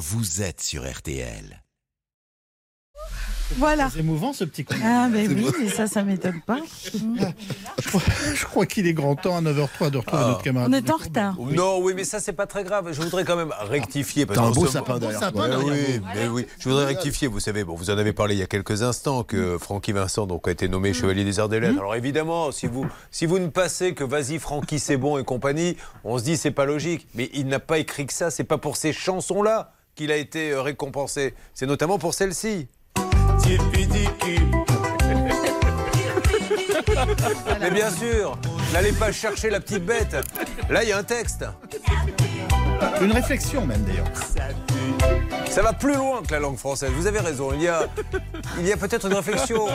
vous êtes sur RTL. Voilà. C'est émouvant ce petit con. Ah, ben oui, mais ça, ça m'étonne pas. Je crois, qu'il est grand temps à 9h03 de retrouver notre camarade. On est en retard. Non, oui, mais ça, c'est pas très grave. Je voudrais quand même rectifier. parce T'as un beau sapin derrière. Ouais, oui, mais oui. Je voudrais rectifier. Vous savez, bon, vous en avez parlé il y a quelques instants que Francky Vincent donc, a été nommé chevalier des Arts des Lettres. Alors évidemment, si vous, si vous ne passez que vas-y Francky, c'est bon et compagnie, on se dit c'est pas logique. Mais il n'a pas écrit que ça. C'est pas pour ces chansons-là qu'il a été euh, récompensé. C'est notamment pour celle-ci. Mais bien sûr, n'allez pas chercher la petite bête. Là, il y a un texte. Une réflexion même d'ailleurs. Ça va plus loin que la langue française. Vous avez raison. Il y a, il y a peut-être une réflexion.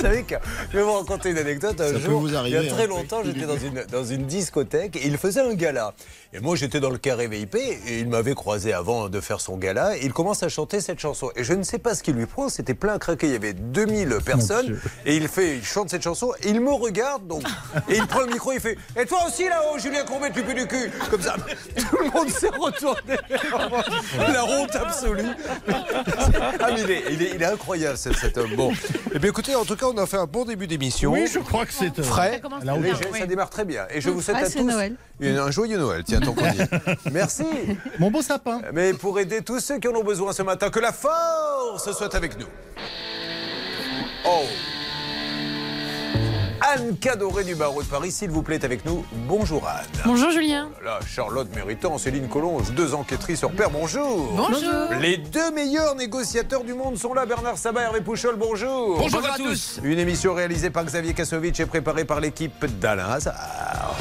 Vous savez que je vais vous raconter une anecdote. Un Ça peut vous arriver, il y a très hein. longtemps, j'étais dans une, dans une discothèque et il faisait un gala. Et moi, j'étais dans le carré VIP et il m'avait croisé avant de faire son gala. Et il commence à chanter cette chanson. Et je ne sais pas ce qui lui prend. C'était plein à craquer. Il y avait 2000 personnes. Et il fait, il chante cette chanson. Et il me regarde donc. Et il prend le micro. Il fait Et toi aussi là-haut, Julien Courbet, tu pues du cul. Comme ça. Tout le monde s'est retourné. La honte absolue. Ah, mais il est, il est- il est incroyable cet, cet homme. Bon. Eh bien, écoutez, en tout cas, on a fait un bon début d'émission. Oui, je crois que c'est. euh, Frais, léger, oui. ça démarre très bien. Et je vous souhaite Ah, à tous Noël. une- un joyeux Noël. Tiens, qu'on. Merci. Mon beau sapin. Mais pour aider tous ceux qui en ont besoin ce matin, que la force soit avec nous. Oh Anne Cadoré du barreau de Paris, s'il vous plaît, est avec nous. Bonjour Anne. Bonjour Julien. Là, Charlotte Méritant, Céline Collonge, deux enquêtrices sur Père, bonjour. Bonjour. Les deux meilleurs négociateurs du monde sont là, Bernard Sabat, Hervé Pouchol, bonjour. Bonjour à tous. Une émission réalisée par Xavier Kasovic et préparée par l'équipe d'Alain Hazard.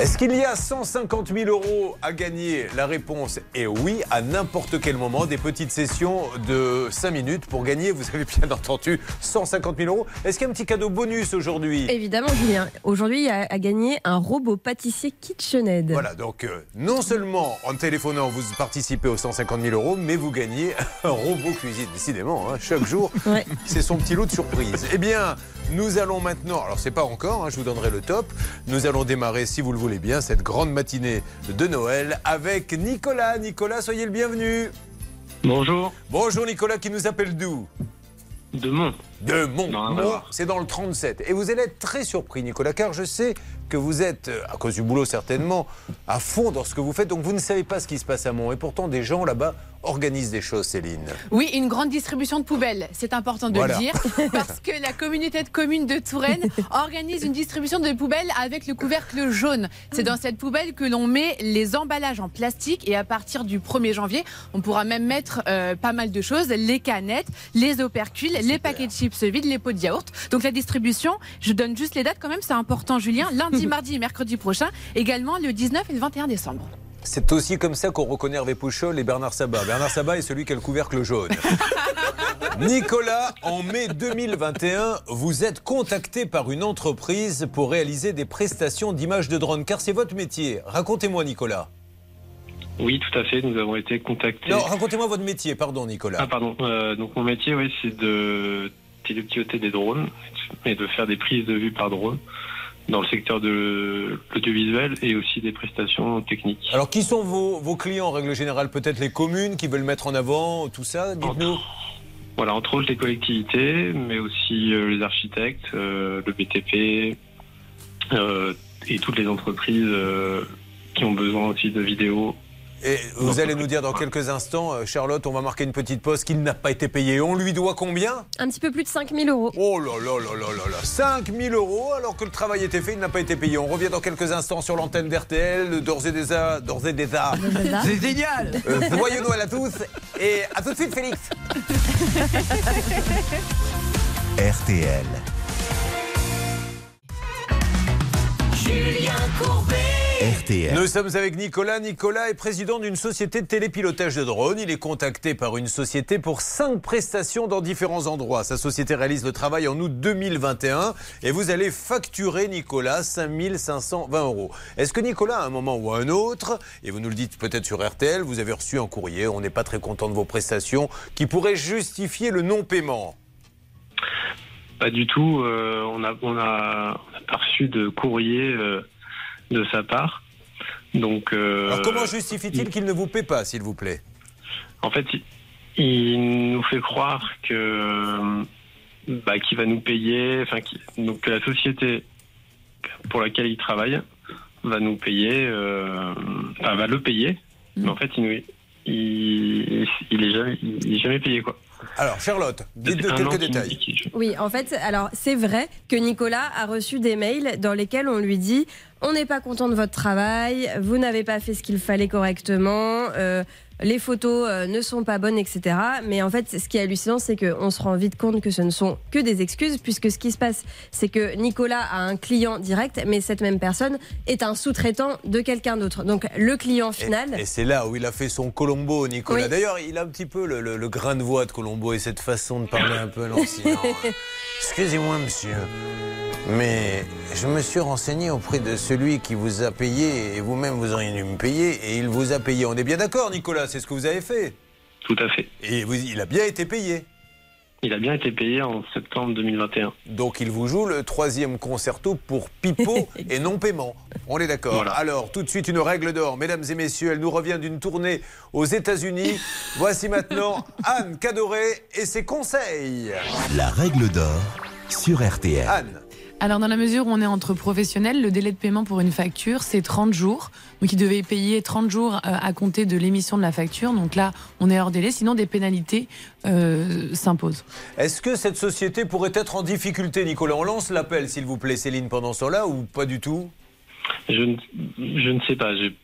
Est-ce qu'il y a 150 000 euros à gagner La réponse est oui, à n'importe quel moment. Des petites sessions de 5 minutes pour gagner, vous avez bien entendu, 150 000 euros. Est-ce qu'il y a un petit cadeau bonus aujourd'hui? Évidemment, Julien. Aujourd'hui, il y a à gagner un robot pâtissier KitchenAid. Voilà, donc euh, non seulement en téléphonant, vous participez aux 150 000 euros, mais vous gagnez un robot cuisine. Décidément, hein, chaque jour, Ouais. c'est son petit lot de surprise. Eh bien, nous allons maintenant, alors c'est pas encore, hein, je vous donnerai le top, nous allons démarrer, si vous le voulez bien, cette grande matinée de Noël avec Nicolas. Nicolas, soyez le bienvenu. Bonjour, Bonjour Nicolas qui nous appelle d'où? De Mont. De Mont. Mont, c'est dans le 37. Et vous allez être très surpris, Nicolas, car je sais que vous êtes, euh, à cause du boulot certainement, à fond dans ce que vous faites. Donc vous ne savez pas ce qui se passe à Mont. Et pourtant, des gens là-bas organisent des choses, Céline. Oui, une grande distribution de poubelles, c'est important de Voilà. le dire, parce que la communauté de communes de Touraine organise une distribution de poubelles avec le couvercle jaune. C'est dans cette poubelle que l'on met les emballages en plastique et à partir du 1er janvier, on pourra même mettre euh, pas mal de choses, les canettes, les opercules, les paquets de chips vides, les pots de yaourt. Donc la distribution, je donne juste les dates quand même, c'est important Julien, lundi, mardi et mercredi prochain, également le 19 et le 21 décembre. C'est aussi comme ça qu'on reconnaît Hervé Pouchol et Bernard Sabat. Bernard Sabat est celui qui a le couvercle jaune. Nicolas, en mai 2021, vous êtes contacté par une entreprise pour réaliser des prestations d'image de drone, car c'est votre métier. Racontez-moi, Nicolas. Oui, tout à fait, nous avons été contactés. Non, racontez-moi votre métier, pardon, Nicolas. Ah, pardon. Euh, donc, mon métier, oui, c'est de télépiloter des drones et de faire des prises de vue par drone dans le secteur de l'audiovisuel et aussi des prestations techniques. Alors, qui sont vos, vos clients en règle générale? Peut-être les communes qui veulent mettre en avant tout ça Dites-nous. Voilà, entre autres les collectivités, mais aussi euh, les architectes, euh, le BTP euh, et toutes les entreprises euh, qui ont besoin aussi de vidéos. Et vous allez nous dire dans quelques instants, euh, Charlotte, on va marquer une petite pause qu'il n'a pas été payé. On lui doit combien? Un petit peu plus de 5000 euros. Oh là là là là là là 5 000 euros alors que le travail était fait, il n'a pas été payé. On revient dans quelques instants sur l'antenne d'RTL, d'ores et déjà, d'ores et déjà. C'est génial Euh, joyeux Noël à tous et à tout de suite Félix. RTL. RTL. Nous sommes avec Nicolas. Nicolas est président d'une société de télépilotage de drones. Il est contacté par une société pour cinq prestations dans différents endroits. Sa société réalise le travail en août 2021 et vous allez facturer, Nicolas, 5520 euros. Est-ce que Nicolas, à un moment ou à un autre, et vous nous le dites peut-être sur RTL, vous avez reçu un courrier, on n'est pas très content de vos prestations, qui pourrait justifier le non-paiement? Pas du tout. euh, on a on a on a pas reçu de courrier euh, de sa part. Donc euh, Alors comment justifie-t-il qu'il ne vous paie pas, s'il vous plaît? En fait, il, il nous fait croire que bah, qu'il va nous payer, enfin donc que la société pour laquelle il travaille va nous payer, euh, enfin, va le payer, mais en fait il nous il, il est jamais il est jamais payé quoi. Alors, Charlotte, dites de Depuis un an quelques détails. Oui, en fait, alors c'est vrai que Nicolas a reçu des mails dans lesquels on lui dit on n'est pas content de votre travail, vous n'avez pas fait ce qu'il fallait correctement, euh, les photos euh, ne sont pas bonnes, etc. Mais en fait, ce qui est hallucinant, c'est qu'on se rend vite compte que ce ne sont que des excuses, puisque ce qui se passe, c'est que Nicolas a un client direct, mais cette même personne est un sous-traitant de quelqu'un d'autre. Donc le client final. Et, et c'est là où il a fait son Colombo, Nicolas. Oui. D'ailleurs, il a un petit peu le, le- le grain de voix de Colombo et cette façon de parler un peu lancinant. Excusez-moi, monsieur, mais je me suis renseigné auprès de celui qui vous a payé et vous-même vous auriez dû me payer et il vous a payé. On est bien d'accord, Nicolas, c'est ce que vous avez fait. Tout à fait. Et vous- il a bien été payé. Il a bien été payé en septembre 2021. Donc il vous joue le troisième concerto pour pipeau et non paiement. On est d'accord. Voilà. Alors tout de suite une règle d'or, mesdames et messieurs, elle nous revient d'une tournée aux États-Unis. Voici maintenant Anne Cadoré et ses conseils. La règle d'or sur RTL. Anne, Alors, dans la mesure où on est entre professionnels, le délai de paiement pour une facture, c'est 30 jours. Donc, il devait payer 30 jours euh, à compter de l'émission de la facture. Donc là, on est hors délai. Sinon, des pénalités euh, s'imposent. est-ce que cette société pourrait être en difficulté, Nicolas? On lance l'appel, s'il vous plaît, Céline, pendant ce temps-là ou pas du tout? Je ne, je ne sais pas, j'ai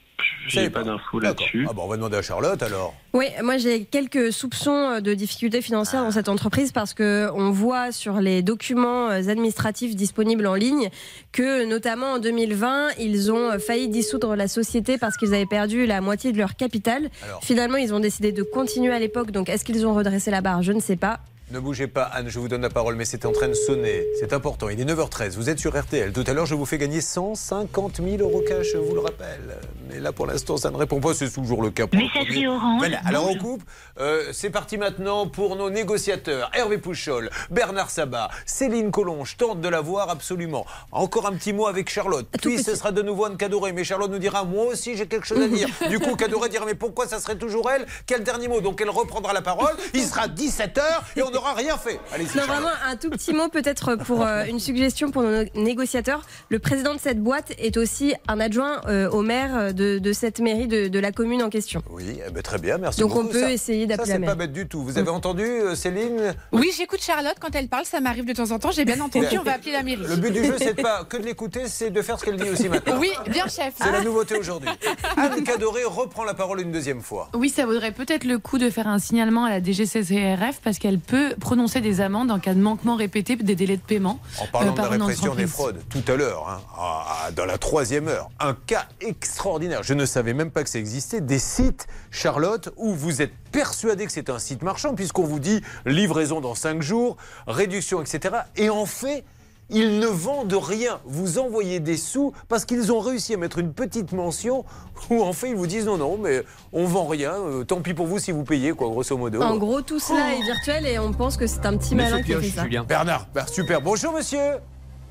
Savez j'ai pas d'infos là-dessus. Ah bon, on va demander à Charlotte alors. Oui, moi j'ai quelques soupçons de difficultés financières dans cette entreprise parce que on voit sur les documents euh, administratifs disponibles en ligne que notamment en 2020, ils ont failli dissoudre la société parce qu'ils avaient perdu la moitié de leur capital. Alors. Finalement, ils ont décidé de continuer à l'époque. Donc est-ce qu'ils ont redressé la barre? Je ne sais pas. Ne bougez pas, Anne, je vous donne la parole, mais c'est en train de sonner. C'est important. Il est 9h13. Vous êtes sur RTL. Tout à l'heure, je vous fais gagner 150 000 euros cash, je vous le rappelle. Mais là, pour l'instant, ça ne répond pas. C'est toujours le cas. Pour Messagerie orange. Voilà. Alors, on coupe. Euh, c'est parti maintenant pour nos négociateurs. Hervé Pouchol, Bernard Sabat, Céline Collonge. Tente de la voir absolument. Encore un petit mot avec Charlotte. Tout Puis, ce petit. sera de nouveau Anne Cadoré. Mais Charlotte nous dira Moi aussi, j'ai quelque chose à dire. du coup, Cadoré dira Mais pourquoi ça serait toujours elle? Quel dernier mot? Donc, elle reprendra la parole. Il sera 17h et on n'aura rien fait. Allez-y, Non, Charlotte. vraiment un tout petit mot peut-être pour euh, une suggestion pour nos négociateurs. Le président de cette boîte est aussi un adjoint euh, au maire de, de cette mairie de, de la commune en question. Oui, eh ben, très bien, merci Donc beaucoup. on peut Ça- essayer Ça, d'appeler c'est la pas bête du tout. Vous avez entendu, euh, Céline? Oui, j'écoute Charlotte quand elle parle, ça m'arrive de temps en temps, j'ai bien entendu, on va appeler la mairie. Le but du jeu, c'est de pas que de l'écouter, c'est de faire ce qu'elle dit aussi maintenant. Oui, bien chef. C'est la nouveauté aujourd'hui. Anne Cadoré reprend la parole une deuxième fois. Oui, ça vaudrait peut-être le coup de faire un signalement à la DGCCRF parce qu'elle peut prononcer des amendes en cas de manquement répété des délais de paiement. En parlant euh, de la répression des fraudes, tout à l'heure, hein, dans la troisième heure, un cas extraordinaire. Je ne savais même pas que ça existait. Des sites, Charlotte, où vous êtes persuadé que c'est un site marchand, puisqu'on vous dit livraison dans cinq jours, réduction, etc. Et en fait, ils ne vendent rien. Vous envoyez des sous parce qu'ils ont réussi à mettre une petite mention où en fait ils vous disent non, non, mais on vend rien. euh, tant pis pour vous si vous payez, quoi, grosso modo. En gros, tout cela est virtuel et on pense que c'est un petit malin qui fait ça. Bernard, bah, super. Bonjour monsieur.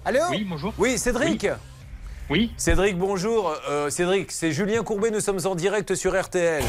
Allô Oui, bonjour. Oui, Cédric. Oui. Cédric, bonjour. Euh, Cédric, c'est Julien Courbet, nous sommes en direct sur RTL.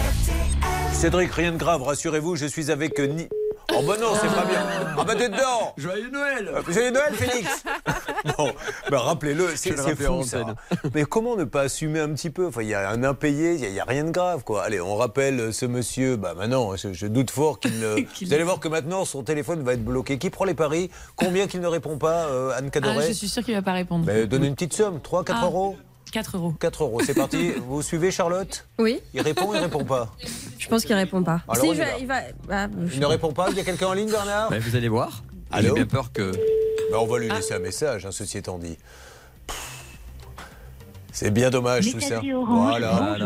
Cédric, rien de grave, rassurez-vous, je suis avec euh, Ni... Oh bah non, c'est pas bien. Ah bah t'es dedans Joyeux Noël Euh, Joyeux Noël, Félix Bon, bah rappelez-le, c'est fou ça. Mais comment ne pas assumer un petit peu? Enfin, il y a un impayé, il n'y a, rien de grave, quoi. Allez, on rappelle ce monsieur, bah maintenant, je, je doute fort qu'il ne... Vous allez voir que maintenant, son téléphone va être bloqué. Qui prend les paris? Combien qu'il ne répond pas, euh, Anne Ah, Cadoré je suis sûre qu'il va pas répondre. Ben, Donnez une petite somme, 3, 4 Ah. euros 4 euros. 4 euros, c'est parti. Vous suivez Charlotte? Oui, Il répond, il répond pas? je pense qu'il répond pas. Alors, on y je- va. il va. bah, je- Il ne répond pas Il y a quelqu'un en ligne, Bernard? Bah, Vous allez voir. J'ai bien peur que. Ben, On va lui laisser un message, hein, ceci étant dit. C'est bien dommage tout ça. Voilà.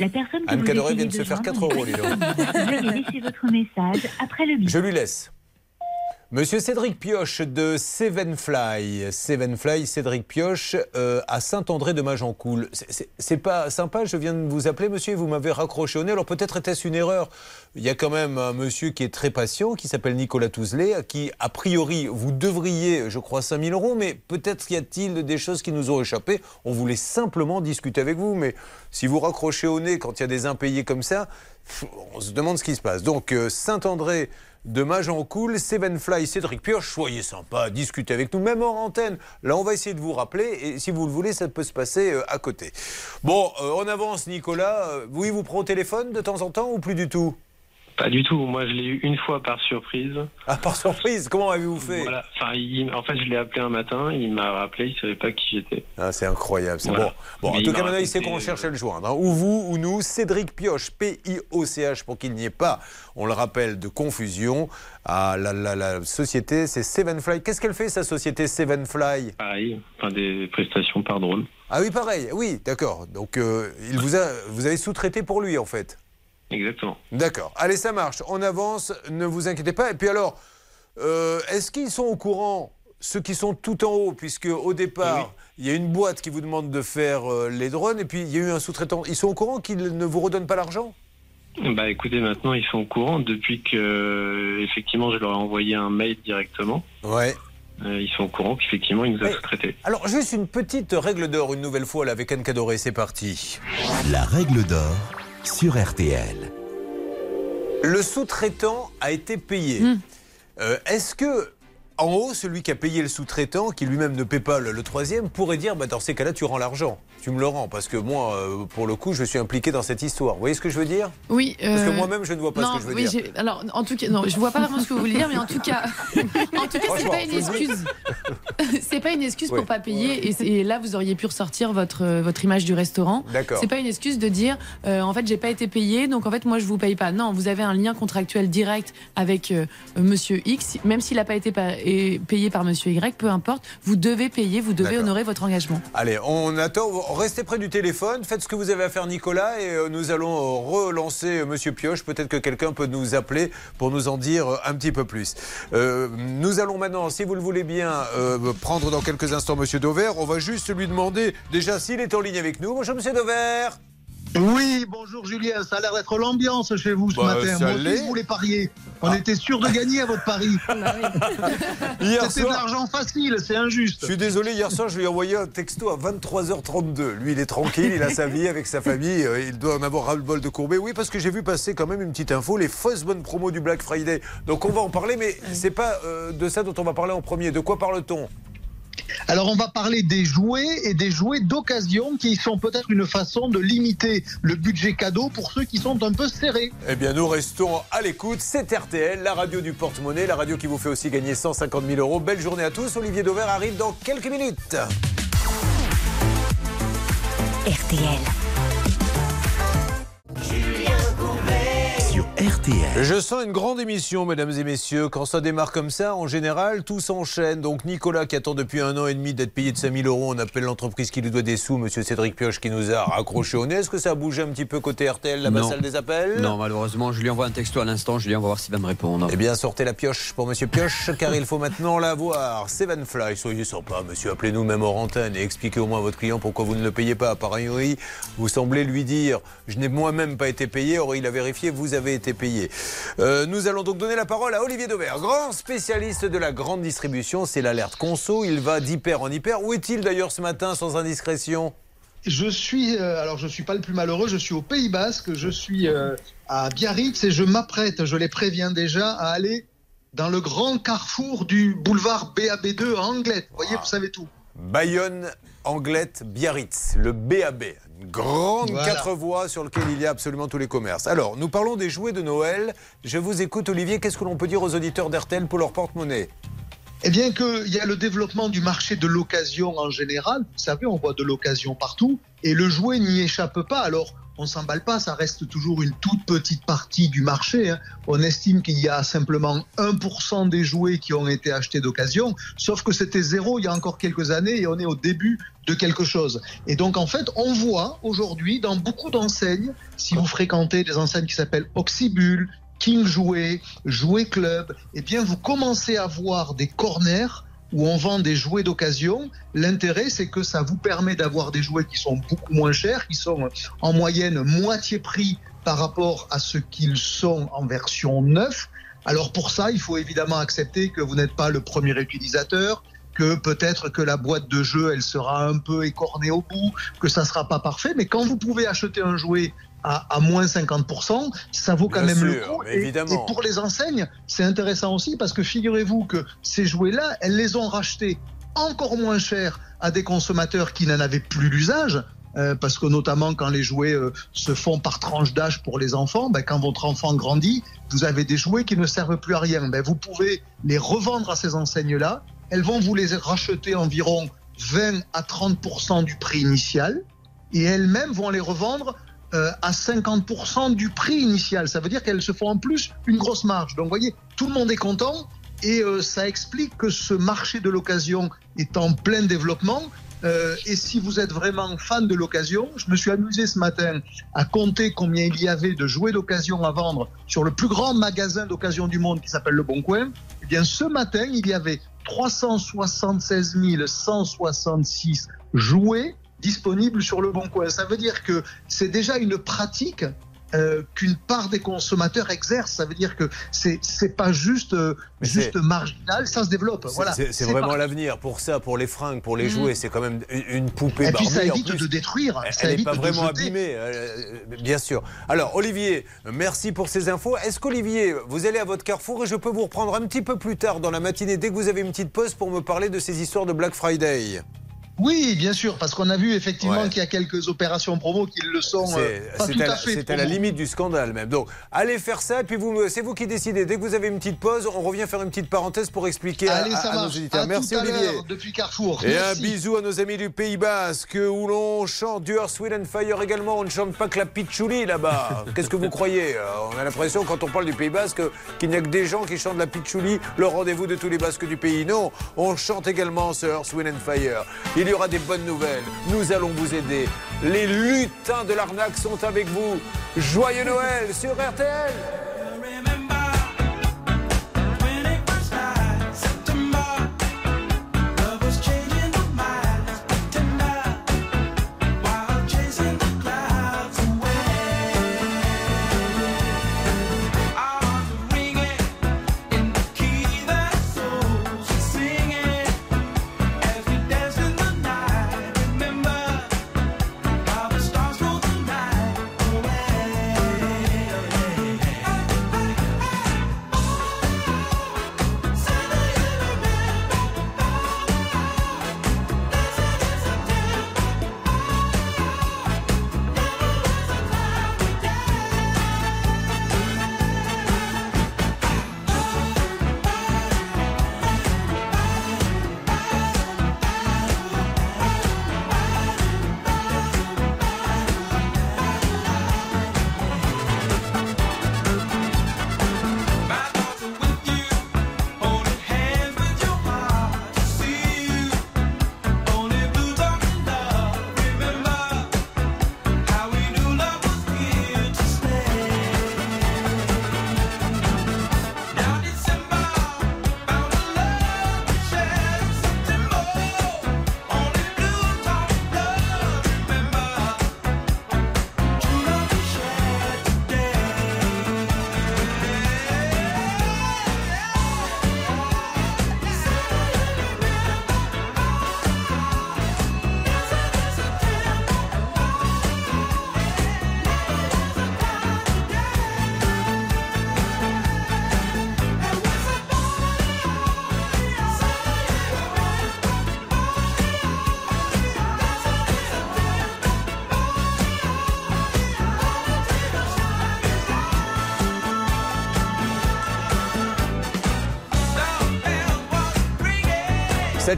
La personne que Anne Cadoré vient de se faire joindre 4 euros, dis donc. Veuillez laisser votre message après le bip. Je lui laisse. Monsieur Cédric Pioche de Sevenfly. Sevenfly, Cédric Pioche euh, à Saint-André de Magencoul. C'est pas sympa, je viens de vous appeler, monsieur, et vous m'avez raccroché au nez. Alors peut-être était-ce une erreur. Il y a quand même un monsieur qui est très patient, qui s'appelle Nicolas Touzelet, à qui, a priori, vous devriez, je crois, 5000 euros, mais peut-être y a-t-il des choses qui nous ont échappé. On voulait simplement discuter avec vous, mais si vous raccrochez au nez quand il y a des impayés comme ça, on se demande ce qui se passe. Donc, euh, Saint-André de Magencoul, Sevenfly, Cédric Pioche, soyez sympa, discutez avec nous, même en antenne. Là, on va essayer de vous rappeler, et si vous le voulez, ça peut se passer euh, à côté. Bon, euh, on avance, Nicolas. oui, vous prenez au téléphone de temps en temps ou plus du tout? Pas du tout. Moi, je l'ai eu une fois par surprise. Ah, par surprise Comment avez-vous fait? Voilà. enfin, En fait, je l'ai appelé un matin, il m'a rappelé, il ne savait pas qui j'étais. Ah, c'est incroyable. C'est bon. bon en tout cas, maintenant, il sait qu'on cherche à le joindre. Hein. Ou vous, ou nous. Cédric Pioche, P-I-O-C-H, pour qu'il n'y ait pas, on le rappelle, de confusion. Ah, la, la, société, c'est Sevenfly. Qu'est-ce qu'elle fait, sa société Sevenfly? Pareil, enfin, des prestations par drone. Ah oui, pareil. Oui, d'accord. Donc, euh, il vous, a, vous avez sous-traité pour lui, en fait Exactement. D'accord. Allez, ça marche. On avance, ne vous inquiétez pas. Et puis alors, euh, est-ce qu'ils sont au courant, ceux qui sont tout en haut, puisque au départ, il y a une boîte qui vous demande de faire euh, les drones, et puis il y a eu un sous-traitant. Ils sont au courant qu'ils ne vous redonnent pas l'argent? Bah écoutez, maintenant ils sont au courant depuis que effectivement je leur ai envoyé un mail directement. Ouais. Euh, ils sont au courant qu'effectivement ils nous ont sous-traité. Alors juste une petite règle d'or une nouvelle fois là, avec Anne Cadoré, c'est parti. La règle d'or sur RTL. Le sous-traitant a été payé. Hmm. Euh, est-ce que en haut, celui qui a payé le sous-traitant, qui lui-même ne paie pas le, troisième, pourrait dire bah, dans ces cas-là, tu rends l'argent. Tu me le rends. Parce que moi, euh, pour le coup, je suis impliqué dans cette histoire. Vous voyez ce que je veux dire? Oui. Parce que euh, moi-même, je ne vois pas ce que je veux oui, dire. Alors, en tout cas, non, je ne vois pas vraiment ce que vous voulez dire, mais en tout cas, en tout cas, c'est pas une excuse. c'est pas une excuse pour pour pas payer. Et, là, vous auriez pu ressortir votre, votre image du restaurant. D'accord. C'est pas une excuse de dire, euh, en fait, j'ai pas été payé, donc en fait, moi, je vous paye pas. Non, vous avez un lien contractuel direct avec Monsieur X, même s'il n'a pas été payé par Monsieur Y, peu importe, vous devez payer, vous devez honorer votre engagement. Allez, on attend. Restez près du téléphone, faites ce que vous avez à faire, Nicolas, et euh, nous allons euh, relancer euh, Monsieur Pioche. Peut-être que quelqu'un peut nous appeler pour nous en dire un petit peu plus. nous allons maintenant, si vous le voulez bien, prendre dans quelques instants Monsieur Dover. On va juste lui demander déjà s'il est en ligne avec nous. Bonjour, Monsieur Dover. Oui, bonjour Julien, ça a l'air d'être l'ambiance chez vous ce bah, matin. Moi aussi, je voulais parier. On ah. était sûr de gagner à votre pari. C'était de l'argent facile, c'est injuste. Je suis désolé, hier soir, je lui ai envoyé un texto à 23h32. Lui, il est tranquille, il a sa vie avec sa famille, euh, il doit en avoir ras-le-bol de courber. Oui, parce que j'ai vu passer quand même une petite info, les fausses bonnes promos du Black Friday. Donc on va en parler, mais c'est pas euh, de ça dont on va parler en premier. De quoi parle-t-on? Alors on va parler des jouets et des jouets d'occasion qui sont peut-être une façon de limiter le budget cadeau pour ceux qui sont un peu serrés. Eh bien nous restons à l'écoute, c'est RTL, la radio du porte-monnaie, la radio qui vous fait aussi gagner 150 000 euros. Belle journée à tous, Olivier Dauvert arrive dans quelques minutes. RTL. RTL. Je sens une grande émission, mesdames et messieurs. Quand ça démarre comme ça, en général, tout s'enchaîne. Donc Nicolas, qui attend depuis un an et demi d'être payé de 5000 euros, on appelle l'entreprise qui lui doit des sous, monsieur Cédric Pioche, qui nous a raccroché au nez. Est-ce que ça a bougé un petit peu côté RTL, la salle des appels? Non, malheureusement, je lui envoie un texto à l'instant. Je lui envoie voir s'il va me répondre. Eh bien, sortez la pioche pour monsieur Pioche, car il faut maintenant la voir. Seven Fly, soyez sympa, monsieur. Appelez-nous même hors antenne et expliquez au moins à votre client pourquoi vous ne le payez pas. Par ailleurs, vous semblez lui dire Je n'ai moi-même pas été payé. Or, il a vérifié, vous avez été payé. Euh, nous allons donc donner la parole à Olivier Daubert, grand spécialiste de la grande distribution. C'est l'alerte conso. Il va d'hyper en hyper. Où est-il d'ailleurs ce matin sans indiscrétion? Je suis, euh, alors je suis pas le plus malheureux, je suis au Pays Basque, je suis euh, à Biarritz et je m'apprête, je les préviens déjà, à aller dans le grand carrefour du boulevard BAB2 à Anglette. Vous voyez, vous savez tout. Bayonne, Anglette, Biarritz, le BAB grande quatre voies sur lequel il y a absolument tous les commerces. Alors, nous parlons des jouets de Noël. Je vous écoute, Olivier. Qu'est-ce que l'on peut dire aux auditeurs d'RTL pour leur porte-monnaie? Eh bien qu'il y a le développement du marché de l'occasion en général. Vous savez, on voit de l'occasion partout. Et le jouet n'y échappe pas. Alors, on s'emballe pas, ça reste toujours une toute petite partie du marché. Hein. On estime qu'il y a simplement 1% des jouets qui ont été achetés d'occasion, sauf que c'était zéro il y a encore quelques années et on est au début de quelque chose. Et donc en fait, on voit aujourd'hui dans beaucoup d'enseignes, si vous fréquentez des enseignes qui s'appellent Oxybul, King Jouet, Jouet Club, eh bien, vous commencez à voir des corners où on vend des jouets d'occasion. L'intérêt, c'est que ça vous permet d'avoir des jouets qui sont beaucoup moins chers, qui sont en moyenne moitié prix par rapport à ce qu'ils sont en version neuve. Alors pour ça, il faut évidemment accepter que vous n'êtes pas le premier utilisateur, que peut-être que la boîte de jeu, elle sera un peu écornée au bout, que ça sera pas parfait. Mais quand vous pouvez acheter un jouet à, à moins 50%, ça vaut quand Bien même le coup. Et, évidemment. et pour les enseignes, c'est intéressant aussi parce que figurez-vous que ces jouets-là, elles les ont rachetés encore moins cher à des consommateurs qui n'en avaient plus l'usage. euh, parce que notamment quand les jouets euh, se font par tranche d'âge pour les enfants, ben, quand votre enfant grandit, vous avez des jouets qui ne servent plus à rien. Ben, vous pouvez les revendre à ces enseignes-là. Elles vont vous les racheter environ 20 à 30% du prix initial et elles-mêmes vont les revendre euh, à 50% du prix initial. Ça veut dire qu'elles se font en plus une grosse marge. Donc, vous voyez, tout le monde est content et euh, ça explique que ce marché de l'occasion est en plein développement. Euh, et si vous êtes vraiment fan de l'occasion, je me suis amusé ce matin à compter combien il y avait de jouets d'occasion à vendre sur le plus grand magasin d'occasion du monde qui s'appelle Le Bon Coin. Eh bien, ce matin, il y avait 376 166 jouets disponibles sur Le Bon Coin. Ça veut dire que c'est déjà une pratique euh, qu'une part des consommateurs exerce. Ça veut dire que c'est c'est pas juste euh, juste marginal, ça se développe. C'est- Voilà. C'est c'est vraiment l'avenir pour ça, pour les fringues, pour les Mhm. jouets. C'est quand même une une poupée Et puis ça évite plus. de détruire. Elle- n'est pas vraiment jeter. abîmée, euh, bien sûr. Alors, Olivier, merci pour ces infos. Est-ce qu'Olivier, vous allez à votre carrefour et je peux vous reprendre un petit peu plus tard dans la matinée, dès que vous avez une petite pause, pour me parler de ces histoires de Black Friday? Oui, bien sûr, parce qu'on a vu effectivement Ouais. qu'il y a quelques opérations promo qui le sont euh, pas tout à, à la- fait. c'est à la limite du scandale même. Donc, allez faire ça, et puis vous, c'est vous qui décidez. Dès que vous avez une petite pause, on revient faire une petite parenthèse pour expliquer à, Allez, à- ça à nos marche. auditeurs. À Merci à Olivier. depuis Carrefour. Et Merci. un bisou à nos amis du Pays Basque où l'on chante du Earth, Wind and Fire également. On ne chante pas que la pitchouli là-bas. Qu'est-ce que vous croyez? Euh, On a l'impression quand on parle du Pays Basque qu'il n'y a que des gens qui chantent la pitchouli, le rendez-vous de tous les Basques du pays. Non, on chante également ce Earth, Wind and Fire. Il y aura des bonnes nouvelles. Nous allons vous aider. Les lutins de l'arnaque sont avec vous. Joyeux Noël sur RTL.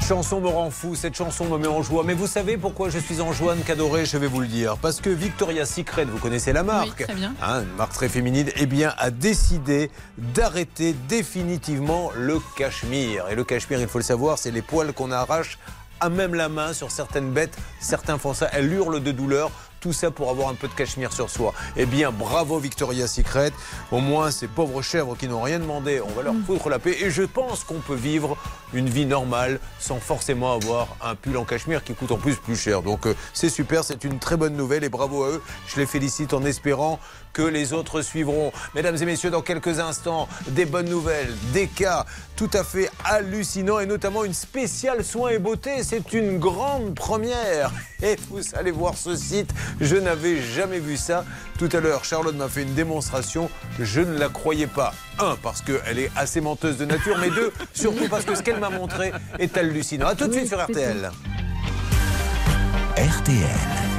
Cette chanson me rend fou, cette chanson me met en joie. Mais vous savez pourquoi je suis en joie, Cadoré Je vais vous le dire. Parce que Victoria's Secret, vous connaissez la marque Oui, très bien. Hein, une marque très féminine, eh bien, a décidé d'arrêter définitivement le cachemire. Et le cachemire, il faut le savoir, c'est les poils qu'on arrache à même la main sur certaines bêtes. Certains font ça, elles hurlent de douleur. Tout ça pour avoir un peu de cachemire sur soi. Eh bien, bravo Victoria Secret. Au moins, ces pauvres chèvres qui n'ont rien demandé, on va leur foutre la paix. Et je pense qu'on peut vivre une vie normale sans forcément avoir un pull en cachemire qui coûte en plus plus cher. Donc euh, c'est super, c'est une très bonne nouvelle et bravo à eux. Je les félicite en espérant que les autres suivront. Mesdames et messieurs, dans quelques instants, des bonnes nouvelles, des cas tout à fait hallucinants et notamment une spéciale soins et beauté. C'est une grande première. Et vous allez voir ce site, je n'avais jamais vu ça. Tout à l'heure, Charlotte m'a fait une démonstration. Je ne la croyais pas. Un, parce qu'elle est assez menteuse de nature, mais deux, surtout parce que ce qu'elle m'a montré est hallucinant. A tout de suite sur RTL. RTL.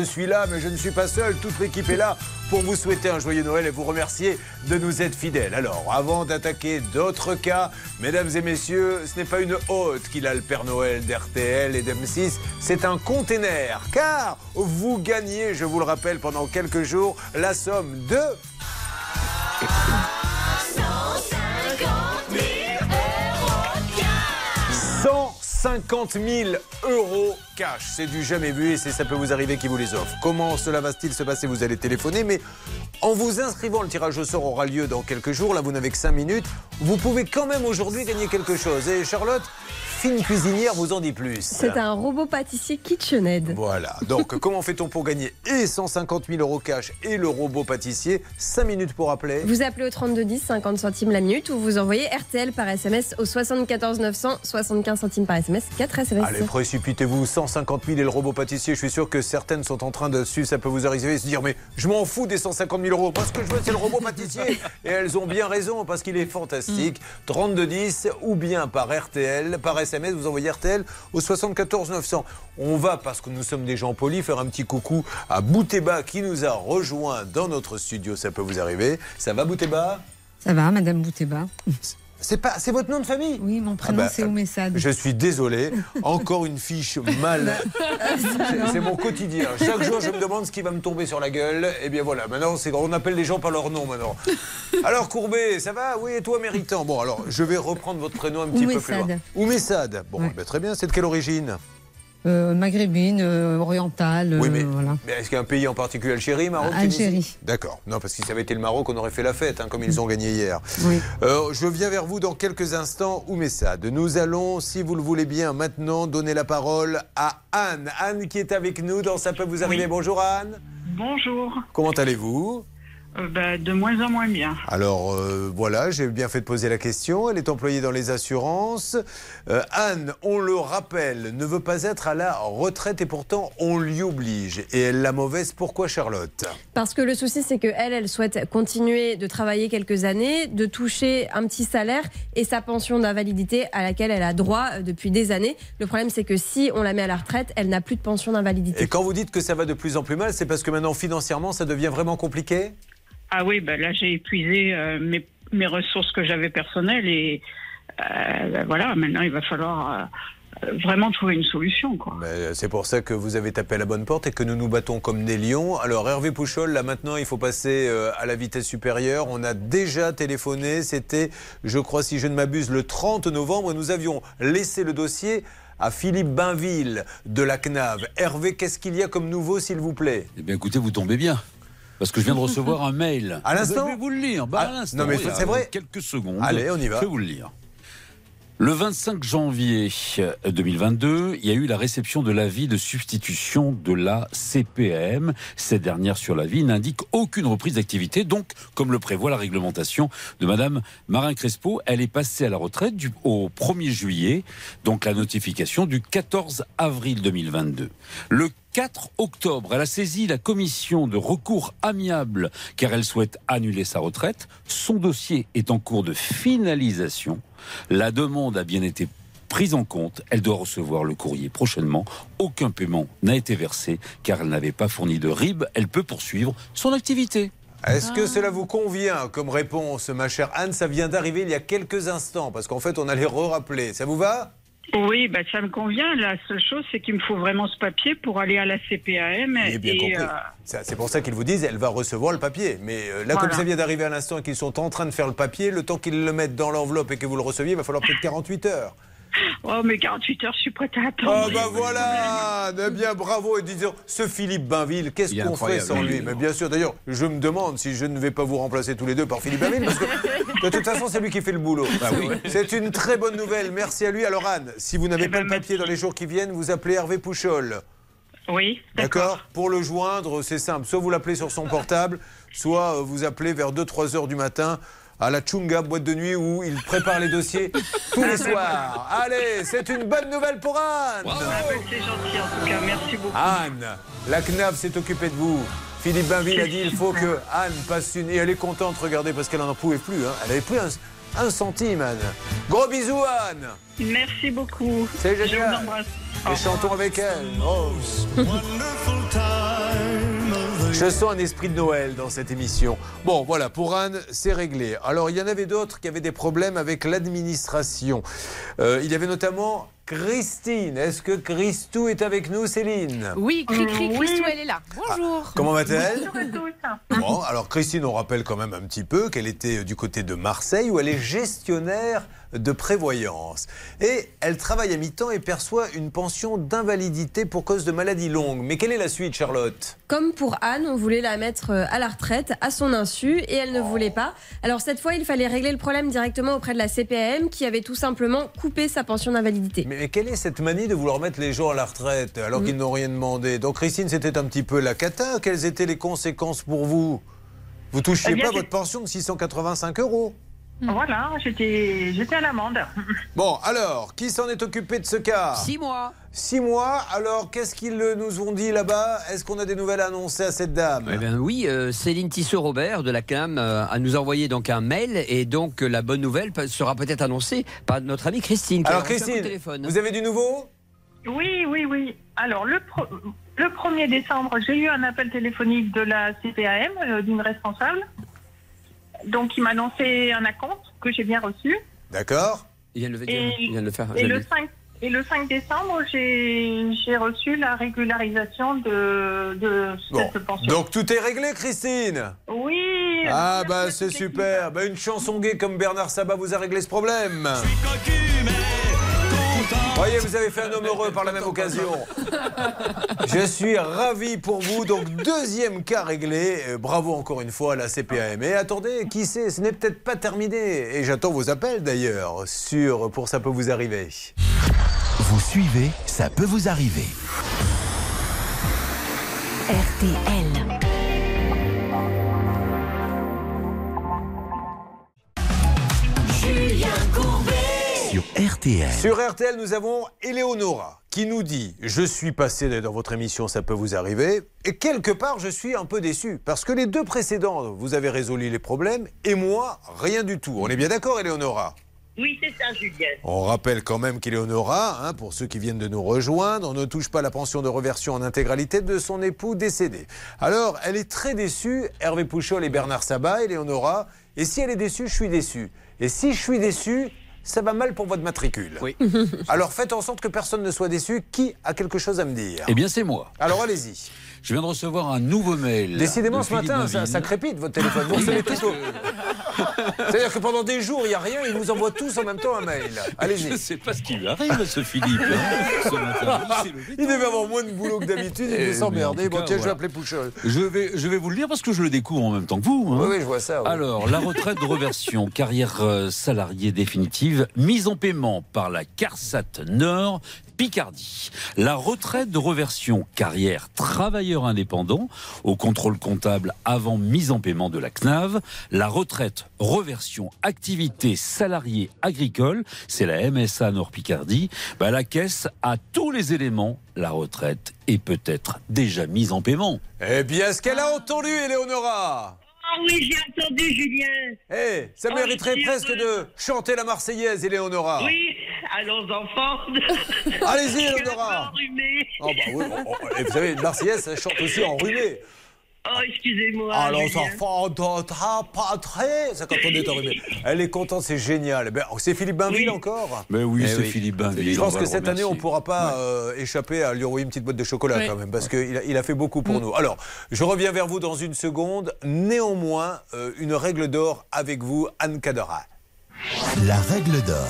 Je suis là, mais je ne suis pas seul. Toute l'équipe est là pour vous souhaiter un joyeux Noël et vous remercier de nous être fidèles. Alors, avant d'attaquer d'autres cas, mesdames et messieurs, ce n'est pas une hôte qu'il a le Père Noël d'RTL et d'M6, c'est un container. Car vous gagnez, je vous le rappelle, pendant quelques jours, la somme de... 150 000 euros cash. C'est du jamais vu et ça peut vous arriver qui vous les offre. Comment cela va-t-il se passer? Vous allez téléphoner, mais en vous inscrivant, le tirage au sort aura lieu dans quelques jours. Là, vous n'avez que 5 minutes. Vous pouvez quand même aujourd'hui gagner quelque chose. Et Charlotte, fine cuisinière, vous en dit plus. C'est un robot pâtissier KitchenAid. Voilà. Donc, comment fait-on pour gagner et 150 000 euros cash et le robot pâtissier? 5 minutes pour appeler. Vous appelez au 3210, 50 centimes la minute, ou vous envoyez RTL par SMS au 74 900, 75 centimes par SMS, 4 SMS. Allez, précipitez-vous, 150 000 et le robot pâtissier. Je suis sûr que certaines sont en train de suivre, ça peut vous arriver et se dire Mais je m'en fous des 150 000 euros. Moi, ce que je veux, c'est le robot pâtissier. Et elles ont bien raison parce qu'il est fantastique. 3210 ou bien par RTL, par SMS, vous envoyez RTL au 74 900. On va, parce que nous sommes des gens polis, faire un petit coucou à Bouteba qui nous a rejoint dans notre studio. Ça peut vous arriver. Ça va, Bouteba? Ça va, Madame Bouteba c'est pas, c'est votre nom de famille? Oui, mon prénom Ah bah, c'est Oumessad. Je suis désolé. Encore une fiche mal. C'est- mon quotidien. Chaque jour, je me demande ce qui va me tomber sur la gueule. Et bien voilà, maintenant, c'est on appelle les gens par leur nom maintenant. Alors, Courbet, ça va? Oui, et toi, Méritant? Bon, alors, je vais reprendre votre prénom un petit peu plus loin. Oumessad. Oumessad. Bon, Ouais. ben, très bien. C'est de quelle origine? Euh, maghrébine, euh, orientale, Oui, euh, mais, voilà. mais est-ce qu'il y a un pays en particulier Algérie, Maroc Algérie. D'accord. Non, parce que si ça avait été le Maroc, on aurait fait la fête, hein, comme ils ont gagné hier. Oui. Euh, je viens vers vous dans quelques instants, Oumessad. Nous allons, si vous le voulez bien, maintenant donner la parole à Anne. Anne qui est avec nous dans Ça peut vous arriver. Bonjour Anne. Bonjour. Comment allez-vous? Euh, bah, de moins en moins bien. Alors euh, voilà, j'ai bien fait de poser la question. Elle est employée dans les assurances. Euh, Anne, on le rappelle, ne veut pas être à la retraite et pourtant on l'y oblige. Et elle la mauvaise, pourquoi Charlotte? Parce que le souci, c'est qu'elle, elle souhaite continuer de travailler quelques années, de toucher un petit salaire et sa pension d'invalidité à laquelle elle a droit depuis des années. Le problème, c'est que si on la met à la retraite, elle n'a plus de pension d'invalidité. Et quand vous dites que ça va de plus en plus mal, c'est parce que maintenant financièrement ça devient vraiment compliqué? Ah oui, bah, là j'ai épuisé euh, mes, mes ressources que j'avais personnelles et euh, bah, voilà, maintenant il va falloir euh, vraiment trouver une solution. Mais C'est pour ça que vous avez tapé à la bonne porte et que nous nous battons comme des lions. Alors Hervé Pouchol, là maintenant il faut passer euh, à la vitesse supérieure. On a déjà téléphoné, c'était, je crois si je ne m'abuse, le 30 novembre. Nous avions laissé le dossier à Philippe Bainville de la CNAV. Hervé, qu'est-ce qu'il y a comme nouveau s'il vous plaît? Eh bien, écoutez, vous tombez bien. Parce que je viens de recevoir un mail. À l'instant Je vais vous le lire. Bah, Ah, à l'instant, non, mais c'est vrai Quelques secondes. Allez, on y va. Je vais vous le lire. Le 25 janvier 2022, il y a eu la réception de l'avis de substitution de la CPAM. Cette dernière sur l'avis n'indique aucune reprise d'activité. Donc, comme le prévoit la réglementation de Madame Marin Crespo, elle est passée à la retraite au 1er juillet. Donc, la notification du 14 avril 2022. Le 4 octobre, elle a saisi la commission de recours amiable car elle souhaite annuler sa retraite. Son dossier est en cours de finalisation. La demande a bien été prise en compte. Elle doit recevoir le courrier prochainement. Aucun paiement n'a été versé car elle n'avait pas fourni de RIB. Elle peut poursuivre son activité. Est-ce que cela vous convient comme réponse, ma chère Anne? Ça vient d'arriver il y a quelques instants, parce qu'en fait, on allait re-rappeler. Ça vous va? Oui, bah, ça me convient. La seule chose, c'est qu'il me faut vraiment ce papier pour aller à la CPAM. Bien et, compris. euh, Ça, C'est pour ça qu'ils vous disent elle va recevoir le papier. Mais euh, là, Voilà. comme ça vient d'arriver à l'instant et qu'ils sont en train de faire le papier, le temps qu'ils le mettent dans l'enveloppe et que vous le receviez, il va falloir peut-être 48 heures. Oh, mais 48 heures, je suis prête à attendre. Oh bah voilà Eh bien bravo et disons, ce Philippe Bainville, qu'est-ce qu'on incroyable, sans oui. lui? Mais bien sûr, d'ailleurs, je me demande si je ne vais pas vous remplacer tous les deux par Philippe Bainville, parce que de toute façon, c'est lui qui fait le boulot. Bah oui. C'est une très bonne nouvelle, merci à lui. Alors Anne, si vous n'avez pas le papier dans les jours qui viennent, vous appelez Hervé Pouchol. Oui, D'accord Pour le joindre, c'est simple. Soit vous l'appelez sur son portable, soit euh, vous appelez vers 2-3 heures du matin à la Chunga, boîte de nuit, où il prépare les dossiers tous les soirs. Allez, c'est une bonne nouvelle pour Anne Ah, ben, c'est gentil en tout cas, merci beaucoup. Anne, la CNAV s'est occupée de vous. Philippe Bainville a dit il faut que Anne passe une... Et elle est contente, regardez, parce qu'elle n'en pouvait plus. hein. Elle avait plus un, un centime, Anne. Gros bisous, Anne Merci beaucoup. C'est Je vous génial. embrasse. Et chantons avec elle. Oh. Je sens un esprit de Noël dans cette émission. Bon, voilà, pour Anne, c'est réglé. Alors, il y en avait d'autres qui avaient des problèmes avec l'administration. Euh, il y avait notamment Christine. Est-ce que Christou est avec nous, Céline? Oui, cri cri, Oui. Christou, elle est là. Bonjour. Comment va-t-elle? Bonjour à tous. Bon, alors Christine, on rappelle quand même un petit peu qu'elle était du côté de Marseille où elle est gestionnaire de prévoyance. Et elle travaille à mi-temps et perçoit une pension d'invalidité pour cause de maladie longue. Mais quelle est la suite, Charlotte? Comme pour Anne, on voulait la mettre euh, à la retraite à son insu et elle ne voulait pas. Alors cette fois, il fallait régler le problème directement auprès de la CPAM qui avait tout simplement coupé sa pension d'invalidité. mais, mais quelle est cette manie de vouloir mettre les gens à la retraite alors qu'ils n'ont rien demandé? Donc Christine, c'était un petit peu la cata. Quelles étaient les conséquences pour vous? Vous touchiez Eh bien, pas votre pension de 685 euros Voilà, j'étais j'étais à l'amende. Bon, alors, qui s'en est occupé de ce cas Six mois. Six mois, alors qu'est-ce qu'ils nous ont dit là-bas Est-ce qu'on a des nouvelles à annoncer à cette dame Eh bien, oui, euh, Céline Tissot-Robert de la CAM euh, a nous envoyé donc un mail et donc euh, la bonne nouvelle sera peut-être annoncée par notre amie Christine. qui Alors a Christine, téléphone. vous avez du nouveau Oui, oui, oui. Alors, le, pro- le 1er décembre, j'ai eu un appel téléphonique de la CPAM, euh, d'une responsable. Donc, il m'a annoncé un acompte que j'ai bien reçu. D'accord Il vient de le Et- dire. Il vient de le faire. Et je le, l'ai. 5, et le 5 décembre, j'ai j'ai reçu la régularisation de, de Bon, cette pension. donc tout est réglé Christine? Oui. Ah bah c'est super, bah, une chanson gay comme Bernard Sabat vous a réglé ce problème Voyez, vous avez fait un homme heureux par la même occasion. Je suis ravi pour vous. Donc, deuxième cas réglé. Euh, Bravo encore une fois à la CPAM. Et attendez, qui sait, ce n'est peut-être pas terminé. Et j'attends vos appels d'ailleurs sur Pour ça peut vous arriver. Vous suivez, ça peut vous arriver. RTL. RTL. Sur RTL, nous avons Eleonora qui nous dit Je suis passé dans votre émission, ça peut vous arriver. Et quelque part, je suis un peu déçu. Parce que les deux précédents, vous avez résolu les problèmes. Et moi, rien du tout. On est bien d'accord, Eleonora? Oui, c'est ça, Julien. On rappelle quand même qu'Eleonora, hein, pour ceux qui viennent de nous rejoindre, ne touche pas la pension de reversion en intégralité de son époux décédé. Alors, elle est très déçue, Hervé Pouchol et Bernard Sabat, Eleonora. Et si elle est déçue, je suis déçu. Et si je suis déçu, ça va mal pour votre matricule. Oui. Alors faites en sorte que personne ne soit déçu. Qui a quelque chose à me dire Eh bien, c'est moi. Alors allez-y. Je viens de recevoir un nouveau mail. Décidément, ce Philippe matin, ça, crépite votre téléphone. Vous recevez tous vos- C'est-à-dire que pendant des jours, il n'y a rien, ils vous envoient tous en même temps un mail. Je Allez-y. ne sais pas ce qui lui arrive à ce Philippe. hein, ce matin. Il s'est levé Il devait avoir moins de boulot que d'habitude, il Eh, devait mais s'emmerder. tout Bon, tiens, je vais appeler Pouchol. Je vais, je vais vous le dire parce que je le découvre en même temps que vous. hein. Oui, oui, je vois ça. oui. Alors, la retraite de reversion, carrière euh, salariée définitive, mise en paiement par la CARSAT Nord, Picardie. La retraite de reversion, carrière travailleur indépendant, au contrôle comptable avant mise en paiement de la CNAV. La retraite reversion activité salariée agricole, c'est la MSA Nord Picardie. Bah, la caisse a tous les éléments. La retraite est peut-être déjà mise en paiement. Eh bien, est-ce qu'elle a entendu, Eleonora Ah oui, j'ai entendu, Julien. Eh, ça Oh, mériterait presque de chanter la Marseillaise, Eleonora. Oui, allons enfants. Allez-y, Eleonora. enrhumée. Oh, bah oui, oh, oh, et vous savez, une Marseillaise, ça chante aussi enrhumé. Oh, excusez-moi. Alors, Julien. enfants de ta patrie. C'est quand on est enrhumé. Elle est contente, c'est génial. Ben, c'est Philippe Bainville Oui. encore Mais oui, Eh c'est oui. Philippe Bainville. Je pense que cette année, on ne pourra pas euh, échapper à lui envoyer une petite boîte de chocolat quand même, parce qu'il a, il a fait beaucoup pour nous. Alors, je reviens vers vous dans une seconde. Néanmoins, euh, une règle d'or avec vous, Anne Cadera. La règle d'or.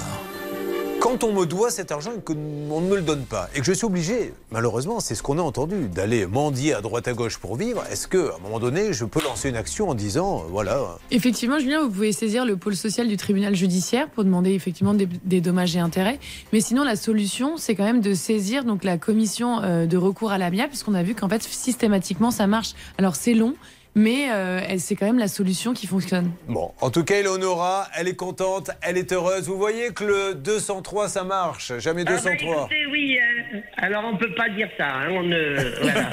Quand on me doit cet argent et qu'on ne me le donne pas, et que je suis obligé, malheureusement, c'est ce qu'on a entendu, d'aller mendier à droite à gauche pour vivre, est-ce qu'à un moment donné, je peux lancer une action en disant, euh, voilà, Effectivement, Julien, vous pouvez saisir le pôle social du tribunal judiciaire pour demander effectivement des, dommages et intérêts. Mais sinon, la solution, c'est quand même de saisir donc la commission euh, de recours à l'amiable, puisqu'on a vu qu'en fait, systématiquement, ça marche. Alors, c'est long. Mais euh, c'est quand même la solution qui fonctionne. Bon, en tout cas, Eleonora, elle est contente, elle est heureuse. Vous voyez que le 203, ça marche. Jamais Ah bah, 203. écoutez, oui, euh, alors on peut pas dire ça. hein, on ne, voilà.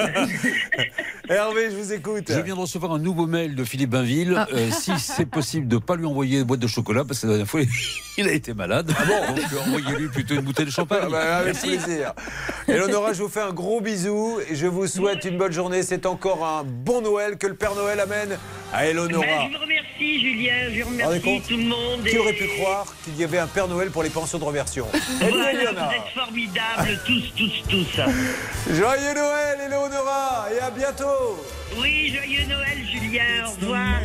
Hervé, je vous écoute. Je viens de recevoir un nouveau mail de Philippe Bainville. Ah. Euh, si c'est possible de ne pas lui envoyer une boîte de chocolat, parce que la dernière fois, il a été malade. Donc, euh, envoyez-lui plutôt une bouteille de champagne. Ah bah, avec Merci. plaisir. Eleonora, je vous fais un gros bisou et je vous souhaite une bonne journée. C'est encore un bon Noël que le Père Noël amène à Eleonora. Ben, je vous remercie, Julien. Je Vous remercie tout le monde. Qui aurait pu croire qu'il y avait un Père Noël pour les pensions de reversion? Voilà, vous êtes formidables, tous, tous, tous. Joyeux Noël, Eleonora, et à bientôt. Oui, joyeux Noël, Julien. Au revoir.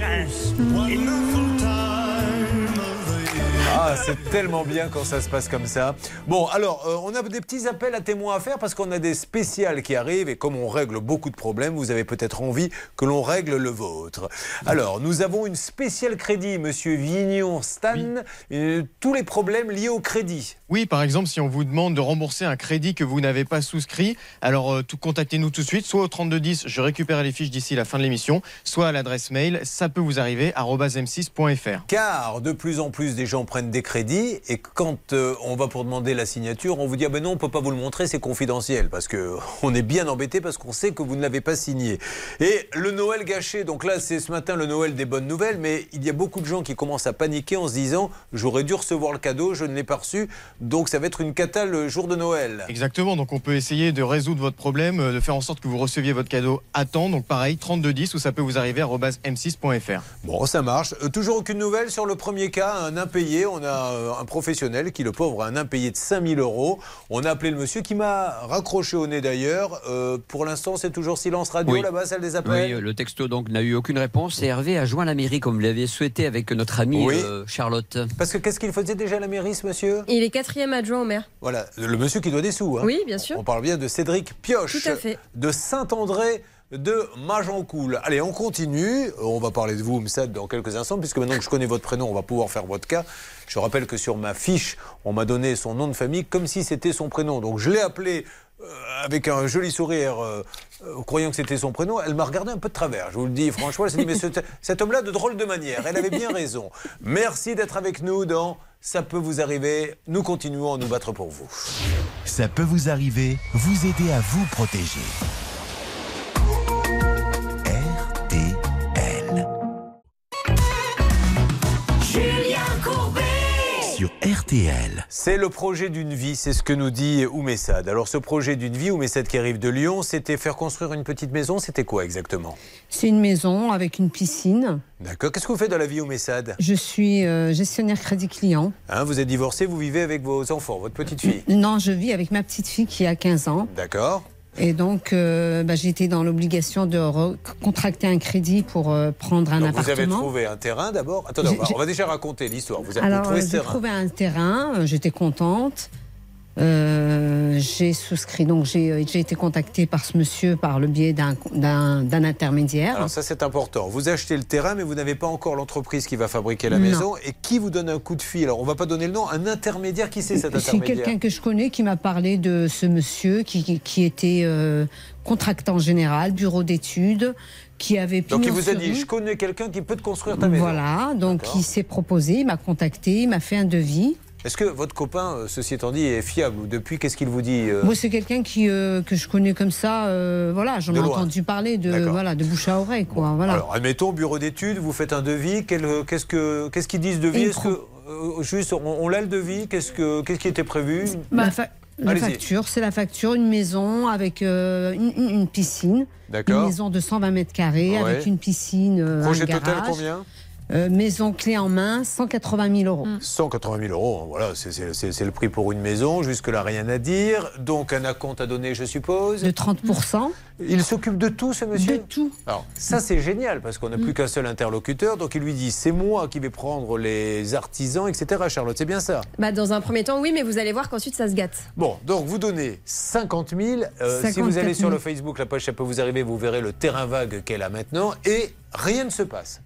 Ah, c'est tellement bien quand ça se passe comme ça. Bon, alors, euh, on a des petits appels à témoins à faire parce qu'on a des spéciales qui arrivent et comme on règle beaucoup de problèmes, vous avez peut-être envie que l'on règle le vôtre. Alors, nous avons une spéciale crédit, monsieur Vignon Stan, euh, tous les problèmes liés au crédit. Oui, par exemple, si on vous demande de rembourser un crédit que vous n'avez pas souscrit, alors euh, contactez-nous tout de suite, soit au 3210, je récupère les fiches d'ici la fin de l'émission, soit à l'adresse mail, ça peut vous arriver, arobase m6.fr. Car de plus en plus des gens prennent des crédits et quand euh, on va pour demander la signature, on vous dit ah ben non, on peut pas vous le montrer, c'est confidentiel parce que on est bien embêté parce qu'on sait que vous ne l'avez pas signé. Et le Noël gâché, donc là c'est ce matin le Noël des bonnes nouvelles, mais il y a beaucoup de gens qui commencent à paniquer en se disant j'aurais dû recevoir le cadeau, je ne l'ai pas reçu, donc ça va être une cata le jour de Noël. Exactement, donc on peut essayer de résoudre votre problème, euh, de faire en sorte que vous receviez votre cadeau à temps, donc pareil, 3210, ou ça peut vous arriver, arobase m6.fr. Bon, ça marche. Euh, toujours aucune nouvelle sur le premier cas, un impayé. On a euh, un professionnel qui, le pauvre, a un impayé de 5000 euros. On a appelé le monsieur qui m'a raccroché au nez d'ailleurs. Euh, pour l'instant, c'est toujours silence radio Oui. là-bas, celle des Oui, appels. euh, le texto donc n'a eu aucune réponse et Hervé a joint la mairie comme vous l'aviez souhaité avec notre amie Oui. euh, Charlotte. Parce que qu'est-ce qu'il faisait déjà à la mairie, ce monsieur? Il est quatrième adjoint au maire. Voilà, le monsieur qui doit des sous. hein. Oui, bien sûr. On parle bien de Cédric Pioche. Tout à fait. De Saint-André de Magencoul. Allez, on continue. On va parler de vous, Msad, dans quelques instants, puisque maintenant que je connais votre prénom, on va pouvoir faire votre cas. Je rappelle que sur ma fiche, on m'a donné son nom de famille comme si c'était son prénom. Donc je l'ai appelé euh, avec un joli sourire, euh, euh, croyant que c'était son prénom. Elle m'a regardé un peu de travers, je vous le dis franchement. Elle s'est dit, mais ce- cet homme-là, de drôle de manière. Elle avait bien raison. Merci d'être avec nous dans Ça peut vous arriver. Nous continuons à nous battre pour vous. Ça peut vous arriver, vous aider à vous protéger. Sur RTL. C'est le projet d'une vie, c'est ce que nous dit Oumessad. Alors ce projet d'une vie, Oumessad qui arrive de Lyon, c'était faire construire une petite maison, c'était quoi exactement? C'est une maison avec une piscine. D'accord, qu'est-ce que vous faites dans la vie Oumessad? Je suis euh, gestionnaire crédit client. hein, Vous êtes divorcé, vous vivez avec vos enfants, votre petite fille? Non, je vis avec ma petite fille qui a 15 ans. D'accord Et donc, euh, bah, été dans l'obligation de contracter un crédit pour euh, prendre un Donc vous avez appartement. trouvé un terrain d'abord Attendez, on va, J'ai- on va déjà raconter l'histoire. Vous avez Alors, trouvé j'ai trouvé un terrain, euh, j'étais contente. Euh, j'ai souscrit, donc j'ai euh, été contactée par ce monsieur par le biais d'un intermédiaire. Alors ça c'est important. Vous achetez le terrain mais vous n'avez pas encore l'entreprise qui va fabriquer la Non. maison. Et qui vous donne un coup de fil Alors on va pas donner le nom, un intermédiaire, qui c'est cet C'est intermédiaire quelqu'un que je connais qui m'a parlé de ce monsieur qui, était euh, contractant général, bureau d'études, qui avait Donc il vous a dit, je connais quelqu'un qui peut te construire ta maison. Voilà, donc il s'est proposé, il m'a contacté, il m'a fait un devis. Est-ce que votre copain, euh, ceci étant dit, est fiable ou Depuis, qu'est-ce qu'il vous dit euh Moi, c'est quelqu'un qui euh, que je connais comme ça. euh, voilà, j'en ai entendu parler de voilà de bouche à oreille, quoi. voilà. Alors, admettons, bureau d'études, vous faites un devis. Qu'est-ce que- qu'est-ce qu'ils disent devis Est-ce que juste, on, on l'a le devis? Qu'est-ce que qu'est-ce qui était prévu? La, fa- la facture, c'est la facture, une maison avec euh, une, une- piscine. Une maison de 120 mètres carrés Ouais. avec une piscine, euh, Projet un total combien? Euh, maison clé en main, 180 000 euros. 180 000 euros, voilà, c'est- le prix pour une maison. Jusque-là, rien à dire. Donc, un acompte à donner, je suppose De 30%. Il s'occupe de tout, ce monsieur De tout. Alors, ça, c'est génial, parce qu'on n'a plus qu'un seul interlocuteur. Donc, il lui dit c'est moi qui vais prendre les artisans, etc. Charlotte, c'est bien ça Bah, dans un premier temps, oui, mais vous allez voir qu'ensuite ça se gâte. Bon, donc vous donnez 50 000. Euh, si vous 54 allez 000. sur le Facebook, la page, ça peut vous arriver, vous verrez le terrain vague qu'elle a maintenant, et rien ne se passe.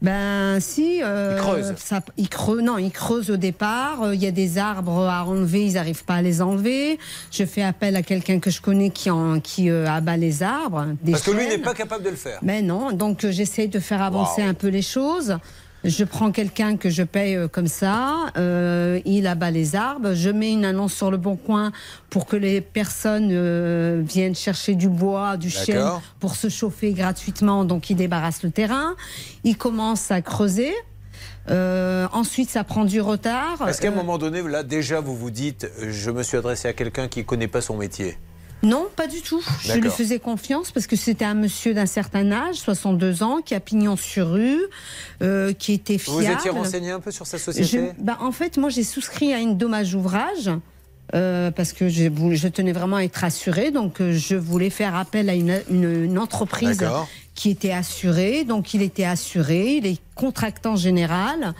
Ben si. euh, Il creuse. Ça, il creuse. Non, il creuse au départ. Euh, Il y a des arbres à enlever, ils n'arrivent pas à les enlever. Je fais appel à quelqu'un que je connais qui, en, qui euh, abat les arbres. Des Parce que lui n'est pas capable de le faire. Mais non, donc euh, j'essaye de faire avancer un peu les choses. Je prends quelqu'un que je paye euh, comme ça, euh, il abat les arbres. Je mets une annonce sur le bon coin pour que les personnes euh, viennent chercher du bois, du chêne pour se chauffer gratuitement. Donc il débarrasse le terrain. Il commence à creuser. Euh, ensuite, ça prend du retard. Est-ce qu'à un moment donné, là, déjà, vous vous dites je me suis adressé à quelqu'un qui ne connaît pas son métier Non, pas du tout. Je lui faisais confiance parce que c'était un monsieur d'un certain âge, 62 ans, qui a pignon sur rue, euh, qui était Vous fiable. vous étiez renseigné un peu sur sa société? Je- bah, En fait, moi, j'ai souscrit à une dommage ouvrage. euh, parce que je, tenais vraiment à être assurée, donc euh, je voulais faire appel à une, une- une entreprise qui était assurée, donc il était assuré, il est contractant général,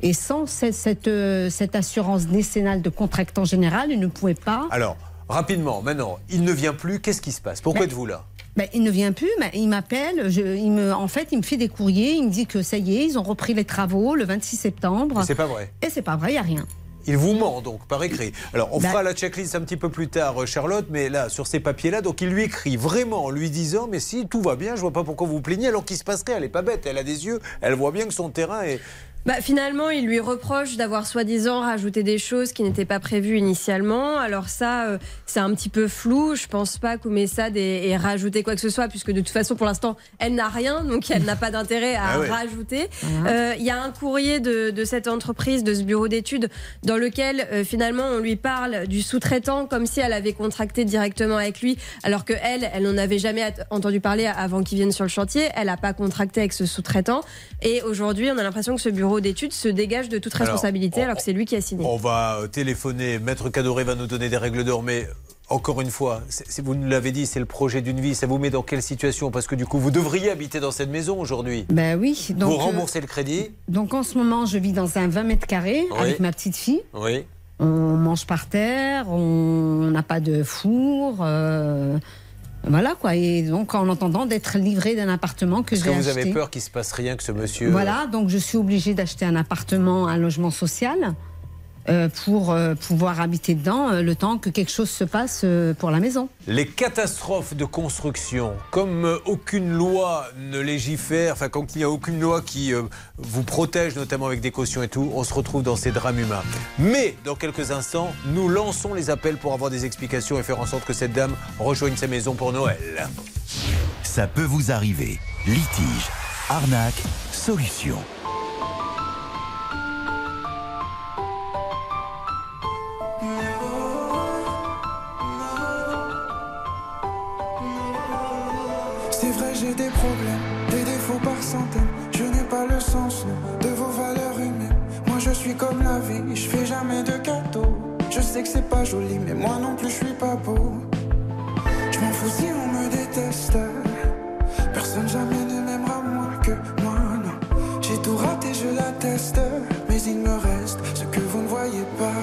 et sans cette, cette, cette assurance décennale de contractant général, il ne pouvait pas Alors, rapidement, maintenant, il ne vient plus, qu'est-ce qui se passe? Pourquoi Mais- êtes-vous là? Ben, il ne vient plus, il m'appelle. il me, en fait, il me fait des courriers. Il me dit que ça y est, ils ont repris les travaux le 26 septembre. C'est pas vrai. Et c'est pas vrai, il n'y a rien. Il vous ment donc par écrit. Alors on Bah- fera la checklist un petit peu plus tard, euh, Charlotte, mais là sur ces papiers-là, donc il lui écrit vraiment en lui disant mais si tout va bien, je vois pas pourquoi vous vous plaignez alors qu'il se passerait. Elle est pas bête, elle a des yeux, elle voit bien que son terrain est. Bah, finalement, il lui reproche d'avoir soi-disant rajouté des choses qui n'étaient pas prévues initialement. Alors ça, euh, c'est un petit peu flou. Je pense pas qu'Oumessad ait, ait rajouté quoi que ce soit, puisque de toute façon, pour l'instant, elle n'a rien, donc elle n'a pas d'intérêt à Ah ouais. rajouter. Mhm. Euh, Il y a un courrier de, de cette entreprise, de ce bureau d'études, dans lequel euh, finalement on lui parle du sous-traitant comme si elle avait contracté directement avec lui, alors que elle, elle n'en avait jamais entendu parler avant qu'il vienne sur le chantier. Elle n'a pas contracté avec ce sous-traitant. Et aujourd'hui, on a l'impression que ce bureau d'études se dégage de toute Alors, responsabilité, on- alors que c'est lui qui a signé. On va euh, téléphoner, Maître Cadoré va nous donner des règles d'or, mais encore une fois, c'est- vous nous l'avez dit, c'est le projet d'une vie. Ça vous met dans quelle situation? Parce que du coup, vous devriez habiter dans cette maison aujourd'hui. Ben oui. Donc, vous euh, remboursez le crédit donc en ce moment, je vis dans un 20 mètres carrés Oui. avec ma petite fille. Oui. On mange par terre, on n'a pas de four. euh, voilà quoi. Et donc en entendant d'être livré d'un appartement que Est-ce j'ai que vous acheté. avez peur qu'il se passe rien, que ce monsieur. Voilà, donc je suis obligée d'acheter un appartement, un logement social. Euh, pour euh, pouvoir habiter dedans euh, le temps que quelque chose se passe pour la maison. Les catastrophes de construction, comme aucune loi ne légifère, enfin quand il n'y a aucune loi qui vous protège, notamment avec des cautions et tout, on se retrouve dans ces drames humains. Mais dans quelques instants, nous lançons les appels pour avoir des explications et faire en sorte que cette dame rejoigne sa maison pour Noël. Ça peut vous arriver. Litige, arnaque, solution. Comme la vie, je fais jamais de cadeaux. Je sais que c'est pas joli, mais moi non plus, je suis pas beau. Je m'en fous si on me déteste. Personne jamais ne m'aimera moins que moi, non. J'ai tout raté, je l'atteste. Mais il me reste ce que vous ne voyez pas.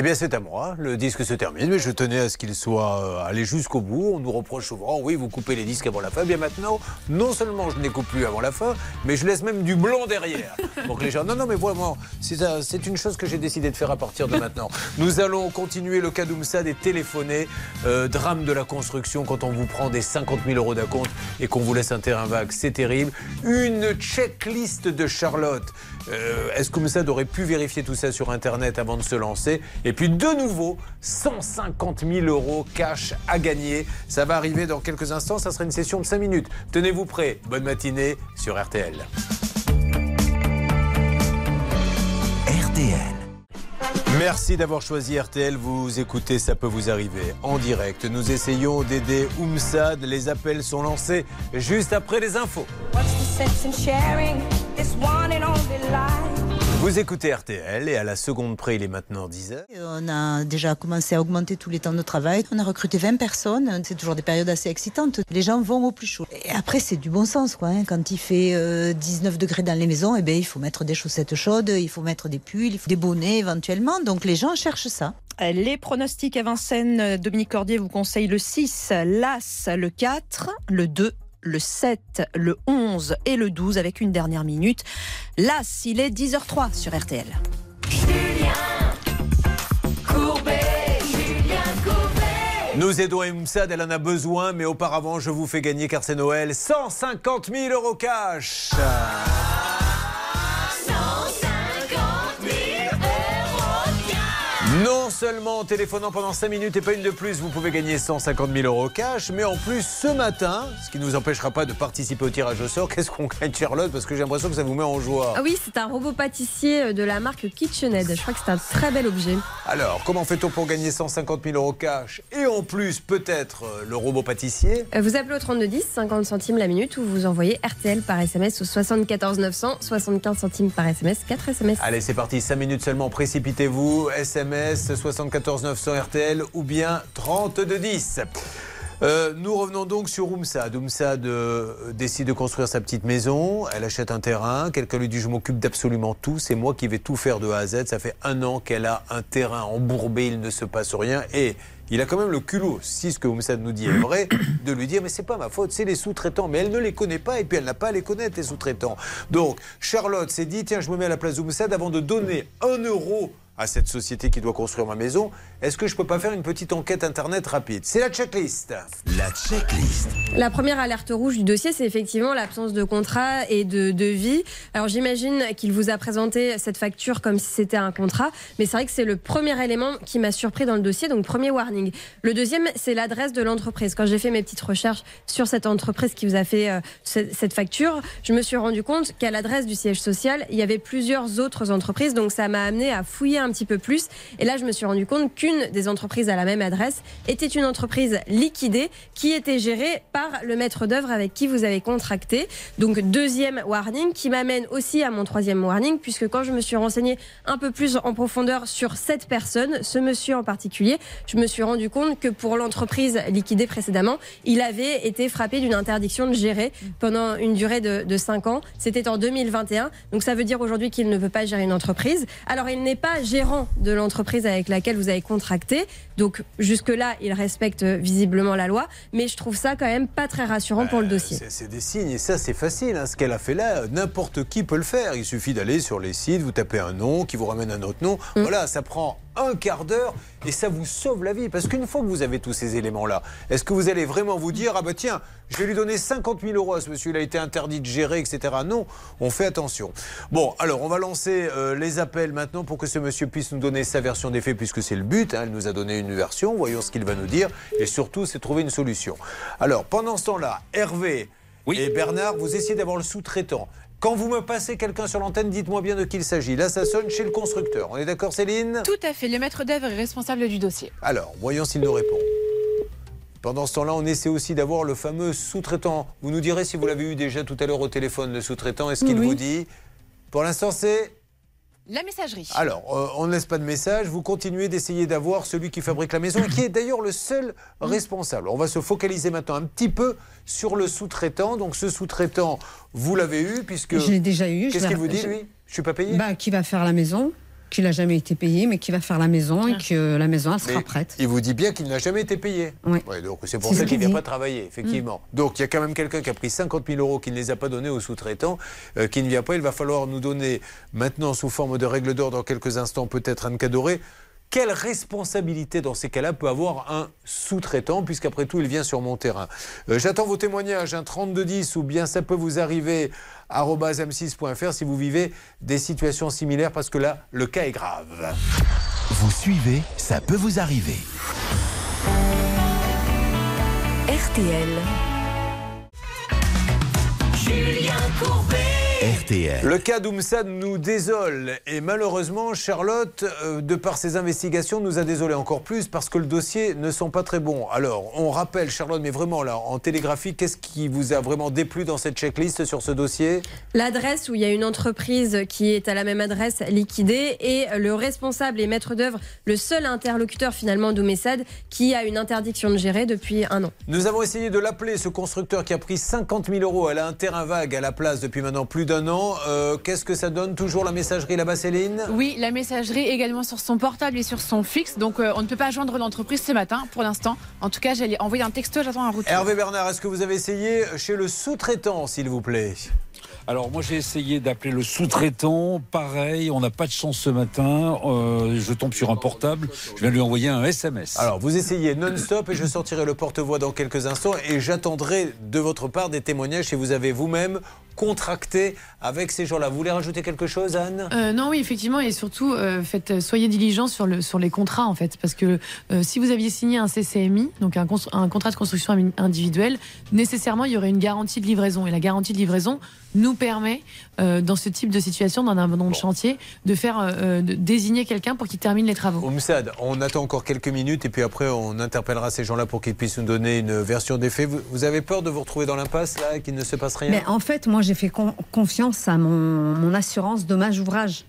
Eh bien, c'est à moi. Le disque se termine, mais je tenais à ce qu'il soit euh, allé jusqu'au bout. On nous reproche souvent, oui, vous coupez les disques avant la fin. Eh Bien maintenant, non seulement je ne les coupe plus avant la fin, mais je laisse même du blanc derrière. Donc les gens, non, non, mais vraiment, c'est une chose que j'ai décidé de faire à partir de maintenant. Nous allons continuer le cas d'Oumsad et téléphoner. Euh, drame de la construction quand on vous prend des 50 000 euros d'acompte et qu'on vous laisse un terrain vague, c'est terrible. Une checklist de Charlotte. Euh, Est-ce qu'Oumsad aurait pu vérifier tout ça sur Internet avant de se lancer Et puis de nouveau, 150 000 euros cash à gagner. Ça va arriver dans quelques instants. Ça sera une session de 5 minutes. Tenez-vous prêts. Bonne matinée sur. RTL. Merci d'avoir choisi RTL. Vous écoutez, ça peut vous arriver en direct. Nous essayons d'aider Oumsad. Les appels sont lancés juste après les infos. Vous écoutez RTL et à la seconde près, il est maintenant 10h. On a déjà commencé à augmenter tous les temps de travail. On a recruté 20 personnes. C'est toujours des périodes assez excitantes. Les gens vont au plus chaud. Et après, c'est du bon sens. Quoi, hein. Quand il fait euh, 19 degrés dans les maisons, eh ben, il faut mettre des chaussettes chaudes, il faut mettre des pulls, il faut des bonnets éventuellement. Donc les gens cherchent ça. Les pronostics à Vincennes, Dominique Cordier vous conseille le 6, l'As le 4, le 2, le 7, le 11 et le 12 avec une dernière minute. L'As, il est 10h03 sur RTL. Courbet, Julien Courbet. Nous aidons Oumsad, elle en a besoin, mais auparavant, je vous fais gagner, car c'est Noël, 150 000 euros cash. 150 000 euros Non seulement en téléphonant pendant 5 minutes et pas une de plus, vous pouvez gagner 150 000 euros cash, mais en plus ce matin, ce qui ne nous empêchera pas de participer au tirage au sort, qu'est-ce qu'on gagne Charlotte? Parce que j'ai l'impression que ça vous met en joie. Ah oui, c'est un robot pâtissier euh, de la marque KitchenAid. Je crois que c'est un très bel objet. Alors, comment fait-on pour gagner 150 000 euros cash? Et en plus peut-être euh, le robot pâtissier? Euh, Vous appelez au 3210, 50 centimes la minute, ou vous envoyez RTL par SMS au 74 900, 75 centimes par SMS, 4 SMS. Allez, c'est parti, 5 minutes seulement, précipitez-vous. SMS 74 900 RTL ou bien 3210. Euh, nous revenons donc sur Oumsad. Oumsad euh, décide de construire sa petite maison. Elle achète un terrain. Quelqu'un lui dit Je m'occupe d'absolument tout. C'est moi qui vais tout faire de A à Z. Ça fait un an qu'elle a un terrain embourbé. Il ne se passe rien. Et il a quand même le culot, si ce que Oumsad nous dit est vrai, de lui dire Mais c'est pas ma faute, c'est les sous-traitants. Mais elle ne les connaît pas et puis elle n'a pas à les connaître, les sous-traitants. Donc Charlotte s'est dit Tiens, je me mets à la place d'Oumsad avant de donner un euro à cette société qui doit construire ma maison, est-ce que je peux pas faire une petite enquête internet rapide? C'est la checklist. La checklist. La première alerte rouge du dossier, c'est effectivement l'absence de contrat et de devis. Alors j'imagine qu'il vous a présenté cette facture comme si c'était un contrat, mais c'est vrai que c'est le premier élément qui m'a surpris dans le dossier, donc premier warning. Le deuxième, c'est l'adresse de l'entreprise. Quand j'ai fait mes petites recherches sur cette entreprise qui vous a fait euh, ce- cette facture, je me suis rendu compte qu'à l'adresse du siège social, il y avait plusieurs autres entreprises, donc ça m'a amené à fouiller un petit peu plus. Et là, je me suis rendu compte qu'une des entreprises à la même adresse était une entreprise liquidée qui était gérée par le maître d'œuvre avec qui vous avez contracté. Donc deuxième warning qui m'amène aussi à mon troisième warning puisque quand je me suis renseigné un peu plus en profondeur sur cette personne, ce monsieur en particulier, je me suis rendu compte que pour l'entreprise liquidée précédemment, il avait été frappé d'une interdiction de gérer pendant une durée de, de 5 ans. C'était en 2021. Donc ça veut dire aujourd'hui qu'il ne peut pas gérer une entreprise. Alors il n'est pas gérant de l'entreprise avec laquelle vous avez contracté. Donc jusque-là, il respecte visiblement la loi, mais je trouve ça quand même pas très rassurant pour le dossier. C'est- des signes et ça c'est facile. hein. Ce qu'elle a fait là, n'importe qui peut le faire. Il suffit d'aller sur les sites, vous tapez un nom qui vous ramène un autre nom. Mm. Voilà, ça prend un quart d'heure et ça vous sauve la vie. Parce qu'une fois que vous avez tous ces éléments-là, est-ce que vous allez vraiment vous dire ah bah tiens, je vais lui donner 50 000 euros à ce monsieur, il a été interdit de gérer, etc. Non, on fait attention. Bon, alors on va lancer euh, les appels maintenant pour que ce monsieur puisse nous donner sa version des faits puisque c'est le but. hein. Elle nous a donné une version, voyons ce qu'il va nous dire et surtout c'est trouver une solution. Alors pendant ce temps-là, Hervé et Bernard, vous essayez d'avoir le sous-traitant. Quand vous me passez quelqu'un sur l'antenne, dites-moi bien de qui il s'agit. Là, ça sonne chez le constructeur. On est d'accord, Céline? Tout à fait. Le maître d'œuvre est responsable du dossier. Alors, voyons s'il nous répond. Pendant ce temps-là, on essaie aussi d'avoir le fameux sous-traitant. Vous nous direz si vous l'avez eu déjà tout à l'heure au téléphone, le sous-traitant. Est-ce qu'il Oui. vous dit? Pour l'instant, c'est La messagerie. alors, euh, on ne laisse pas de message. Vous continuez d'essayer d'avoir celui qui fabrique la maison et qui est d'ailleurs le seul responsable. On va se focaliser maintenant un petit peu sur le sous-traitant. Donc, ce sous-traitant, vous l'avez eu puisque. Je l'ai déjà eu. Qu'est-ce qu'il vous dit, je- lui? Je suis pas payé bah, Qui va faire la maison? Qui n'a jamais été payé, mais qui va faire la maison et que la maison elle sera Mais prête. Il vous dit bien qu'il n'a jamais été payé. Oui. Ouais, donc c'est pour ça qu'il qu'il ne vient pas travailler, effectivement. Donc il y a quand même quelqu'un qui a pris 50 000 euros, qui ne les a pas donnés au sous-traitant, euh, qui ne vient pas. Il va falloir nous donner maintenant sous forme de règle d'or dans quelques instants, peut-être Anne Cadoré. Quelle responsabilité dans ces cas-là peut avoir un sous-traitant, puisqu'après tout, il vient sur mon terrain Euh, J'attends vos témoignages, un 3210, ou bien ça peut vous arriver arobase m6.fr si vous vivez des situations similaires, parce que là, le cas est grave. Vous suivez, ça peut vous arriver. RTL. Julien Courbet. RTL. Le cas d'Oumsad nous désole et malheureusement Charlotte, euh, de par ses investigations, nous a désolé encore plus parce que le dossier ne sont pas très bons. Alors, on rappelle Charlotte, mais vraiment là, en télégraphie, qu'est-ce qui vous a vraiment déplu dans cette checklist sur ce dossier? L'adresse où il y a une entreprise qui est à la même adresse liquidée et le responsable et maître d'œuvre, le seul interlocuteur finalement d'Oumessad qui a une interdiction de gérer depuis un an. Nous avons essayé de l'appeler, ce constructeur qui a pris 50 000 euros. Elle a un terrain vague à la place depuis maintenant plus d'un an. Euh, Qu'est-ce que ça donne Toujours la messagerie là-bas, Céline? Oui, la messagerie également sur son portable et sur son fixe. Donc euh, on ne peut pas joindre l'entreprise ce matin pour l'instant. En tout cas, j'allais envoyer un texto, j'attends un retour. Hervé Bernard, est-ce que vous avez essayé chez le sous-traitant, s'il vous plaît? Alors moi j'ai essayé d'appeler le sous-traitant, pareil, on n'a pas de chance ce matin, Euh, je tombe sur un portable, je viens lui envoyer un SMS. Alors, vous essayez non-stop et je sortirai le porte-voix dans quelques instants et j'attendrai de votre part des témoignages si vous avez vous-même contracté avec ces gens-là. Vous voulez rajouter quelque chose, Anne? Euh, non, oui, effectivement, et surtout, euh, faites, soyez diligents sur, le, sur les contrats, en fait, parce que euh, si vous aviez signé un CCMI, donc un, contrat de construction individuelle, nécessairement, il y aurait une garantie de livraison. Et la garantie de livraison nous permet, euh, dans ce type de situation, dans un abandon de chantier, de faire euh, de désigner quelqu'un pour qu'il termine les travaux. Oumsad, on attend encore quelques minutes et puis après on interpellera ces gens-là pour qu'ils puissent nous donner une version des faits. Vous, vous avez peur de vous retrouver dans l'impasse là et qu'il ne se passe rien? Mais en fait, moi, j'ai fait con- confiance à mon, mon assurance dommage ouvrage.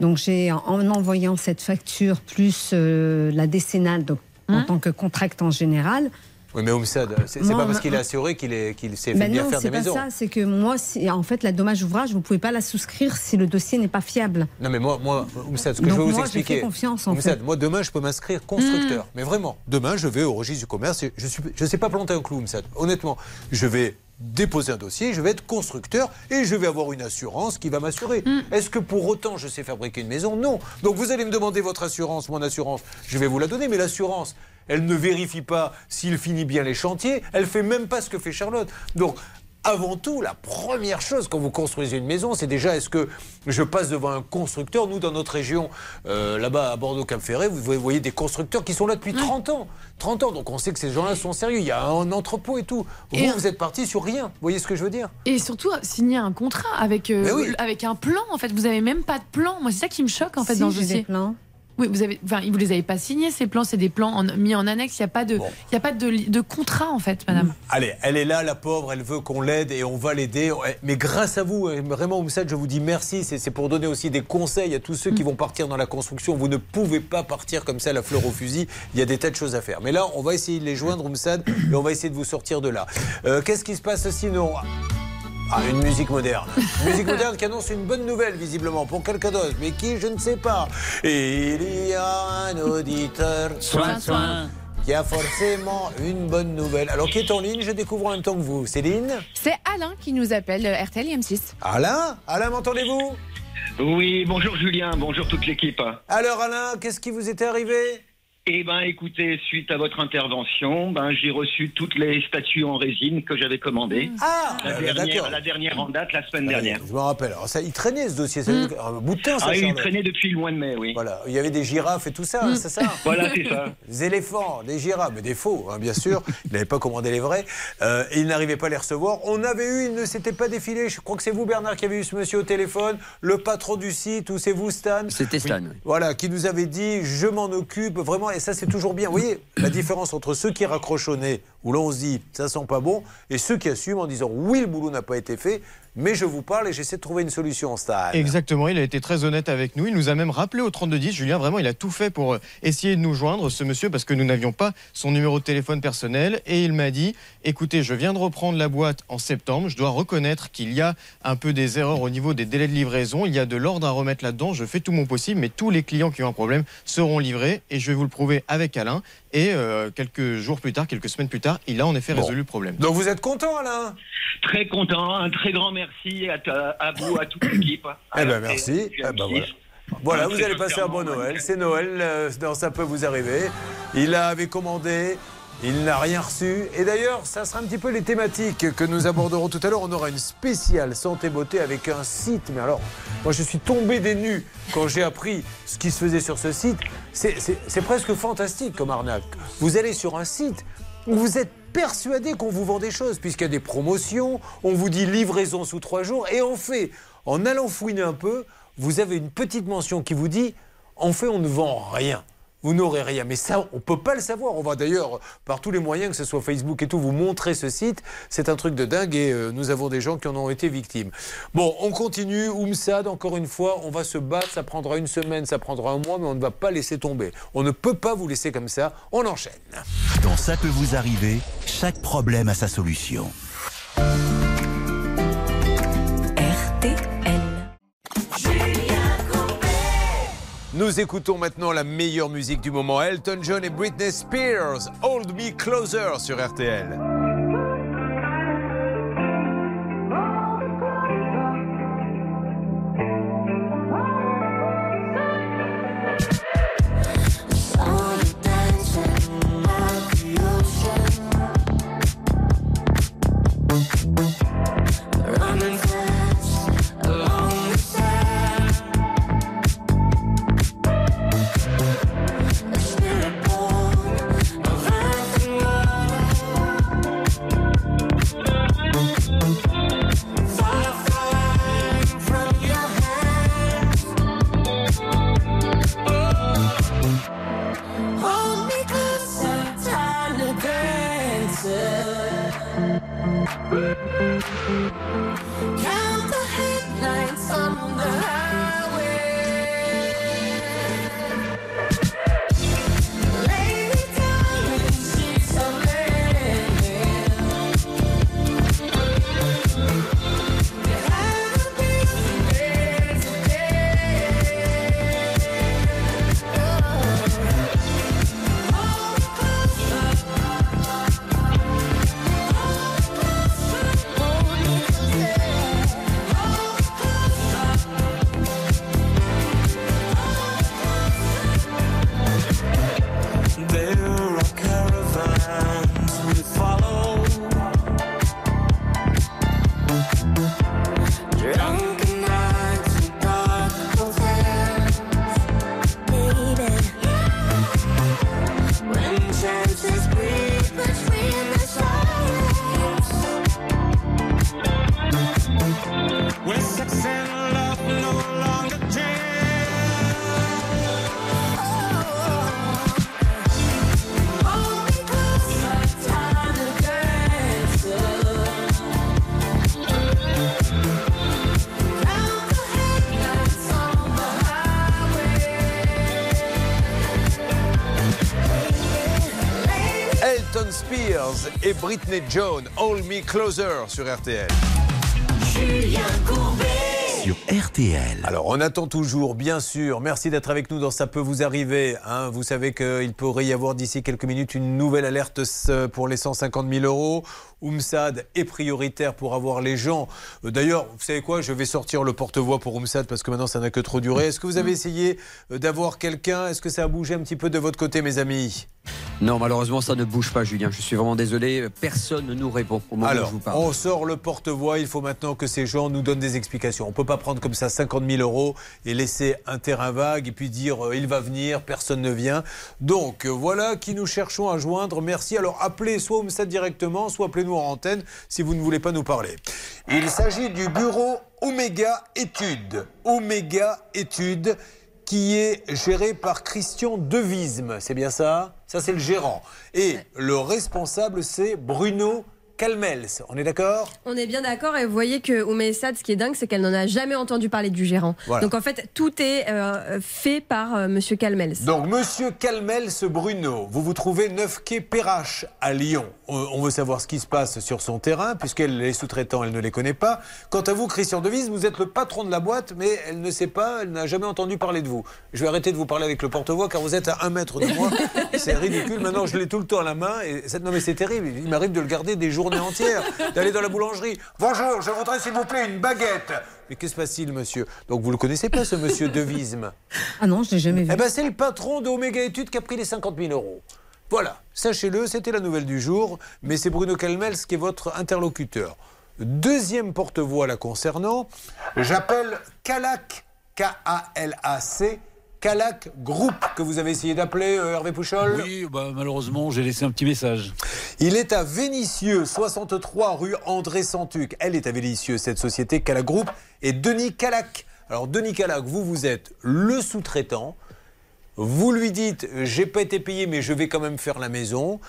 Donc, j'ai, en, en envoyant cette facture plus euh, la décennale, donc, en Hein tant que contract en général. Oui, mais Oumsad, c'est c'est pas parce qu'il est assuré qu'il est- qu'il s'est fait Ben bien non, faire c'est des pas maisons. ça. C'est que moi, en fait, la dommage ouvrage, vous pouvez pas la souscrire si le dossier n'est pas fiable. Non mais moi, moi Oumsad, ce que Donc je vais vous expliquer. confiance, en Oumsad, fait. moi demain je peux m'inscrire constructeur. Mais vraiment, demain je vais au registre du commerce et je je sais pas planter un clou, Oumsad. Honnêtement, je vais déposer un dossier, je vais être constructeur et je vais avoir une assurance qui va m'assurer. Est-ce que pour autant je sais fabriquer une maison? Non. Donc vous allez me demander votre assurance, mon assurance, je vais vous la donner, mais l'assurance, elle ne vérifie pas s'il finit bien les chantiers, elle fait même pas ce que fait Charlotte. Donc avant tout, la première chose quand vous construisez une maison, c'est déjà est-ce que je passe devant un constructeur? Nous, dans notre région, euh, là-bas à Bordeaux-Cap-Ferré, vous voyez des constructeurs qui sont là depuis 30 ans. 30 ans, donc on sait que ces gens-là sont sérieux. Il y a un entrepôt et tout. Vous, Et- vous êtes parti sur rien. Vous voyez ce que je veux dire? Et surtout, signer un contrat avec, euh, oui. avec un plan, en fait. Vous avez même pas de plan. Moi, c'est ça qui me choque, en fait, Si, dans le dossier. des plans. Oui, vous avez, enfin, vous les avez pas signés ces plans, c'est des plans en- mis en annexe. Il n'y a pas de, il y a pas de, contrat en fait, madame. Allez, elle est là, la pauvre, elle veut qu'on l'aide et on va l'aider. Mais grâce à vous, euh, vraiment, Oumsad, je vous dis merci. C'est c'est pour donner aussi des conseils à tous ceux qui vont partir dans la construction. Vous ne pouvez pas partir comme ça, la fleur au fusil. Il y a des tas de choses à faire. Mais là, on va essayer de les joindre, Oumsad, et on va essayer de vous sortir de là. Euh, Qu'est-ce qui se passe sinon? Ah, une musique moderne. Une musique moderne qui annonce une bonne nouvelle, visiblement, pour quelqu'un d'autre, mais qui, je ne sais pas. Et il y a un auditeur. Soin, soin. Qui a forcément une bonne nouvelle. Alors, qui est en ligne? Je découvre en même temps que vous. Céline? C'est Alain qui nous appelle, euh, RTL et M6. Alain? Alain, m'entendez-vous? Oui, bonjour Julien, bonjour toute l'équipe. Alors, Alain, qu'est-ce qui vous était arrivé? Eh ben, écoutez, suite à votre intervention, ben, j'ai reçu toutes les statues en résine que j'avais commandées. Ah, la, euh, dernière, d'accord. la dernière en date, la semaine dernière. Je me rappelle. Alors, ça, il traînait ce dossier. Ça, Un bout de temps, ça, Ah, il traînait depuis le mois de mai, oui. Voilà, il y avait des girafes et tout ça, hein, c'est ça Voilà, c'est ça. Des éléphants, des girafes, mais des faux, hein, bien sûr. Il n'avait pas commandé les vrais. Euh, et il n'arrivait pas à les recevoir. On avait eu, il ne s'était pas défilé. Je crois que c'est vous, Bernard, qui avez eu ce monsieur au téléphone, le patron du site, ou c'est vous, Stan C'était Stan. oui. Voilà, qui nous avait dit je m'en occupe vraiment, et ça c'est toujours bien. Vous voyez la différence entre ceux qui raccrochent au nez, où l'on se dit ça sent pas bon, et ceux qui assument en disant oui, le boulot n'a pas été fait, mais je vous parle et j'essaie de trouver une solution, Stan. Exactement, il a été très honnête avec nous. Il nous a même rappelé au 3210. Julien, vraiment, il a tout fait pour euh, essayer de nous joindre, ce monsieur, parce que nous n'avions pas son numéro de téléphone personnel. Et il m'a dit écoutez, je viens de reprendre la boîte en septembre. Je dois reconnaître qu'il y a un peu des erreurs au niveau des délais de livraison. Il y a de l'ordre à remettre là-dedans. Je fais tout mon possible, mais tous les clients qui ont un problème seront livrés. Et je vais vous le prouver avec Alain. Et euh, quelques jours plus tard, quelques semaines plus tard, il a en effet Bon. résolu le problème. Donc vous êtes content, Alain? Très content, un très grand merci à, ta- à vous, à toute l'équipe. Eh ben merci. Eh ben M6. voilà. Vous allez passer un bon Noël. C'est Noël, euh, non, ça peut vous arriver. Il avait commandé, il n'a rien reçu. Et d'ailleurs, ça sera un petit peu les thématiques que nous aborderons tout à l'heure. On aura une spéciale santé beauté avec un site. Mais alors, moi, je suis tombé des nues quand j'ai appris ce qui se faisait sur ce site. C'est presque fantastique comme arnaque. Vous allez sur un site où vous êtes persuadé qu'on vous vend des choses, puisqu'il y a des promotions, on vous dit livraison sous trois jours, et en fait, en allant fouiner un peu, vous avez une petite mention qui vous dit, en fait, on ne vend rien. Vous n'aurez rien. Mais ça, on ne peut pas le savoir. On va d'ailleurs, par tous les moyens, que ce soit Facebook et tout, vous montrer ce site. C'est un truc de dingue et euh, nous avons des gens qui en ont été victimes. Bon, on continue. Oumsad, encore une fois, on va se battre. Ça prendra une semaine, ça prendra un mois, mais on ne va pas laisser tomber. On ne peut pas vous laisser comme ça. On enchaîne. Dans Ça peut vous arriver, chaque problème a sa solution. Nous écoutons maintenant la meilleure musique du moment. Elton John et Britney Spears. Hold Me Closer sur RTL. Et Britney John. Hold Me Closer sur RTL. Julien Courbet. RTL. Alors, on attend toujours, bien sûr. Merci d'être avec nous dans Ça peut vous arriver. hein. Vous savez qu'il pourrait y avoir d'ici quelques minutes une nouvelle alerte euh, pour les 150 000 euros. Oumsad est prioritaire pour avoir les gens. Euh, D'ailleurs, vous savez quoi? Je vais sortir le porte-voix pour Oumsad parce que maintenant ça n'a que trop duré. Est-ce que vous avez essayé euh, d'avoir quelqu'un? Est-ce que ça a bougé un petit peu de votre côté, mes amis? Non, malheureusement, ça ne bouge pas, Julien. Je suis vraiment désolé. Personne ne nous répond au moment où Alors, je vous parle. on sort le porte-voix. Il faut maintenant que ces gens nous donnent des explications. On ne peut pas prendre comme ça 50 000 euros et laisser un terrain vague et puis dire euh, il va venir, personne ne vient. Donc euh, voilà qui nous cherchons à joindre. Merci. Alors appelez soit Oumsad directement, soit appelez-nous en antenne si vous ne voulez pas nous parler. Il s'agit du bureau Omega Études. Omega Études qui est géré par Christian Devisme. C'est bien ça? Ça, c'est le gérant. Et le responsable, c'est Bruno Calmels. On est d'accord? On est bien d'accord et vous voyez que Oumé Sad, ce qui est dingue, c'est qu'elle n'en a jamais entendu parler du gérant. Voilà. Donc en fait, tout est euh, fait par euh, Monsieur Calmels. Donc, monsieur Calmels Bruno, vous vous trouvez 9 quai Perrache à Lyon. On on veut savoir ce qui se passe sur son terrain, puisqu'elle, les sous-traitants, elle ne les connaît pas. Quant à vous, Christian Devise, vous êtes le patron de la boîte, mais elle ne sait pas, elle n'a jamais entendu parler de vous. Je vais arrêter de vous parler avec le porte-voix, car vous êtes à un mètre de moi. C'est ridicule. Maintenant, je l'ai tout le temps à la main. Et non, mais c'est terrible. Il m'arrive de le garder des d'aller dans la boulangerie. Bonjour, je voudrais, s'il vous plaît, une baguette. Mais que se passe-t-il, monsieur? Donc, vous le connaissez pas, ce monsieur Devisme Ah non, je l'ai jamais vu. eh ben, c'est le patron de Omega Études qui a pris les 50 000 euros. Voilà, sachez-le, c'était la nouvelle du jour, mais c'est Bruno Calmels qui est votre interlocuteur. Deuxième porte-voix la concernant, j'appelle Calac, K-A-L-A-C, Calac Group, que vous avez essayé d'appeler, euh, Hervé Pouchol Oui, bah, malheureusement, j'ai laissé un petit message. Il est à Vénissieux, 63 rue André Santuc. Elle est à Vénissieux, cette société Calac Group, et Denis Calac. Alors, Denis Calac, vous, vous êtes le sous-traitant. Vous lui dites, j'ai pas été payé, mais je vais quand même faire la maison.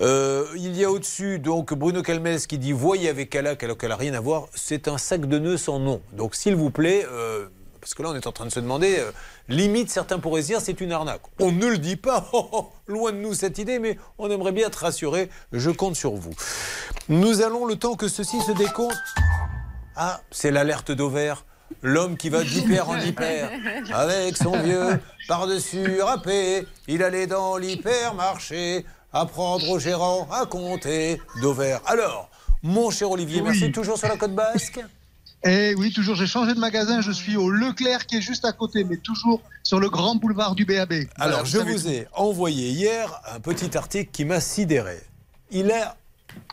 Euh, il y a au-dessus donc Bruno Calmès qui dit voyez avec Calac alors qu'elle n'a rien à voir. C'est un sac de nœuds sans nom. Donc s'il vous plaît, euh, parce que là on est en train de se demander, euh, limite certains pourraient se dire c'est une arnaque. On ne le dit pas, Oh, oh, loin de nous cette idée, mais on aimerait bien être rassuré. Je compte sur vous. Nous allons le temps que ceci se décompte. Ah, c'est l'alerte d'Auvert. L'homme qui va d'hyper en hyper. Avec son vieux par-dessus râpé, il allait dans l'hypermarché apprendre au gérant à compter d'Auvert. Alors, mon cher Olivier, Oui. merci toujours sur la côte basque. Eh oui, toujours, j'ai changé de magasin, je suis au Leclerc qui est juste à côté, mais toujours sur le grand boulevard du BAB. Voilà, Alors, je vous tout. ai envoyé hier un petit article qui m'a sidéré. Il a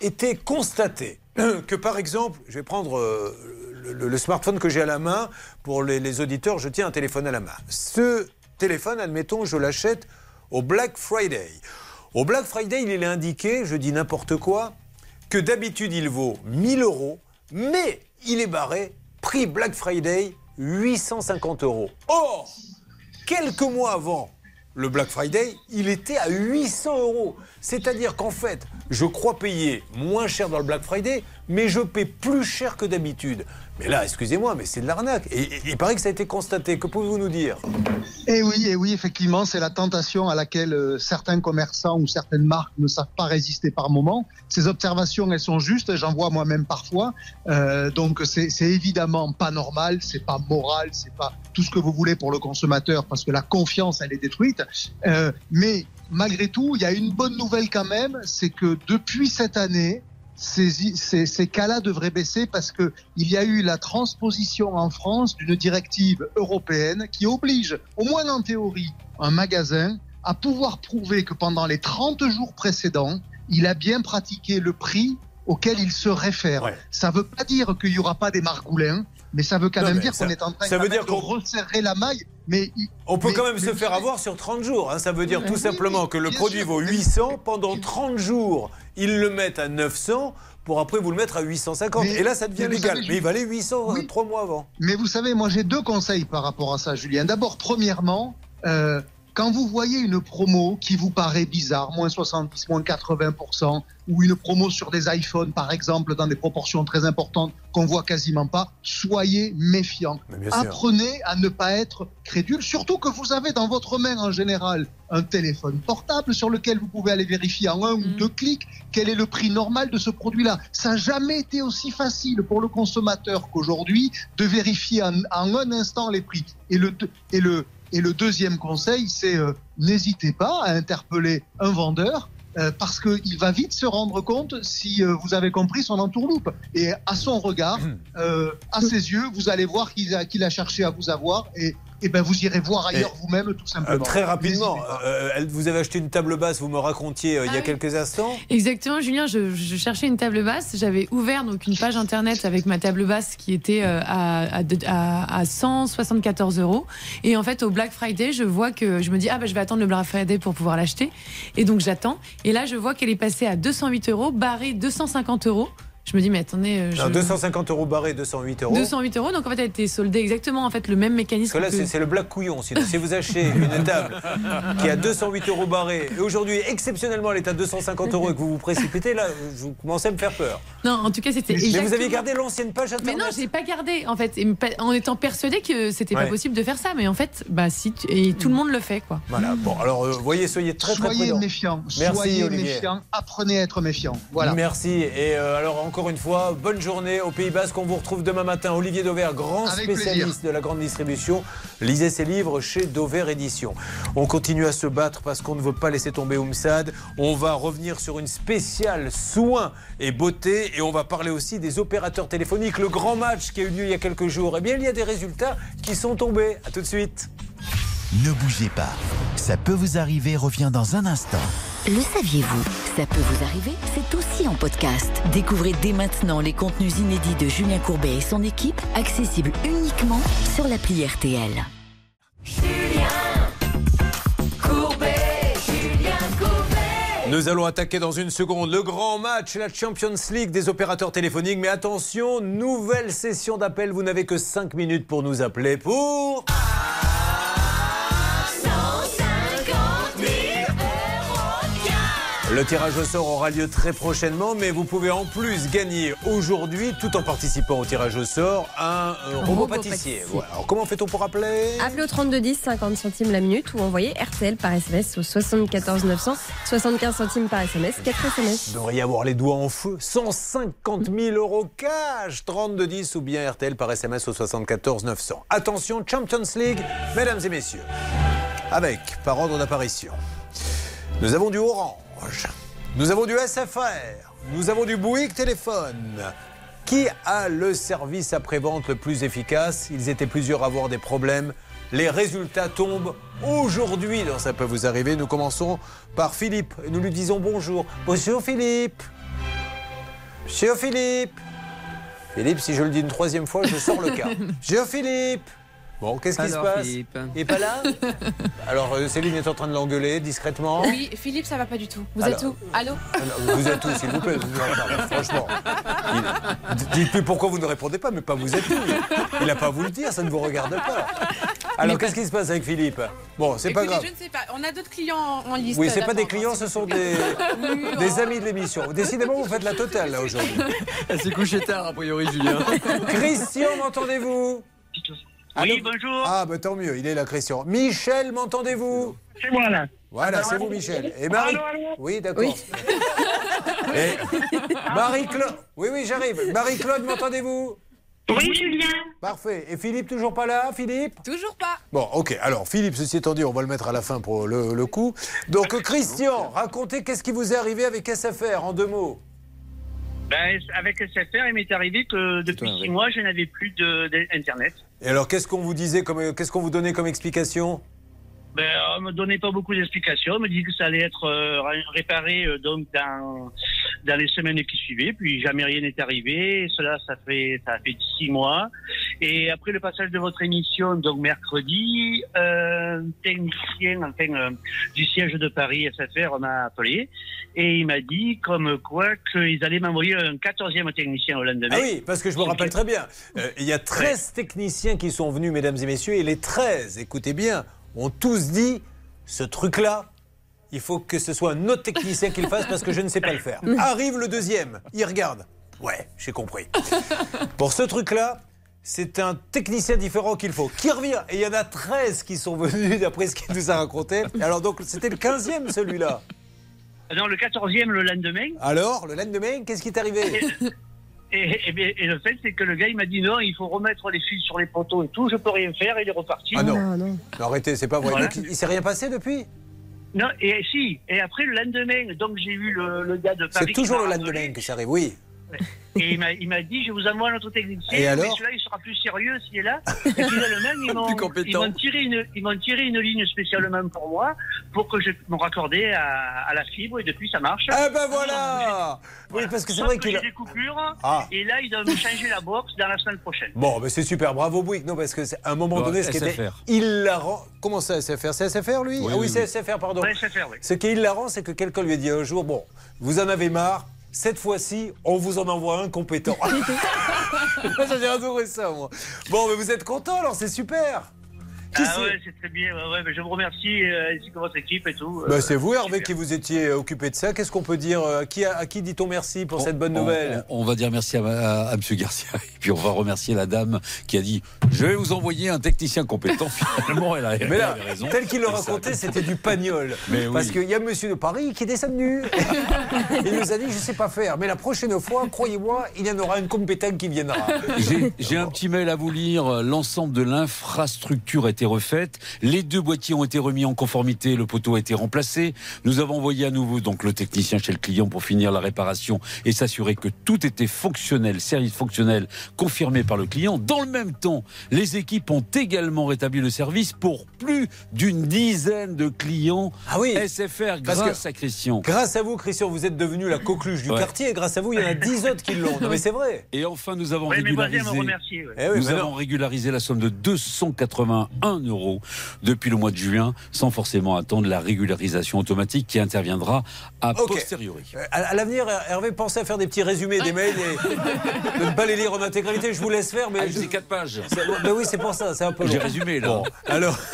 été constaté que, par exemple, je vais prendre euh, le, le- le smartphone que j'ai à la main. Pour les, les auditeurs, je tiens un téléphone à la main. Ce téléphone, admettons, je l'achète au Black Friday. Au Black Friday, il est indiqué, je dis n'importe quoi, que d'habitude il vaut 1000 euros, mais il est barré, prix Black Friday, 850 euros. Or, quelques mois avant le Black Friday, il était à 800 euros. C'est-à-dire qu'en fait, je crois payer moins cher dans le Black Friday, mais je paie plus cher que d'habitude. Mais là, excusez-moi, mais c'est de l'arnaque. Et, il paraît que ça a été constaté. Que pouvez-vous nous dire? Eh oui, eh oui, effectivement, c'est la tentation à laquelle euh, certains commerçants ou certaines marques ne savent pas résister par moment. Ces observations, elles sont justes, j'en vois moi-même parfois. Euh, donc c'est c'est évidemment pas normal, c'est pas moral, c'est pas tout ce que vous voulez pour le consommateur parce que la confiance, elle est détruite. Euh, mais malgré tout, il y a une bonne nouvelle quand même, c'est que depuis cette année, ces, ces, ces cas-là devraient baisser parce que il y a eu la transposition en France d'une directive européenne qui oblige, au moins en théorie, un magasin à pouvoir prouver que pendant les 30 jours précédents, il a bien pratiqué le prix auquel il se réfère. Ça ne veut pas dire qu'il n'y aura pas des margoulins, mais ça veut quand Non, même dire qu'on est en train ça quand veut même dire de resserrer la maille. Mais On peut mais- quand même mais se faire avoir sur 30 jours. hein. Ça veut dire tout Oui, simplement oui, que le produit sûr. vaut 800. Pendant 30 jours, ils le mettent à 900 pour après vous le mettre à 850. Mais- Et là, ça devient légal. savez, Mais il valait 800 Oui. trois mois avant. Mais vous savez, moi j'ai deux conseils par rapport à ça, Julien. D'abord, premièrement, euh, quand vous voyez une promo qui vous paraît bizarre, moins 70, moins 80%, ou une promo sur des iPhones, par exemple, dans des proportions très importantes qu'on voit quasiment pas, soyez méfiants. Apprenez à ne pas être crédule, surtout que vous avez dans votre main en général un téléphone portable sur lequel vous pouvez aller vérifier en un ou deux clics quel est le prix normal de ce produit-là. Ça n'a jamais été aussi facile pour le consommateur qu'aujourd'hui de vérifier en, en un instant les prix. Et le, et le, et le deuxième conseil, c'est euh, n'hésitez pas à interpeller un vendeur euh, parce qu'il va vite se rendre compte si euh, vous avez compris son entourloupe. Et à son regard, euh, à ses yeux, vous allez voir qu'il a, qu'il a cherché à vous avoir et, et ben vous irez voir ailleurs vous-même tout Euh, simplement. très rapidement, euh, vous avez acheté une table basse, vous me racontiez euh, il y a quelques instants. Exactement, Julien, je, je cherchais une table basse. J'avais ouvert donc une page internet avec ma table basse qui était euh, à, à, de- à- à 174 euros. Et en fait, au Black Friday, je vois que je me dis, ah bah, je vais attendre le Black Friday pour pouvoir l'acheter. Et donc j'attends. Et là, je vois qu'elle est passée à 208 euros, barrée 250 euros. Je me dis, mais attendez, euh, je... Non, 250 euros barré, 208 euros. 208 euros, donc en fait, elle était soldée exactement en fait le même mécanisme. Parce que là, c'est- c'est le black couillon. Si, si vous achetez une table qui a 208 euros barré, et aujourd'hui, exceptionnellement, elle est à 250 euros et que vous vous précipitez, là, vous commencez à me faire peur. Non, en tout cas, c'était. Mais vous avez gardé l'ancienne page Mais internet non, j'ai pas gardé en fait, en étant persuadée que c'était Ouais. pas possible de faire ça. Mais en fait, bah si, tu- et tout le monde le fait quoi. Voilà, bon, alors, euh, voyez, soyez très, très soyez prudents. méfiants, Merci, soyez Olivier. méfiants, apprenez à être méfiants. Voilà. Merci. Et euh, alors, encore une fois, bonne journée au Pays Basque. On vous retrouve demain matin. Olivier Dauvert, grand Avec spécialiste plaisir. de la grande distribution. Lisez ses livres chez Dauvert Édition. On continue à se battre parce qu'on ne veut pas laisser tomber Oumsad. On va revenir sur une spéciale soins et beauté. Et on va parler aussi des opérateurs téléphoniques. Le grand match qui a eu lieu il y a quelques jours. Eh bien, il y a des résultats qui sont tombés. À tout de suite. Ne bougez pas. Ça peut vous arriver revient dans un instant. Le saviez-vous Ça peut vous arriver, c'est aussi en podcast. Découvrez dès maintenant les contenus inédits de Julien Courbet et son équipe, accessibles uniquement sur l'appli RTL. Nous allons attaquer dans une seconde le grand match, la Champions League des opérateurs téléphoniques. Mais attention, nouvelle session d'appel. Vous n'avez que 5 minutes pour nous appeler pour. Le tirage au sort aura lieu très prochainement, mais vous pouvez en plus gagner aujourd'hui, tout en participant au tirage au sort, un euh, robot, robot pâtissier. pâtissier. Voilà. Alors, comment fait-on pour appeler Appelez au 3210, 50 centimes la minute ou envoyez RTL par SMS au 74 900, 75 centimes par SMS, 4 SMS. Vous devriez avoir les doigts en feu. 150 000 euros cash 32 10 ou bien RTL par SMS au 74 900. Attention, Champions League, mesdames et messieurs. Avec, par ordre d'apparition, nous avons du Orange, nous avons du SFR, nous avons du Bouygues Téléphone. Qui a le service après-vente le plus efficace? Ils étaient plusieurs à avoir des problèmes. Les résultats tombent aujourd'hui dans Ça peut vous arriver. Nous commençons par Philippe. et Nous lui disons bonjour. Bonjour Philippe. Monsieur Philippe. Philippe, si je le dis une troisième fois, je sors le cas. Monsieur Philippe. Bon, qu'est-ce qui se passe Philippe Il est pas là Alors, euh, Céline est en train de l'engueuler discrètement. Oui, Philippe, ça va pas du tout. Vous Alors- êtes où? Allô? Vous êtes où, s'il vous plaît? Non, Franchement. Il- Dites-lui pourquoi vous ne répondez pas, mais pas vous êtes où. Il n'a pas à vous le dire, ça ne vous regarde pas. Alors, qu'est-ce qui se passe avec Philippe? Bon, c'est pas grave. Je ne sais pas. On a d'autres clients en en liste. Oui, c'est pas des clients, ce sont des, Oui, des oh. amis de l'émission. Décidément, vous faites la totale, là, aujourd'hui. Elle s'est couchée tard, a priori, Julien. Christian, m'entendez-vous? Oui, bonjour. Ah, bah tant mieux, il est là, Christian. Michel, m'entendez-vous C'est moi là. Voilà, c'est vous, Michel. Et Marie. Allô, allô Oui, d'accord. Et Marie-Claude. Oui, oui, j'arrive. Marie-Claude, m'entendez-vous Oui, Julien. Parfait. Et Philippe, toujours pas là, Philippe Toujours pas. Bon, ok. Alors, Philippe, ceci étant dit, on va le mettre à la fin pour le, le coup. Donc, Christian, racontez qu'est-ce qui vous est arrivé avec SFR en deux mots? Ben, avec SFR, il m'est arrivé que depuis six mois, je n'avais plus de- d'Internet. Et alors, qu'est-ce qu'on vous disait comme, qu'est-ce qu'on vous donnait comme explication? Ben, on me donnait pas beaucoup d'explications. On me disait que ça allait être euh, ré- réparé euh, donc dans, dans les semaines qui suivaient. Puis jamais rien n'est arrivé. Et cela, ça fait ça fait six mois. Et après le passage de votre émission, donc mercredi, euh, un technicien enfin, du siège de Paris SFR m'a appelé et il m'a dit comme quoi qu'ils allaient m'envoyer un quatorzième technicien au lendemain. Ah oui, parce que je me rappelle très bien. Il y a 13 techniciens qui sont venus, mesdames et messieurs, et les 13, écoutez bien, ont tous dit ce truc-là, il faut que ce soit un autre technicien qui le fasse parce que je ne sais pas le faire. Arrive le deuxième, il regarde. Ouais, j'ai compris. Pour ce truc-là, c'est un technicien différent qu'il faut. Qui revient Et il y en a 13 qui sont venus d'après ce qu'il nous a raconté. Alors donc, c'était le 15e celui-là. Non, le 14e le lendemain. Alors, le lendemain, qu'est-ce qui est arrivé? Et, et- et- et le fait, c'est que le gars, il m'a dit non, il faut remettre les fils sur les poteaux et tout, je peux rien faire, il est reparti. Ah non. Non, arrêtez, c'est pas vrai. Voilà. Donc, il il s'est rien passé depuis? Non, et si, et après le lendemain, donc j'ai eu le, le gars de Paris. C'est toujours le lendemain que ça arrive, oui. Et il m'a- dit, je vous envoie notre technicien, Et mais alors celui-là, il sera plus sérieux s'il est là. Et finalement, ils m'ont- Plus compétent. ils m'ont tiré, une, ils m'ont tiré une ligne spécialement pour moi, pour que je me raccordais à, à la fibre, et depuis, ça marche. Ah ben voilà Oui, parce que c'est Sauf vrai que qu'il a... des coupures, Ah. et là, ils doivent me changer la box dans la semaine prochaine. Bon, mais c'est super, bravo Bouygues. Non, parce que c'est- à un moment Bon, donné, ce qui était SFR. hilarant. Comment ça, SFR C'est SFR lui? Oui, Ah oui, oui, c'est oui. SFR, pardon. Ouais, SFR, oui. Ce qui est hilarant, c'est que quelqu'un lui a dit un jour Bon, vous en avez marre, cette fois-ci, on vous en envoie un compétent. J'ai adoré ça, moi. Bon, mais vous êtes content alors, c'est super. Ah c'est ouais, c'est très bien. Ouais, ouais, mais je vous remercie euh, ainsi que votre équipe et tout. Bah, Euh, c'est vous, Hervé, qui vous étiez occupé de ça. Qu'est-ce qu'on peut dire euh, À qui, à qui dit-on merci pour cette bonne On- nouvelle? On, on va dire merci à, à, à M. Garcia et puis on va remercier la dame qui a dit Je vais vous envoyer un technicien compétent. Finalement, elle a, Mais là, elle avait raison. tel qu'il le racontait, c'était du pagnol. Mais oui. Parce qu'il y a monsieur de Paris qui est descendu. Il nous a dit, je ne sais pas faire. Mais la prochaine fois, croyez-moi, il y en aura un compétent qui viendra. J'ai- un petit mail à vous lire. L'ensemble de l'infrastructure a été refaite. Les deux boîtiers ont été remis en conformité. Le poteau a été remplacé. Nous avons envoyé à nouveau donc le technicien chez le client pour finir la réparation et s'assurer que tout était fonctionnel, service fonctionnel confirmé par le client. Dans le même temps, les équipes ont également rétabli le service pour plus d'une dizaine de clients Ah oui. SFR Parce grâce que- à Christian. Grâce à vous, Christian, vous êtes devenu la coqueluche du Ouais. quartier. Et grâce à vous, il y en a 10 autres qui l'ont. Non, mais c'est vrai. Et enfin, nous avons régularisé. ouais. Eh oui, nous mais avons non. régularisé la somme de 281 euros depuis le mois de juin, sans forcément attendre la régularisation automatique qui interviendra Ok. posteriori. Euh, À, l'avenir, Hervé, pensez à faire des petits résumés des mails et de ne pas les lire en intégralité. Je vous laisse faire, mais. Ah, je- quatre pages. c'est- Ben oui, c'est pour ça, c'est un peu long. J'ai résumé là. Bon, alors.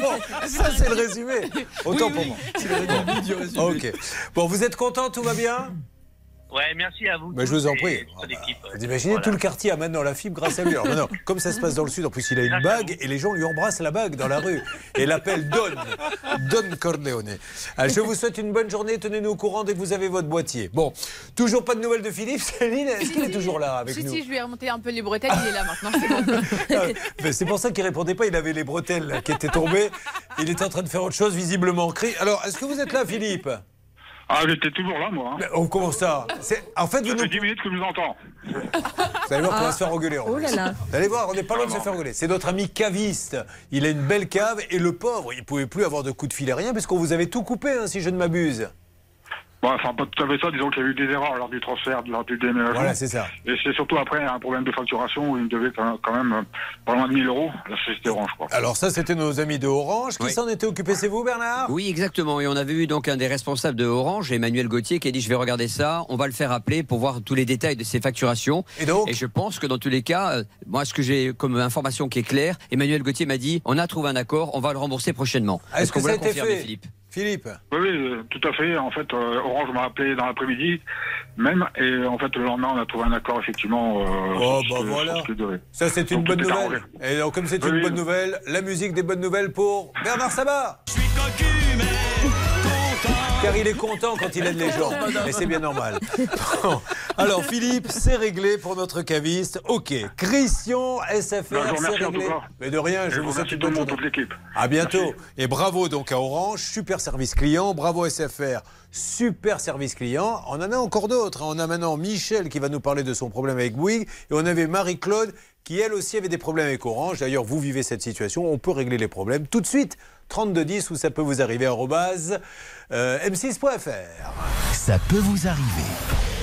Bon, ça, c'est le résumé. Autant Oui, pour moi. c'est le résumé du résumé. Ok. Bon, vous êtes content, tout va bien? Ouais, merci à vous. Mais je vous en prie. toute l'équipe. Vous imaginez, Voilà. tout le quartier a maintenant la fibre grâce à lui. Alors maintenant, comme ça se passe dans le sud, en plus il a une bague et les gens lui embrassent la bague dans la rue et l'appellent Don, Don Corleone. Ah, je vous souhaite une bonne journée, tenez-nous au courant dès que vous avez votre boîtier. Bon, toujours pas de nouvelles de Philippe. Céline, est-ce qu'il est toujours là avec si, nous si, je lui ai remonté un peu les bretelles, il est là maintenant. c'est bon. Ah, mais C'est pour ça qu'il répondait pas, il avait les bretelles qui étaient tombées. Il était en train de faire autre chose, visiblement. Cri- Alors, est-ce que vous êtes là, Philippe? Ah, j'étais toujours là, moi. hein. Mais, oh, Comment ça C'est- En fait, vous Ça nous... fait 10 minutes que je vous entends. Vous allez voir qu'on va Ah. se faire engueuler. en Oh là là. Vous allez voir, on n'est pas loin de se faire engueuler. C'est notre ami caviste. Il a une belle cave et le pauvre, il ne pouvait plus avoir de coup de fil et rien puisqu'on vous avait tout coupé, hein, si je ne m'abuse. Bon, enfin, pas tout à fait ça. Disons qu'il y a eu des erreurs lors du transfert, lors du déménagement. Voilà, c'est ça. Et c'est surtout après un problème de facturation où il me devait quand même pas loin de 1000 euros, la société Orange, quoi. Alors ça, c'était nos amis de Orange. Qui Oui. s'en était occupé? C'est vous, Bernard? Oui, exactement. Et on avait eu donc un des responsables de Orange, Emmanuel Gauthier, qui a dit je vais regarder ça, on va le faire appeler pour voir tous les détails de ces facturations. Et donc? Je pense que dans tous les cas, euh, moi ce que j'ai comme information qui est claire, Emmanuel Gauthier m'a dit on a trouvé un accord, on va le rembourser prochainement. Ah, Est-ce qu'on que peut ça a le été confirmer, fait? Philippe? Philippe Oui, oui, euh, tout à fait. En fait, euh, Orange m'a appelé dans l'après-midi même. Et en fait, le lendemain, on a trouvé un accord, effectivement. euh, Oh, bah que- voilà. ce. Ça, c'est une Donc, bonne nouvelle. Et donc, comme c'est Oui, une oui. bonne nouvelle, la musique des bonnes nouvelles pour Bernard Sabat. Car il est content quand il aide les gens. Et c'est bien normal. Bon. Alors, Philippe, c'est réglé pour notre caviste. OK. Christian, SFR, Ben, je vous c'est réglé. Mais de rien, je vous souhaite une bonne journée. toute l'équipe. À bientôt. Et bravo donc à Orange, super service client. Bravo SFR, super service client. On en a encore d'autres. On a maintenant Michel qui va nous parler de son problème avec Bouygues. Et on avait Marie-Claude qui, elle aussi, avait des problèmes avec Orange. D'ailleurs, vous vivez cette situation. On peut régler les problèmes tout de suite. 3210 où ça peut vous arriver arrobase, m6.fr. Ça peut vous arriver.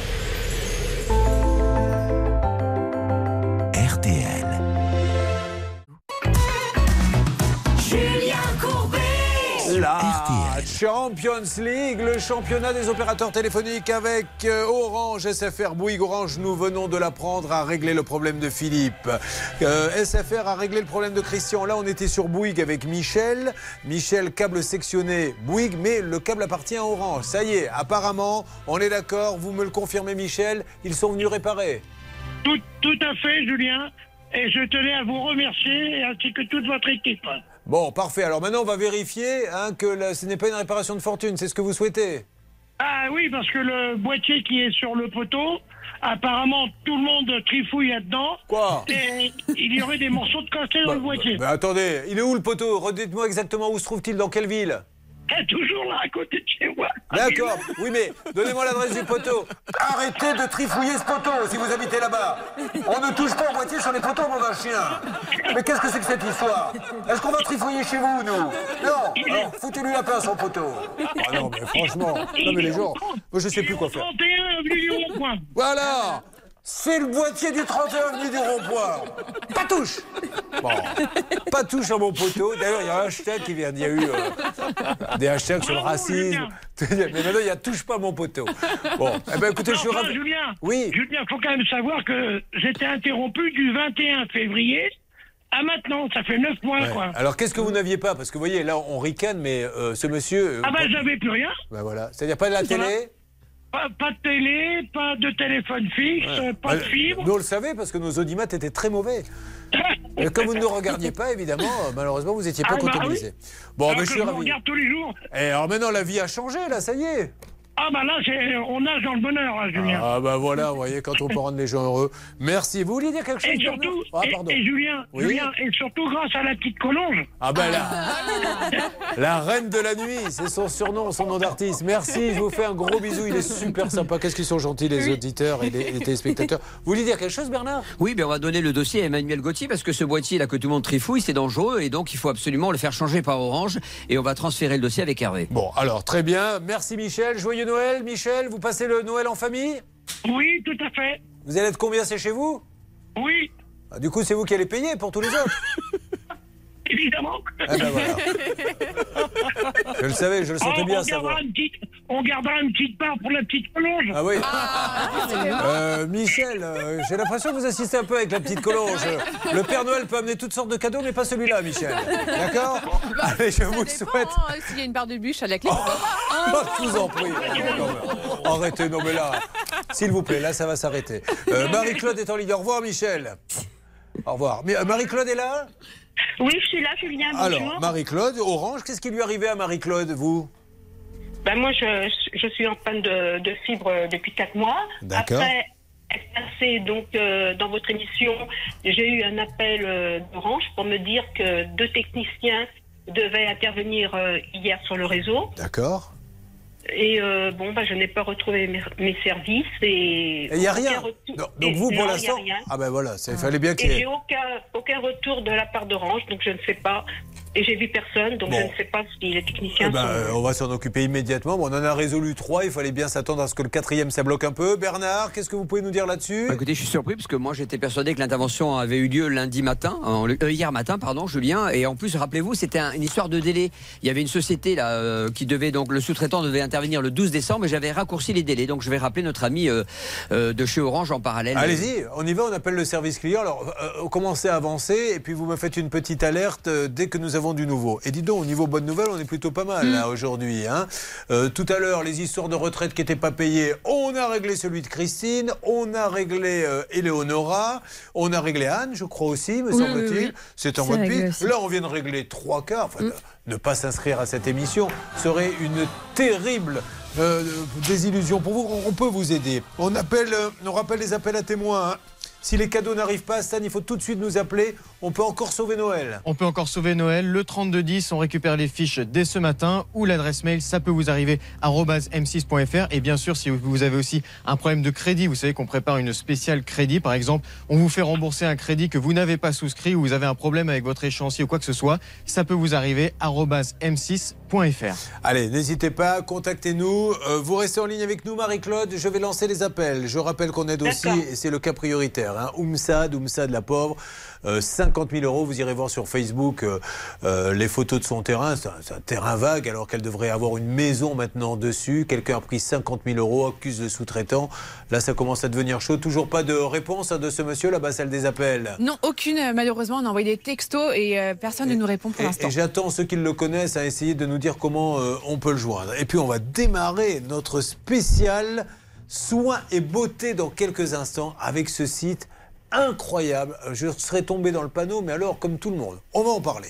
Champions League, le championnat des opérateurs téléphoniques avec euh, Orange, SFR, Bouygues, Orange. Nous venons de l'apprendre à régler le problème de Philippe. Euh, SFR a réglé le problème de Christian. Là, on était sur Bouygues avec Michel. Michel, câble sectionné Bouygues, mais le câble appartient à Orange. Ça y est, apparemment, on est d'accord. Vous me le confirmez, Michel. Ils sont venus réparer. Tout, tout à fait, Julien. Et je tenais à vous remercier, ainsi que toute votre équipe. Bon, parfait. Alors maintenant, on va vérifier hein, que la- ce n'est pas une réparation de fortune. C'est ce que vous souhaitez Ah oui, parce que le boîtier qui est sur le poteau, apparemment tout le monde trifouille là-dedans. Quoi Et il y aurait des morceaux de cassé dans le boîtier. Mais attendez, il est où le poteau? Redites-moi exactement où se trouve-t-il, dans quelle ville? Eh, toujours là, à côté de chez moi. D'accord, oui mais donnez-moi l'adresse du poteau. Arrêtez de trifouiller ce poteau si vous habitez là-bas. On ne touche pas au boîtier sur les poteaux, mon chien. Mais qu'est-ce que c'est que cette histoire? Est-ce qu'on va trifouiller chez vous, nous? Non Alors foutez-lui la paix à son poteau. Ah non mais franchement, non mais les gens, moi je sais plus quoi faire. 31 avenue du Rond-Point. Voilà c'est le boîtier du 31 avenue du rond-point. Pas touche Bon, pas touche à mon poteau. D'ailleurs, il y a un hashtag qui vient. Il y a eu euh, des hashtags sur le racisme. Mais maintenant, il y a touche pas à mon poteau. Bon, eh ben écoutez, je suis. Julien, Oui. Julien, faut quand même savoir que j'étais interrompu du 21 février à maintenant. Ça fait 9 mois, Ouais. quoi. Alors, qu'est-ce que vous n'aviez pas? Parce que vous voyez, là, on ricane, mais euh, ce monsieur. euh, Ah ben, j'avais plus rien. ben voilà. C'est-à-dire pas de la Voilà. télé? Pas, pas de télé, pas de téléphone fixe, Ouais. pas de Ah, fibre. Nous, on le savait parce que nos audimates étaient très mauvais. Et comme vous ne nous regardiez pas, évidemment, euh, malheureusement, vous n'étiez pas Ah, bah oui. Bon, Alors mais que je suis ravi. regarde tous les jours. Et alors maintenant, la vie a changé, là, ça y est. Ah bah là, on nage dans le bonheur, là, Julien. Ah bah voilà, vous voyez, quand on peut rendre les gens heureux. Merci. Vous vouliez dire quelque chose Et surtout, Ah, et- pardon. et, Julien, Oui. Julien, et surtout grâce à la petite collonge. Ah ben là, la reine de la nuit, c'est son surnom, son nom d'artiste. Merci, je vous fais un gros bisou, il est super sympa. Qu'est-ce qu'ils sont gentils les auditeurs et les, les téléspectateurs. Vous voulez dire quelque chose Bernard? Oui, ben on va donner le dossier à Emmanuel Gauthier parce que ce boîtier là que tout le monde trifouille, c'est dangereux et donc il faut absolument le faire changer par Orange et on va transférer le dossier avec Hervé. Bon, alors très bien, merci Michel. Joyeux Noël, Michel. Vous passez le Noël en famille? Oui, tout à fait. Vous allez être combien c'est chez vous? Oui, Ah, Du coup, c'est vous qui allez payer pour tous les autres évidemment. Ah ben voilà. Je le savais, je le sentais Oh, bien on, savoir. gardera une petite, on gardera une petite part pour la petite collonge. Ah oui. Euh, Michel, euh, j'ai l'impression que vous assistez un peu avec la petite collonge. Le Père Noël peut amener toutes sortes de cadeaux, mais pas celui-là, Michel. D'accord Allez, je vous souhaite. Oh, S'il y a une barre de bûche à la clé. Oh, je vous en prie. Mais Arrêtez, non mais là, s'il vous plaît, là ça va s'arrêter. Euh, Marie-Claude est en ligne. Au revoir, Michel. Au revoir. Mais euh, Marie-Claude est là? Oui, je suis là, Julien. Bonjour. Alors, Marie-Claude, Orange, qu'est-ce qui lui arrivait à Marie-Claude, vous? Ben, moi, je, je suis en panne de, de fibre depuis 4 mois. D'accord. Après être passée donc, euh, dans votre émission, j'ai eu un appel euh, d'Orange pour me dire que deux techniciens devaient intervenir euh, hier sur le réseau. D'accord. Et euh, bon, ben, je n'ai pas retrouvé mes, mes services. Et il n'y a rien. Non, donc vous, pour l'instant. Ah ben voilà, il fallait bien qu'il y ait. j'ai aucun, aucun retour de la part d'Orange, donc je ne sais pas. Et j'ai vu personne, donc Bon. je ne sais pas si les Eh techniciens ben, sont... euh, on va s'en occuper immédiatement. Bon, on en a résolu trois. Il fallait bien s'attendre à ce que le quatrième, ça bloque un peu. Bernard, qu'est-ce que vous pouvez nous dire là-dessus? Bah, écoutez, je suis surpris parce que moi j'étais persuadé que l'intervention avait eu lieu lundi matin, en- euh, hier matin, pardon, Julien. Et en plus, rappelez-vous, c'était un- une histoire de délai. Il y avait une société là euh, qui devait donc le sous-traitant devait intervenir le 12 décembre, mais j'avais raccourci les délais. Donc je vais rappeler notre ami euh, euh, de chez Orange en parallèle. Allez-y, on y va, on appelle le service client. Alors, euh, commencez à avancer et puis vous me faites une petite alerte euh, dès que nous avons du nouveau. Et dis donc, au niveau bonne nouvelle, on est plutôt pas mal là aujourd'hui. hein. Euh, tout à l'heure, les histoires de retraite qui n'étaient pas payées, on a réglé celui de Christine, on a réglé euh, Éléonora, on a réglé Anne, je crois aussi, me Oui, semble-t-il. oui, oui. C'est en mode. Là, on vient de régler trois cas. Enfin, Ne pas s'inscrire à cette émission serait une terrible euh, désillusion pour vous. On, peut vous aider. On appelle, euh, on rappelle les appels à témoins. hein. Si les cadeaux n'arrivent pas, Stan, il faut tout de suite nous appeler. On peut encore sauver Noël. On peut encore sauver Noël. Le 3210, on récupère les fiches dès ce matin ou l'adresse mail, ça peut vous arriver arobase m6.fr. Et bien sûr, si vous avez aussi un problème de crédit, vous savez qu'on prépare une spéciale crédit. Par exemple, on vous fait rembourser un crédit que vous n'avez pas souscrit ou vous avez un problème avec votre échéancier ou quoi que ce soit, ça peut vous arriver arobase m6.fr. m6.fr. Allez, n'hésitez pas, contactez-nous. Euh, vous restez en ligne avec nous, Marie-Claude. Je vais lancer les appels. Je rappelle qu'on aide aussi, et c'est le cas prioritaire. Hein, Oumsad, Oumsad la pauvre. Euh, 50 000 euros, vous irez voir sur Facebook euh, euh, les photos de son terrain. C'est un, terrain vague alors qu'elle devrait avoir une maison maintenant dessus. Quelqu'un a pris 50 000 euros, accuse le sous-traitant. Là, ça commence à devenir chaud. Toujours pas de réponse hein, de ce monsieur là-bas, celle des appels. Non, aucune, euh, malheureusement. On a envoyé des textos et euh, personne ne nous répond pour l'instant. et j'attends ceux qui le connaissent à essayer de nous dire comment euh, on peut le joindre. Et puis on va démarrer notre spécial soins et beauté dans quelques instants avec ce site incroyable. Euh, Je serais tombé dans le panneau, mais alors comme tout le monde. On va en parler.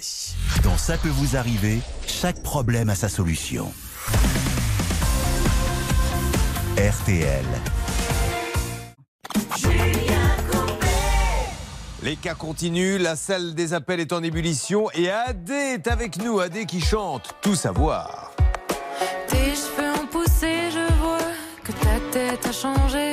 Dans Ça peut vous arriver, chaque problème a sa solution. RTL. Les cas continuent, la salle des appels est en ébullition et Adé est avec nous, Adé qui chante Tout savoir. Tes cheveux ont poussé, je vois que ta tête a changé.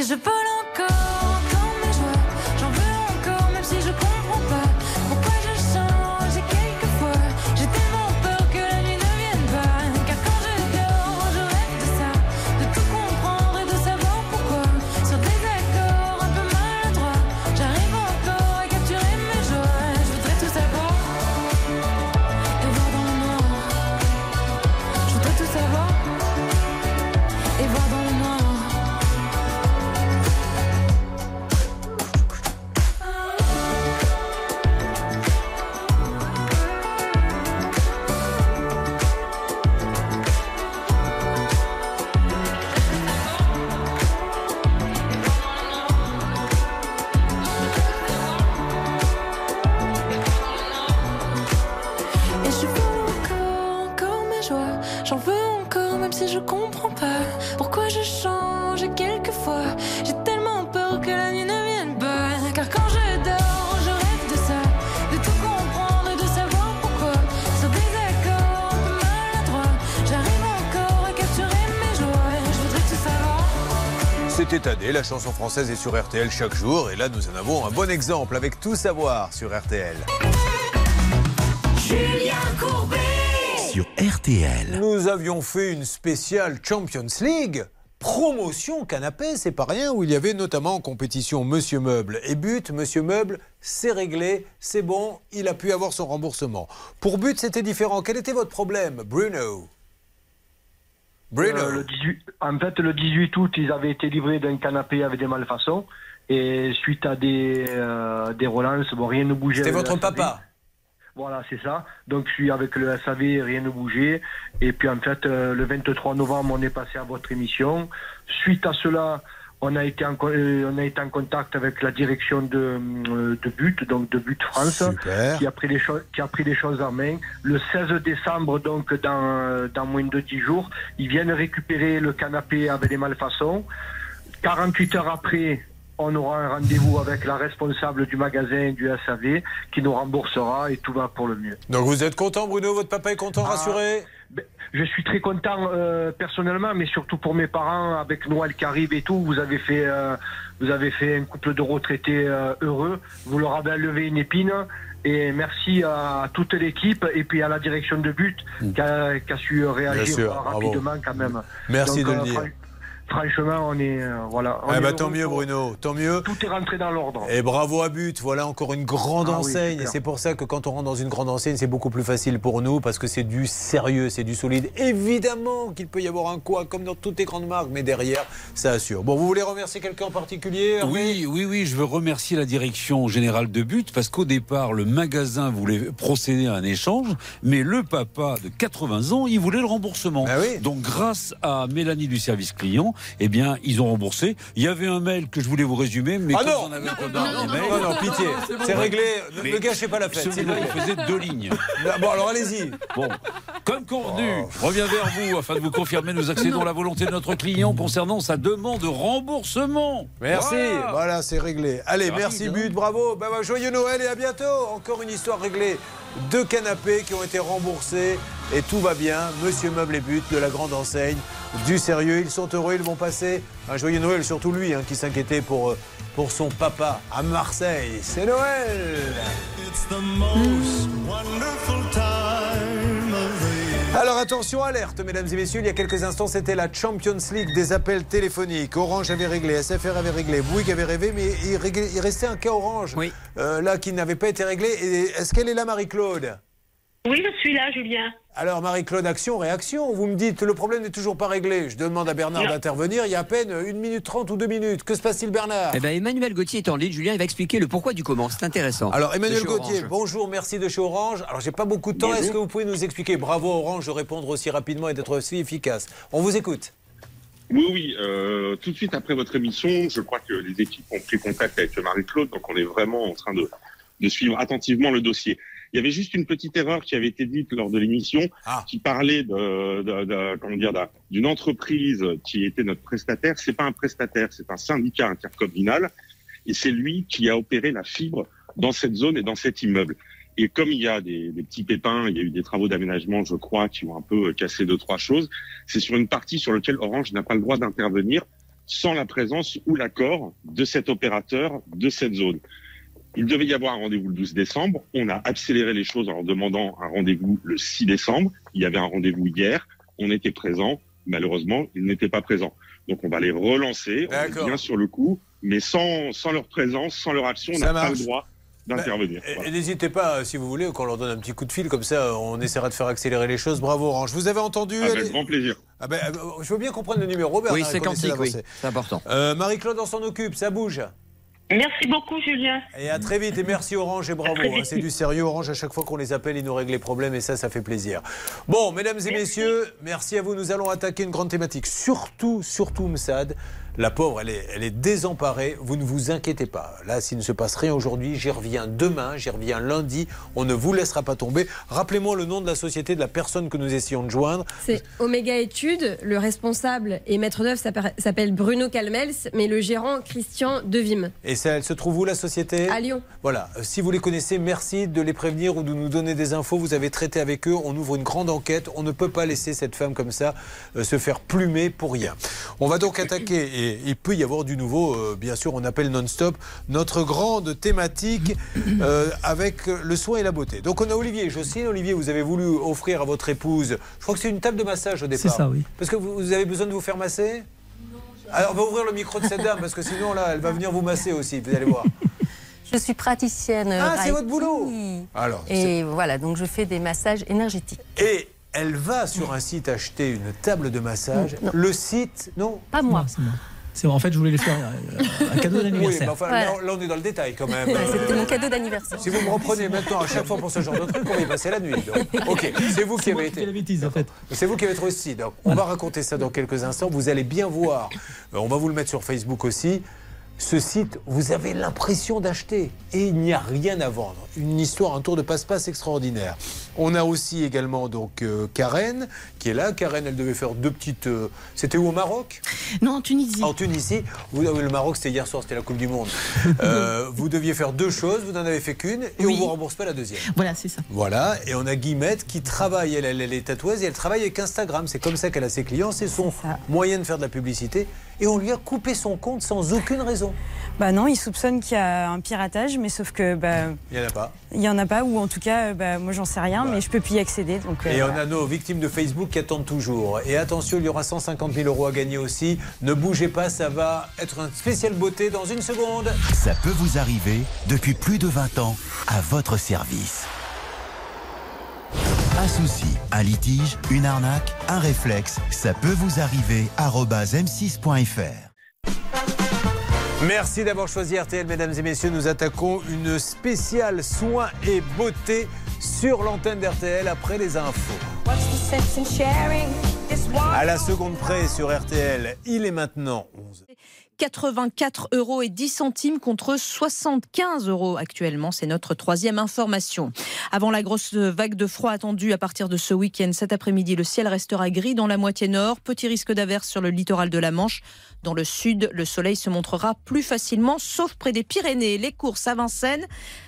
Et je vole encore C'était Adé, la chanson française est sur RTL chaque jour et là nous en avons un bon exemple avec Tout savoir sur RTL. Julien Courbet Sur RTL. Nous avions fait une spéciale Champions League. Promotion canapé, c'est pas rien, où il y avait notamment en compétition Monsieur Meuble et But. Monsieur Meuble, c'est réglé, c'est bon, il a pu avoir son remboursement. Pour But, c'était différent. Quel était votre problème, Bruno? Euh, le 18 en fait, le 18 août, ils avaient été livrés d'un canapé avec des malfaçons. Et suite à des, euh, des relances, bon, rien ne bougeait. C'était votre papa Voilà, c'est ça. Donc, je suis avec le SAV, rien ne bougeait. Et puis, en fait, euh, le 23 novembre, on est passé à votre émission. Suite à cela, on a été en, euh, on a été en contact avec la direction de, euh, de But, donc de But France, Super. qui a pris les choses, qui a pris les choses en main. Le 16 décembre, donc dans, dans moins de 10 jours, ils viennent récupérer le canapé avec les malfaçons. 48 heures après, on aura un rendez-vous avec la responsable du magasin du SAV qui nous remboursera et tout va pour le mieux. Donc vous êtes content, Bruno? Votre papa est content, Ah, rassuré? Je suis très content euh, personnellement, mais surtout pour mes parents, avec Noël qui arrive et tout. Vous avez fait, euh, vous avez fait un couple de retraités euh, heureux. Vous leur avez levé une épine. Et merci à toute l'équipe et puis à la direction de but qui, a, qui a su réagir Mm. Bravo. rapidement quand même. Merci de le euh, dire. Fran- Franchement, on est euh, voilà. on Eh est ben, heureux tant mieux, Bruno, tant mieux. Tout est rentré dans l'ordre. Et bravo à But, voilà encore une grande Ah oui, enseigne. et c'est pour ça que quand on rentre dans une grande enseigne, c'est beaucoup plus facile pour nous parce que c'est du sérieux, c'est du solide. Évidemment qu'il peut y avoir un quoi comme dans toutes les grandes marques, mais derrière, ça assure. Bon, vous voulez remercier quelqu'un en particulier Hervé? Oui, oui, oui, je veux remercier la direction générale de But parce qu'au départ, le magasin voulait procéder à un échange, mais le papa de 80 ans, il voulait le remboursement. Donc, grâce à Mélanie du service client, eh bien, ils ont remboursé. Il y avait un mail que je voulais vous résumer, mais Ah non avais Non, pas non, dans non, les mails- non, non, pitié. C'est réglé. Ne- gâchez pas la fête, Celui-là, vous il faisait deux lignes. Bon, alors allez-y. Bon, comme convenu, je reviens vers vous afin de vous confirmer nous accédons à la volonté de notre client concernant sa demande de remboursement. Merci, Voilà. voilà, c'est réglé. Allez, merci rapide, hein. But, bravo. Bah, bah, joyeux Noël et à bientôt. Encore une histoire réglée. Deux canapés qui ont été remboursés et tout va bien. Monsieur Meuble et But de la grande enseigne. Du sérieux, ils sont heureux, ils vont passer un joyeux Noël, surtout lui hein, qui s'inquiétait pour, euh, pour son papa à Marseille. C'est Noël. Alors attention, alerte, mesdames et messieurs, il y a quelques instants, c'était la Champions League des appels téléphoniques. Orange avait réglé, SFR avait réglé, Bouygues avait rêvé, mais il, réglait- il restait un cas Orange, euh, là, qui n'avait pas été réglé. Est-ce qu'elle est là, Marie-Claude? Oui, je suis là, Julien. Alors, Marie-Claude, action, réaction. Vous me dites, le problème n'est toujours pas réglé. Je demande à Bernard d'intervenir. Il y a à peine 1 minute 30 ou 2 minutes. Que se passe-t-il, Bernard? Eh ben, Emmanuel Gauthier est en ligne. Julien, il va expliquer le pourquoi du comment. C'est intéressant. Alors Emmanuel Gauthier, Orange. bonjour, merci de chez Orange. Alors j'ai pas beaucoup de temps, est-ce que vous pouvez nous expliquer? Bravo Orange de répondre aussi rapidement et d'être aussi efficace. On vous écoute. Oui, oui. euh, tout de suite après votre émission, je crois que les équipes ont pris contact avec Marie-Claude, donc on est vraiment en train de, de suivre attentivement le dossier. Il y avait juste une petite erreur qui avait été dite lors de l'émission, qui parlait de, de- de- comment dire, d'un- d'une entreprise qui était notre prestataire. C'est pas un prestataire, c'est un syndicat intercommunal, et c'est lui qui a opéré la fibre dans cette zone et dans cet immeuble. Et comme il y a des, des petits pépins, il y a eu des travaux d'aménagement, je crois, qui ont un peu cassé deux trois choses. C'est sur une partie sur laquelle Orange n'a pas le droit d'intervenir sans la présence ou l'accord de cet opérateur de cette zone. Il devait y avoir un rendez-vous le 12 décembre. On a accéléré les choses en leur demandant un rendez-vous le 6 décembre. Il y avait un rendez-vous hier. On était présent. Malheureusement, ils n'étaient pas présents. Donc on va les relancer. On est bien sur le coup, mais sans, sans leur présence, sans leur action, on n'a pas le droit d'intervenir. Et- Voilà. N'hésitez pas, euh, si vous voulez, qu'on leur donne un petit coup de fil, comme ça on essaiera de faire accélérer les choses. Bravo Orange. Vous avez entendu Avec est- grand plaisir. Ah ben, euh, Je veux bien qu'on prenne le numéro, Bernard. Oui, c'est quantique, oui. C'est important. Euh, Marie-Claude, on s'en occupe, ça bouge. Merci beaucoup, Julien. Et à très vite et merci Orange et bravo. Hein, c'est du sérieux Orange à chaque fois qu'on les appelle, ils nous règlent les problèmes et ça, ça fait plaisir. Bon, mesdames et messieurs, merci à vous. Nous allons attaquer une grande thématique. Surtout, surtout Msad. La pauvre, elle est, elle est désemparée. Vous ne vous inquiétez pas. Là, s'il ne se passe rien aujourd'hui, j'y reviens demain, j'y reviens lundi. On ne vous laissera pas tomber. Rappelez-moi le nom de la société, de la personne que nous essayons de joindre. C'est Omega Études. Le responsable et maître d'œuvre s'appelle- Bruno Calmels, mais le gérant Christian Devim. Et ça, elle se trouve où la société? À Lyon. Voilà, Euh, si vous les connaissez, merci de les prévenir ou de nous donner des infos. Vous avez traité avec eux, on ouvre une grande enquête. On ne peut pas laisser cette femme comme ça euh, se faire plumer pour rien. On va donc attaquer, et il peut y avoir du nouveau, euh, bien sûr, on appelle non-stop, notre grande thématique euh, avec le soin et la beauté. Donc on a Olivier, Jocelyne. Olivier, vous avez voulu offrir à votre épouse, je crois que c'est une table de massage au départ. C'est ça, oui. Parce que vous, vous avez besoin de vous faire masser? Alors, on va ouvrir le micro de cette dame parce que sinon, là, elle va venir vous masser aussi, vous allez voir. Je suis praticienne. Ah, c'est votre boulot Alors, Et voilà, donc je fais des massages énergétiques. Et elle va sur un site acheter une table de massage. Non. Le site, non Pas moi. C'est moi. C'est moi. En fait, je voulais lui faire euh, un cadeau Oui, d'anniversaire. mais enfin, Voilà. là, là, on est dans le détail quand même. C'était mon cadeau d'anniversaire. Si vous me reprenez maintenant à chaque fois pour ce genre de truc, on va y passer la nuit. donc. Ok, c'est vous qui avez été. la bêtise, en fait. C'est vous qui avez trouvé ce site. Donc, on va raconter ça dans quelques instants. Vous allez bien voir. Euh, On va vous le mettre sur Facebook aussi. ce site, vous avez l'impression d'acheter et il n'y a rien à vendre. Une histoire, un tour de passe-passe extraordinaire. On a aussi également donc euh, Karen qui est là. Karen, elle devait faire deux petites. euh, C'était où au Maroc? Non, en Tunisie. En Tunisie. Vous, ah le Maroc, c'était hier soir, c'était la Coupe du Monde. Euh, vous deviez faire deux choses, vous n'en avez fait qu'une et Oui. on vous rembourse pas la deuxième. Voilà, c'est ça. Voilà, et on a Guillemette qui travaille, elle, elle, elle est tatoueuse et elle travaille avec Instagram. C'est comme ça qu'elle a ses clients, c'est son moyen de faire de la publicité. Et on lui a coupé son compte sans aucune raison. Bah non, ils soupçonnent qu'il y a un piratage, mais sauf que bah, Il n'y en a pas. il y en a pas, ou en tout cas, bah, moi j'en sais rien, mais je peux plus y accéder. Donc, euh, Et on a nos victimes de Facebook qui attendent toujours. Et attention, il y aura 150 000 euros à gagner aussi. Ne bougez pas, ça va être un spécial beauté dans une seconde. Ça peut vous arriver depuis plus de 20 ans à votre service. Un souci, un litige, une arnaque, un réflexe, ça peut vous arriver. arobase m6.fr. Merci d'avoir choisi RTL, mesdames et messieurs. Nous attaquons une spéciale soins et beauté sur l'antenne d'RTL après les infos. À la seconde près sur RTL, il est maintenant 11. 84 euros et 10 centimes contre 75 euros actuellement. C'est notre troisième information. Avant la grosse vague de froid attendue à partir de ce week-end, cet après-midi, le ciel restera gris dans la moitié nord. Petit risque d'averse sur le littoral de la Manche. Dans le sud, le soleil se montrera plus facilement, sauf près des Pyrénées. Les courses à Vincennes.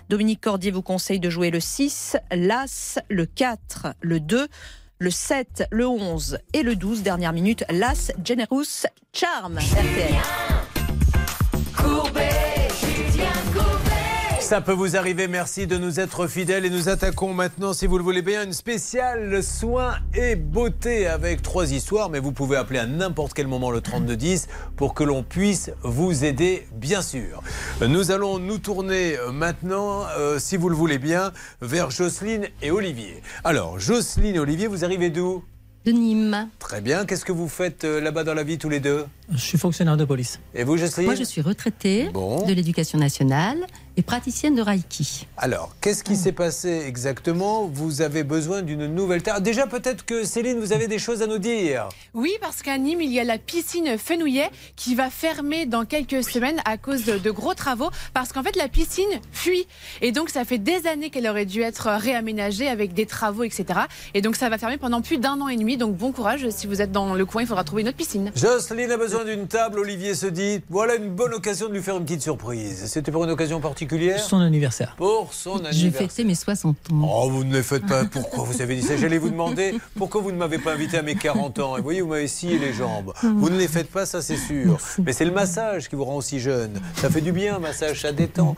Dominique Cordier vous conseille de jouer le 6, l'As, le 4, le 2 le 7, le 11 et le 12. Dernière minute, Las Generous Charm. Ça peut vous arriver, merci de nous être fidèles et nous attaquons maintenant, si vous le voulez bien, une spéciale soins et beauté avec trois histoires, mais vous pouvez appeler à n'importe quel moment le 3210 pour que l'on puisse vous aider, bien sûr. Nous allons nous tourner euh, maintenant, euh, si vous le voulez bien, vers Jocelyne et Olivier. Alors, Jocelyne et Olivier, vous arrivez d'où? De Nîmes. Très bien, qu'est-ce que vous faites euh, là-bas dans la vie tous les deux? Je suis fonctionnaire de police. Et vous, Jocelyne? Moi, je suis retraitée Bon. de l'éducation nationale et praticienne de Reiki. Alors, qu'est-ce qui s'est passé exactement? Vous avez besoin d'une nouvelle terre. Déjà, peut-être que Céline, vous avez des choses à nous dire. Oui, parce qu'à Nîmes, il y a la piscine Fenouillet qui va fermer dans quelques semaines à cause de, de gros travaux. Parce qu'en fait, la piscine fuit. Et donc, ça fait des années qu'elle aurait dû être réaménagée avec des travaux, etc. Et donc, ça va fermer pendant plus d'un an et demi. Donc, bon courage. Si vous êtes dans le coin, il faudra trouver une autre piscine. Jocelyne a besoin d'une table. Olivier se dit voilà une bonne occasion de lui faire une petite surprise. C'était pour une occasion particulière Son anniversaire. Pour son J'ai anniversaire. fêté mes 60 ans. Oh, vous ne les faites pas. Pourquoi vous avez dit ça? J'allais vous demander pourquoi vous ne m'avez pas invité à mes 40 ans. Et vous voyez, vous m'avez scié les jambes. Vous ne les faites pas, ça c'est sûr. Mais c'est le massage qui vous rend aussi jeune. Ça fait du bien, un massage, ça détend.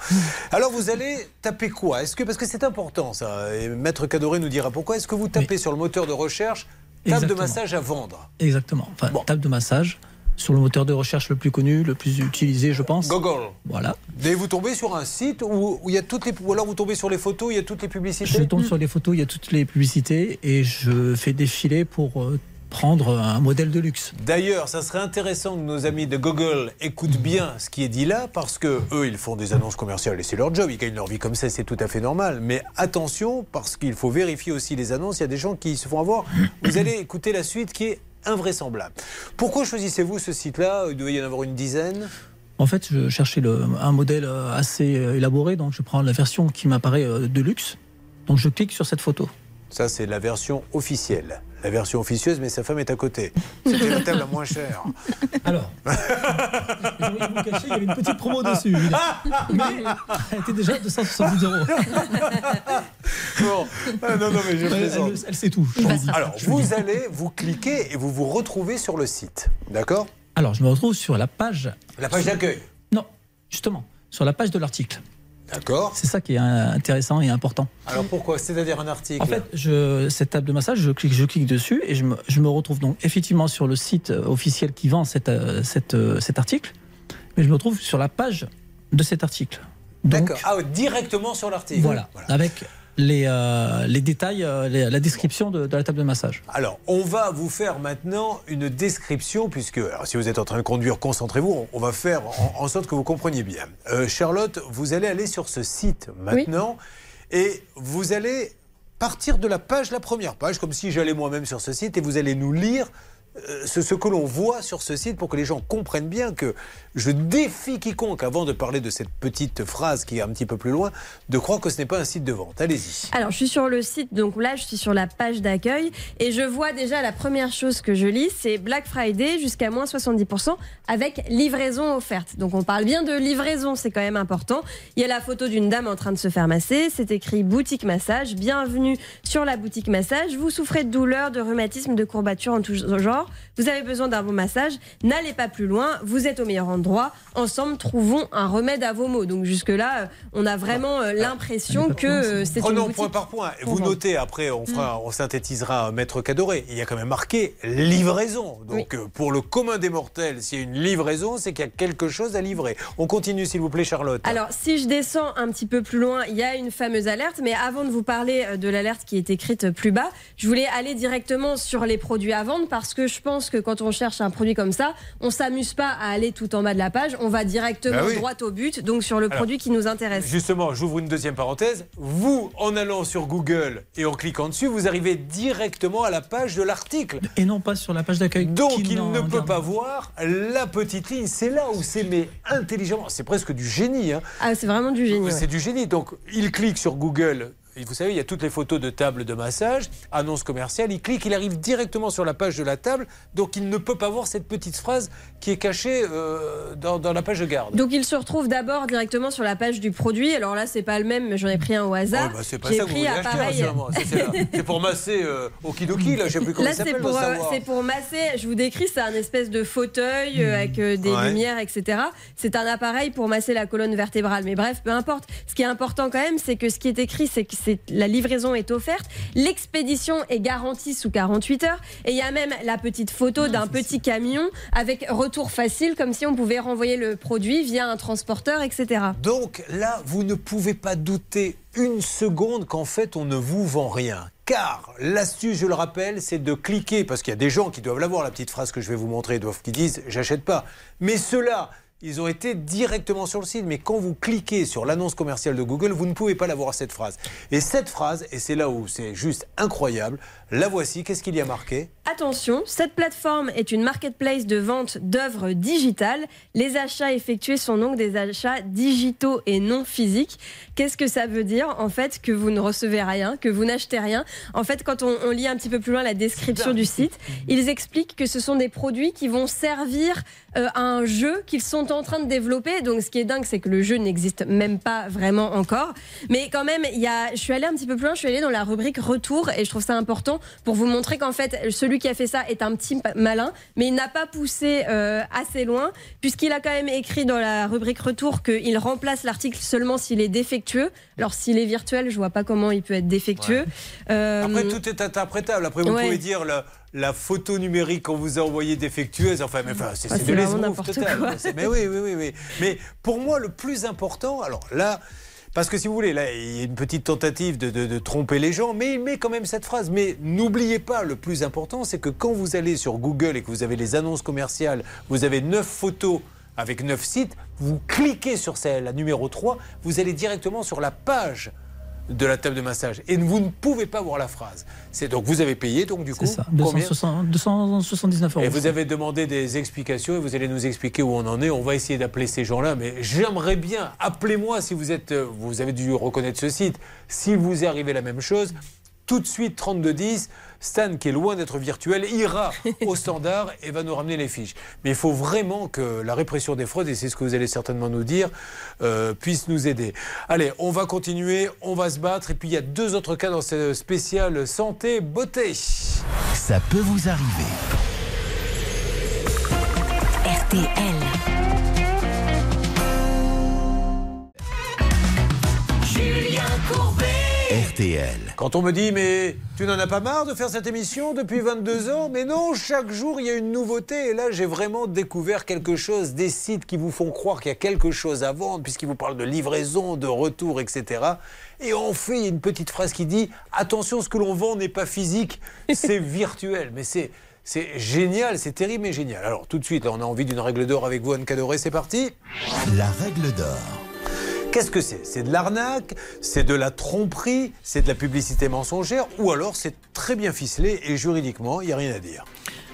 Alors vous allez taper quoi? Est-ce que parce que c'est important ça Et Maître Cadoré nous dira pourquoi. Est-ce que vous tapez sur le moteur de recherche table de massage à vendre? Exactement. Enfin, table de massage sur le moteur de recherche le plus connu, le plus utilisé, je pense. Google. Voilà. Et vous tombez sur un site où, où il y a toutes les ou alors vous tombez sur les photos, il y a toutes les publicités. Je tombe sur les photos, il y a toutes les publicités et je fais défiler pour euh, prendre un modèle de luxe. D'ailleurs, ça serait intéressant que nos amis de Google écoutent bien ce qui est dit là, parce que eux, ils font des annonces commerciales et c'est leur job, ils gagnent leur vie comme ça, c'est tout à fait normal. Mais attention, parce qu'il faut vérifier aussi les annonces, il y a des gens qui se font avoir. Vous allez écouter la suite qui est invraisemblable. Pourquoi choisissez-vous ce site-là Il doit y en avoir une dizaine? En fait, je cherchais le- un modèle euh, assez euh, élaboré, donc je prends la version qui m'apparaît euh, de luxe. Donc je clique sur cette photo. Ça, c'est la version officielle. La version officieuse, mais sa femme est à côté. C'était la table la moins chère. Alors, je voulais vous cacher, il y avait une petite promo dessus. Mais elle était déjà 270 euros. Bon. Ah, non, non, mais je Elle- elle- elle sait tout. Alors, Je vous allez, vous cliquez et vous vous retrouvez sur le site. D'accord? Alors, je me retrouve sur la page. La page d'accueil Non, justement, sur la page de l'article. D'accord. C'est ça qui est intéressant et important. Alors pourquoi? C'est-à-dire un article? En fait, je, cette table de massage, je clique, je clique dessus et je me, je me retrouve donc effectivement sur le site officiel qui vend cette, euh, cette, euh, cet article, mais je me retrouve sur la page de cet article. D'accord. Ah, directement sur l'article. voilà, avec les, euh, les détails, euh, les- la description de, de la table de massage. Alors, on va vous faire maintenant une description, puisque alors, si vous êtes en train de conduire, concentrez-vous, on, on va faire en, en sorte que vous compreniez bien. Euh, Charlotte, vous allez aller sur ce site maintenant, et vous allez partir de la page, la première page, comme si j'allais moi-même sur ce site, et vous allez nous lire euh, ce, ce que l'on voit sur ce site pour que les gens comprennent bien que je défie quiconque, avant de parler de cette petite phrase qui est un petit peu plus loin, de croire que ce n'est pas un site de vente. Allez-y. Alors, je suis sur le site, donc là, je suis sur la page d'accueil et je vois déjà la première chose que je lis, c'est Black Friday jusqu'à moins 70% avec livraison offerte. Donc, on parle bien de livraison, c'est quand même important. Il y a la photo d'une dame en train de se faire masser, c'est écrit boutique massage. Bienvenue sur la boutique massage. Vous souffrez de douleurs, de rhumatisme, de courbatures en tout genre. Vous avez besoin d'un bon massage. N'allez pas plus loin, vous êtes au meilleur endroit. Ensemble, trouvons un remède à vos maux. Donc, jusque-là, euh, on a vraiment euh, l'impression que euh, c'est une Prenons boutique. point par point. Vous notez, après, on, fera, Mm. on synthétisera Maître Cadoré. Il y a quand même marqué livraison. Donc, pour le commun des mortels, s'il y a une livraison, c'est qu'il y a quelque chose à livrer. On continue, s'il vous plaît, Charlotte. Alors, si je descends un petit peu plus loin, il y a une fameuse alerte. Mais avant de vous parler de l'alerte qui est écrite plus bas, je voulais aller directement sur les produits à vendre parce que je pense que quand on cherche un produit comme ça, on s'amuse pas à aller tout en bas de la page. On va directement Bah oui. droit au but, donc sur le Alors, produit qui nous intéresse. Justement, j'ouvre une deuxième parenthèse. Vous, en allant sur Google et en cliquant dessus, vous arrivez directement à la page de l'article. Et non pas sur la page d'accueil. Donc, il ne peut garde pas voir la petite ligne. C'est là où c'est, mais intelligemment, c'est presque du génie. hein. Ah, c'est vraiment du génie. ouais. C'est du génie. Donc, il clique sur Google. Vous savez, il y a toutes les photos de table de massage, annonce commerciale. Il clique, il arrive directement sur la page de la table. Donc, il ne peut pas voir cette petite phrase qui est cachée euh, dans, dans la page de garde. Donc il se retrouve d'abord directement sur la page du produit. Alors là, c'est pas le même, mais j'en ai pris un au hasard. Oh, bah, c'est pas ça que vous voulez acheter. Ça, pour masser euh, Okidoki, là, je sais plus comment Là, c'est s'appelle. euh, c'est pour masser. Je vous décris, c'est un espèce de fauteuil euh, avec euh, des Ouais. lumières, etc. C'est un appareil pour masser la colonne vertébrale. Mais bref, peu importe. Ce qui est important quand même, c'est que ce qui est écrit, c'est que c'est la livraison est offerte, l'expédition est garantie sous 48 heures, et il y a même la petite photo d'un petit camion avec retour facile, comme si on pouvait renvoyer le produit via un transporteur, etc. Donc là, vous ne pouvez pas douter une seconde qu'en fait, on ne vous vend rien. Car l'astuce, je le rappelle, c'est de cliquer, parce qu'il y a des gens qui doivent l'avoir, la petite phrase que je vais vous montrer, doivent, qui disent j'achète pas. Mais ceux-là, ils ont été directement sur le site. Mais quand vous cliquez sur l'annonce commerciale de Google, vous ne pouvez pas l'avoir cette phrase. Et cette phrase, et c'est là où c'est juste incroyable, la voici. Qu'est-ce qu'il y a marqué? Attention, cette plateforme est une marketplace de vente d'œuvres digitales. Les achats effectués sont donc des achats digitaux et non physiques. Qu'est-ce que ça veut dire En fait, que vous ne recevez rien, que vous n'achetez rien? En fait, quand on, on lit un petit peu plus loin la description du site, ils expliquent que ce sont des produits qui vont servir euh, à un jeu qu'ils sont en train de développer. Donc, ce qui est dingue, c'est que le jeu n'existe même pas vraiment encore. Mais quand même, il y a, je suis allée un petit peu plus loin. Je suis allée dans la rubrique retour et je trouve ça important pour vous montrer qu'en fait, celui qui a fait ça est un petit malin, mais il n'a pas poussé euh, assez loin, puisqu'il a quand même écrit dans la rubrique retour qu'il remplace l'article seulement s'il est défectueux. Alors, s'il est virtuel, je vois pas comment il peut être défectueux. Euh, Après, tout est interprétable. Après, vous ouais. pouvez dire la, la photo numérique qu'on vous a envoyée défectueuse. Enfin, mais enfin, c'est Ah, de l'esbrouf total. quoi. Mais oui, oui, oui, oui. Mais pour moi, le plus important, alors là. Parce que si vous voulez, là, il y a une petite tentative de, de- de tromper les gens, mais il met quand même cette phrase. Mais n'oubliez pas, le plus important, c'est que quand vous allez sur Google et que vous avez les annonces commerciales, vous avez neuf photos avec neuf sites, vous cliquez sur celle, la numéro 3, vous allez directement sur la page de la table de massage. Et vous ne pouvez pas voir la phrase. C'est donc vous avez payé, donc du coup, ça, combien 260 279 euros. et vous avez demandé des explications et vous allez nous expliquer où on en est. On va essayer d'appeler ces gens-là, mais j'aimerais bien, appelez-moi si vous êtes, euh, vous avez dû reconnaître ce site. Si vous est arrivé la même chose, tout de suite 3210, Stan qui est loin d'être virtuel ira au standard et va nous ramener les fiches. Mais il faut vraiment que la répression des fraudes, et c'est ce que vous allez certainement nous dire, euh, puisse nous aider. Allez, on va continuer, on va se battre. Et puis il y a deux autres cas dans ce spécial santé beauté. Ça peut vous arriver. RTL. Julien Courbet. RTL. Quand on me dit, mais tu n'en as pas marre de faire cette émission depuis 22 ans? Mais non, chaque jour, il y a une nouveauté. Et là, j'ai vraiment découvert quelque chose, des sites qui vous font croire qu'il y a quelque chose à vendre, puisqu'ils vous parlent de livraison, de retour, etc. Et en fait, il y a une petite phrase qui dit, attention, ce que l'on vend n'est pas physique, c'est virtuel. Mais c'est... C'est génial, c'est terrible mais génial. Alors tout de suite, là, on a envie d'une règle d'or avec vous, Anne Cadoré, c'est parti La règle d'or. Qu'est-ce que c'est? C'est de l'arnaque, c'est de la tromperie, c'est de la publicité mensongère, ou alors c'est très bien ficelé et juridiquement, il n'y a rien à dire.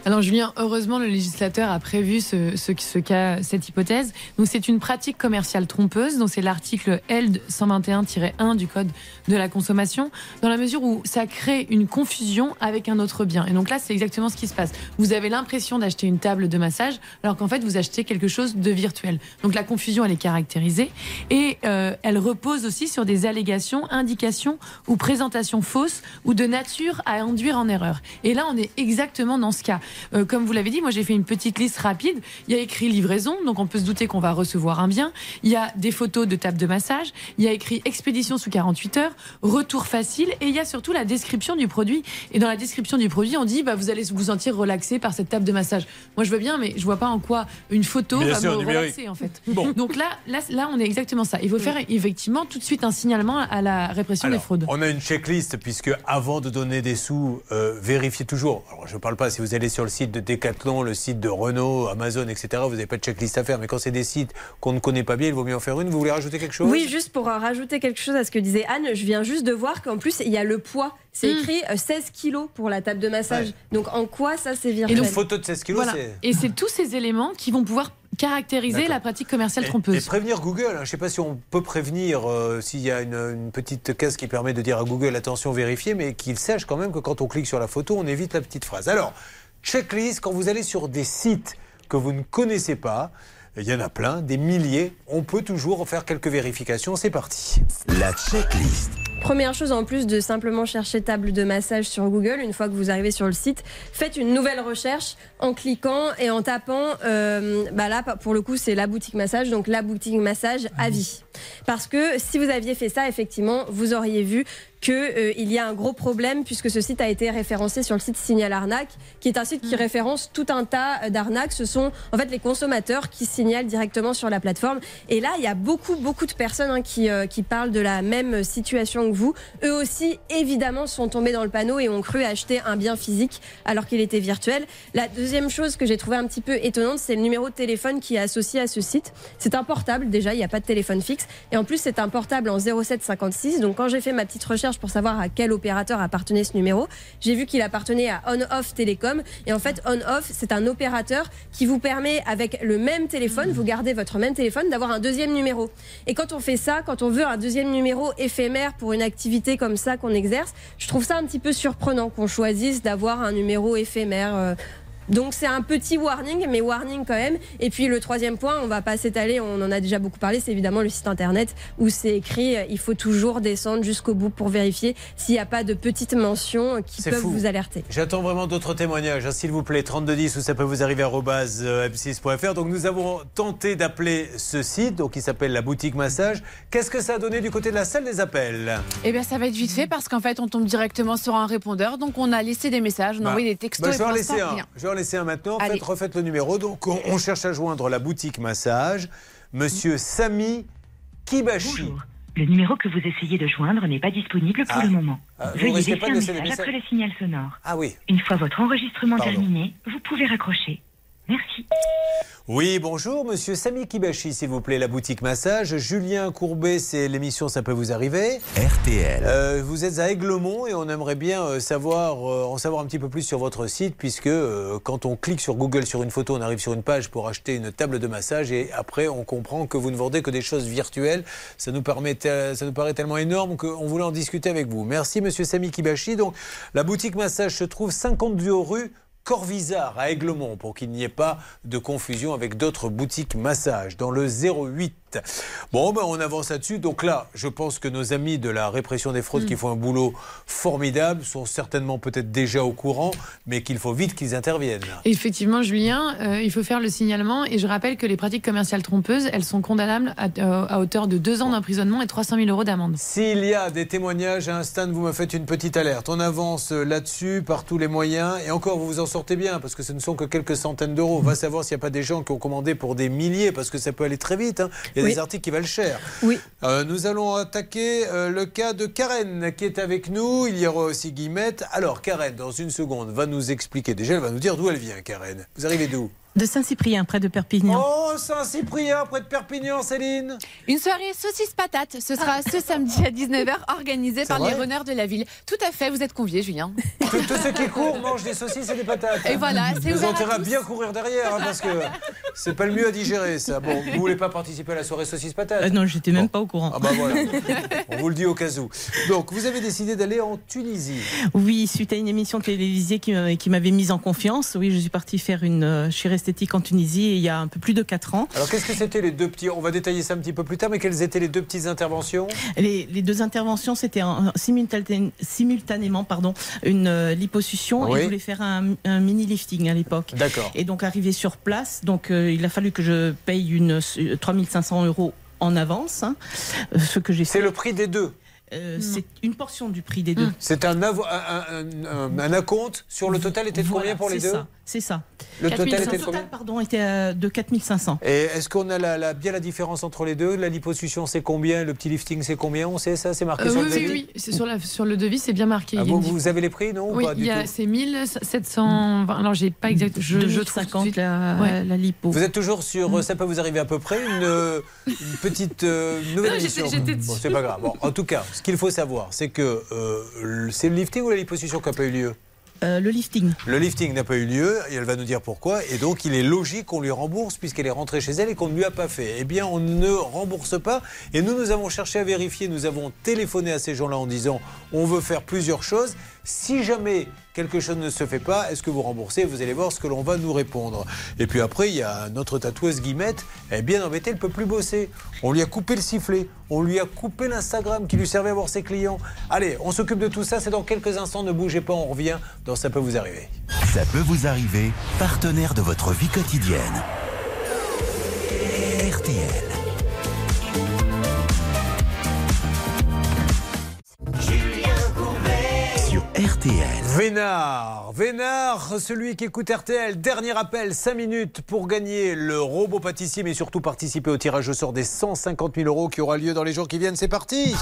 Alors Julien, heureusement le législateur a prévu ce, ce, ce cas, cette hypothèse. Donc c'est une pratique commerciale trompeuse. Donc c'est l'article L 121-1 du code de la consommation, dans la mesure où ça crée une confusion avec un autre bien. Et donc là c'est exactement ce qui se passe. Vous avez l'impression d'acheter une table de massage, alors qu'en fait vous achetez quelque chose de virtuel. Donc la confusion elle est caractérisée et euh, elle repose aussi sur des allégations, indications ou présentations fausses ou de nature à induire en erreur. Et là on est exactement dans ce cas. Euh, comme vous l'avez dit, moi j'ai fait une petite liste rapide. Il y a écrit livraison, donc on peut se douter qu'on va recevoir un bien. Il y a des photos de table de massage. Il y a écrit expédition sous 48 heures, retour facile, et il y a surtout la description du produit. Et dans la description du produit, on dit bah, vous allez vous sentir relaxé par cette table de massage. Moi je veux bien, mais je vois pas en quoi une photo va me relaxer en fait. Bon. Donc là, là, là, on est exactement ça. Il faut faire effectivement tout de suite un signalement à la répression Alors, des fraudes. On a une checklist puisque avant de donner des sous, euh, vérifiez toujours. Alors je ne parle pas si vous allez sur le site de Decathlon, le site de Renault, Amazon, etc. Vous n'avez pas de checklist à faire. Mais quand c'est des sites qu'on ne connaît pas bien, il vaut mieux en faire une. Vous voulez rajouter quelque chose? Oui, juste pour euh, rajouter quelque chose à ce que disait Anne, je viens juste de voir qu'en plus, il y a le poids. C'est Mm. écrit euh, 16 kilos pour la table de massage. Ouais. Donc en quoi ça c'est Et virtuel donc, photo de 16 kilos, Voilà. c'est- Et c'est tous ces éléments qui vont pouvoir caractériser la pratique commerciale Et- trompeuse. Et, prévenir Google. hein. Je ne sais pas si on peut prévenir euh, s'il y a une, une petite case qui permet de dire à Google attention, vérifiez, mais qu'il sache quand même que quand on clique sur la photo, on évite la petite phrase. Alors, checklist, quand vous allez sur des sites que vous ne connaissez pas, il y en a plein, des milliers, on peut toujours faire quelques vérifications. C'est parti. La checklist. Première chose, en plus de simplement chercher table de massage sur Google, une fois que vous arrivez sur le site, faites une nouvelle recherche en cliquant et en tapant. euh, bah là, pour le coup, c'est la boutique massage, donc la boutique massage à vie. Parce que si vous aviez fait ça, effectivement, vous auriez vu que euh, y a un gros problème puisque ce site a été référencé sur le site Signal Arnaque, qui est un site qui référence tout un tas euh, d'arnaques. Ce sont en fait les consommateurs qui signalent directement sur la plateforme. Et là, il y a beaucoup, beaucoup de personnes hein, qui, euh, qui parlent de la même situation que vous. Eux aussi, évidemment, sont tombés dans le panneau et ont cru acheter un bien physique alors qu'il était virtuel. La deuxième chose que j'ai trouvé un petit peu étonnante, c'est le numéro de téléphone qui est associé à ce site. C'est un portable, déjà, il n'y a pas de téléphone fixe. Et en plus, c'est un portable en 0756. Donc, quand j'ai fait ma petite recherche pour savoir à quel opérateur appartenait ce numéro, j'ai vu qu'il appartenait à On-Off Télécom. Et en fait, On-Off, c'est un opérateur qui vous permet, avec le même téléphone, vous gardez votre même téléphone, d'avoir un deuxième numéro. Et quand on fait ça, quand on veut un deuxième numéro éphémère pour une activité comme ça qu'on exerce, je trouve ça un petit peu surprenant qu'on choisisse d'avoir un numéro éphémère. euh, donc c'est un petit warning, mais warning quand même. Et puis le troisième point, on va pas s'étaler, on en a déjà beaucoup parlé, c'est évidemment le site internet où c'est écrit euh, il faut toujours descendre jusqu'au bout pour vérifier s'il n'y a pas de petites mentions qui peuvent fou. vous alerter. J'attends vraiment d'autres témoignages, hein, s'il vous plaît. 3210 ou ça peut vous arriver à euh, m6.fr. Donc nous avons tenté d'appeler ce site, donc qui s'appelle la boutique massage. Qu'est-ce que ça a donné du côté de la salle des appels? Eh bien, ça va être vite fait parce qu'en fait, on tombe directement sur un répondeur. Donc, on a laissé des messages, on a Bah, envoyé des textos. bah, et je vais en laisser un. rien. Je vais en laisser un maintenant. Allez. Faites, refaites le numéro. Donc, on, on cherche à joindre la boutique massage. Monsieur Sami Kibashi. Le numéro que vous essayez de joindre n'est pas disponible pour Ah. le moment. Vous Veuillez laisser pas de un message messages après le signal sonore. Ah oui. Une fois votre enregistrement Pardon. terminé, vous pouvez raccrocher. Merci. Oui, bonjour, monsieur Sami Kibashi, s'il vous plaît, la boutique massage. Julien Courbet, c'est l'émission Ça peut vous arriver. RTL. Euh, vous êtes à Aiglemont et on aimerait bien euh, savoir, euh, en savoir un petit peu plus sur votre site, puisque euh, quand on clique sur Google sur une photo, on arrive sur une page pour acheter une table de massage et après on comprend que vous ne vendez que des choses virtuelles. Ça nous, permet, te- ça nous paraît tellement énorme qu'on voulait en discuter avec vous. Merci, monsieur Sami Kibashi. Donc, la boutique massage se trouve 52 rue. Corvisart à Aiglemont pour qu'il n'y ait pas de confusion avec d'autres boutiques massage dans le 08. Bon, ben on avance là-dessus. Donc là, je pense que nos amis de la répression des fraudes qui font un boulot formidable sont certainement peut-être déjà au courant, mais qu'il faut vite qu'ils interviennent. Effectivement, Julien, euh, il faut faire le signalement. Et je rappelle que les pratiques commerciales trompeuses, elles sont condamnables à, euh, à hauteur de deux ans d'emprisonnement et 300 000 euros d'amende. S'il y a des témoignages à un stand, vous me faites une petite alerte. On avance là-dessus par tous les moyens. Et encore, vous vous en sortez bien parce que ce ne sont que quelques centaines d'euros. On va savoir s'il n'y a pas des gens qui ont commandé pour des milliers parce que ça peut aller très vite. hein. Il y a Oui. des articles qui valent cher. Oui. Euh, nous allons attaquer euh, le cas de Karen qui est avec nous. Il y aura aussi Guillemette. Alors, Karen, dans une seconde, va nous expliquer. Déjà, elle va nous dire d'où elle vient, Karen. Vous arrivez d'où? De Saint-Cyprien, près de Perpignan. Oh, Saint-Cyprien, près de Perpignan, Céline Une soirée saucisse patate, ce sera ce samedi à 19h, organisée par les runners de la ville. Tout à fait, vous êtes conviés, Julien. Tous tous ceux qui courent mangent des saucisses et des patates. Et voilà, c'est Vous ouvert à intérêt à tous. bien courir derrière, hein, parce que c'est pas le mieux à digérer, ça. Bon, vous voulez pas participer à la soirée saucisse patate Euh, non, j'étais même pas au courant. Ah bah voilà, on vous le dit au cas où. Donc, vous avez décidé d'aller en Tunisie. Oui, suite à une émission télévisée qui m'avait- mise en confiance, oui, je suis partie faire une euh, chirurgie esthétique en Tunisie il y a un peu plus de 4 ans. Alors, qu'est-ce que c'était les deux petits On va détailler ça un petit peu plus tard, mais quelles étaient les deux petites interventions? Les, les deux interventions, c'était en- simultané- simultanément pardon, une euh, liposuction Oui. et je voulais faire un, un mini lifting à l'époque. D'accord. Et donc arrivé sur place, donc euh, il a fallu que je paye une euh, 3500 euros en avance, hein, euh, ce que j'ai. C'est le prix des deux Euh, C'est une portion du prix des deux. C'est un, un, un- un- un acompte sur le total était de Voilà, combien pour les deux C'est ça. Le total était de total, pardon, était euh, de 4500. Et est-ce qu'on a la, la- bien la différence entre les deux? La liposuction, c'est combien? Le petit lifting, c'est combien? On sait ça C'est marqué Euh, sur oui, le oui, devis? oui, c'est sur, la, sur le devis, c'est bien marqué. Ah, vous, avez les prix, non ou Oui, c'est 1720. Alors, j'ai pas exact. Je, je trouve tout de suite. la, Ouais. la lipo. Vous êtes toujours sur euh, Ça peut vous arriver à peu près une, une petite euh, nouvelle Non, j'étais- émission. Bon, dessus. c'est pas grave. Bon, en tout cas, ce qu'il faut savoir, c'est que euh, c'est le lifting ou la liposuction qui n'a pas eu lieu? Euh, le lifting. Le lifting n'a pas eu lieu et elle va nous dire pourquoi. Et donc, il est logique qu'on lui rembourse puisqu'elle est rentrée chez elle et qu'on ne lui a pas fait. Eh bien, on ne rembourse pas. Et nous, nous avons cherché à vérifier. Nous avons téléphoné à ces gens-là en disant on veut faire plusieurs choses. Si jamais quelque chose ne se fait pas, est-ce que vous remboursez Vous allez voir ce que l'on va nous répondre. Et puis après, il y a notre tatoueuse Guimette. Elle est bien embêtée, elle ne peut plus bosser. On lui a coupé le sifflet. On lui a coupé l'Instagram qui lui servait à voir ses clients. Allez, on s'occupe de tout ça. C'est dans quelques instants. Ne bougez pas, on revient dans Ça peut vous arriver. Ça peut vous arriver, partenaire de votre vie quotidienne. RTL. RTL. Vénard, Vénard, celui qui écoute RTL, dernier appel, 5 minutes pour gagner le robot pâtissier, mais surtout participer au tirage au sort des 150 000 euros qui aura lieu dans les jours qui viennent. C'est parti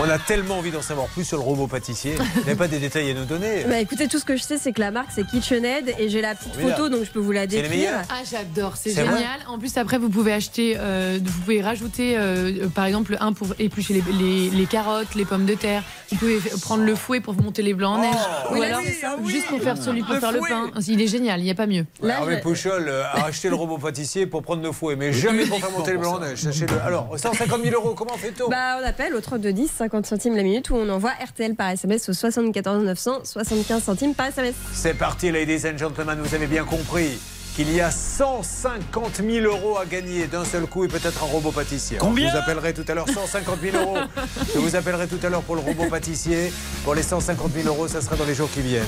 On a tellement envie d'en savoir plus sur le robot pâtissier. Vous n'avez pas des détails à nous donner Bah écoutez, tout ce que je sais, c'est que la marque c'est KitchenAid et j'ai la petite Formidable. photo donc je peux vous la décrire. Ah, j'adore, c'est génial. En plus, après, vous pouvez acheter, euh, vous pouvez rajouter, euh, euh, par exemple, un pour éplucher les, les- les carottes, les pommes de terre. Vous pouvez prendre le fouet pour monter les blancs en neige. Oh, Ou oui, alors, ah oui. juste pour faire celui pour Le faire le fouet. pain. Il est génial, il n'y a pas mieux. Hervé Pouchol euh, a acheté le robot pâtissier pour prendre nos fouets, mais jamais pour faire monter les blancs en neige. Sachez-le. Alors, 150 000 euros, comment fait-on? Bah on appelle au 32 10 50 centimes la minute ou on envoie RTL par SMS au 74 900 75 centimes par SMS. C'est parti, ladies and gentlemen, vous avez bien compris qu'il y a 150 000 euros à gagner d'un seul coup et peut-être un robot pâtissier. Combien Je vous appellerai tout à l'heure 150 000 euros. Je vous appellerai tout à l'heure pour le robot pâtissier. Pour les 150 000 euros, ça sera dans les jours qui viennent.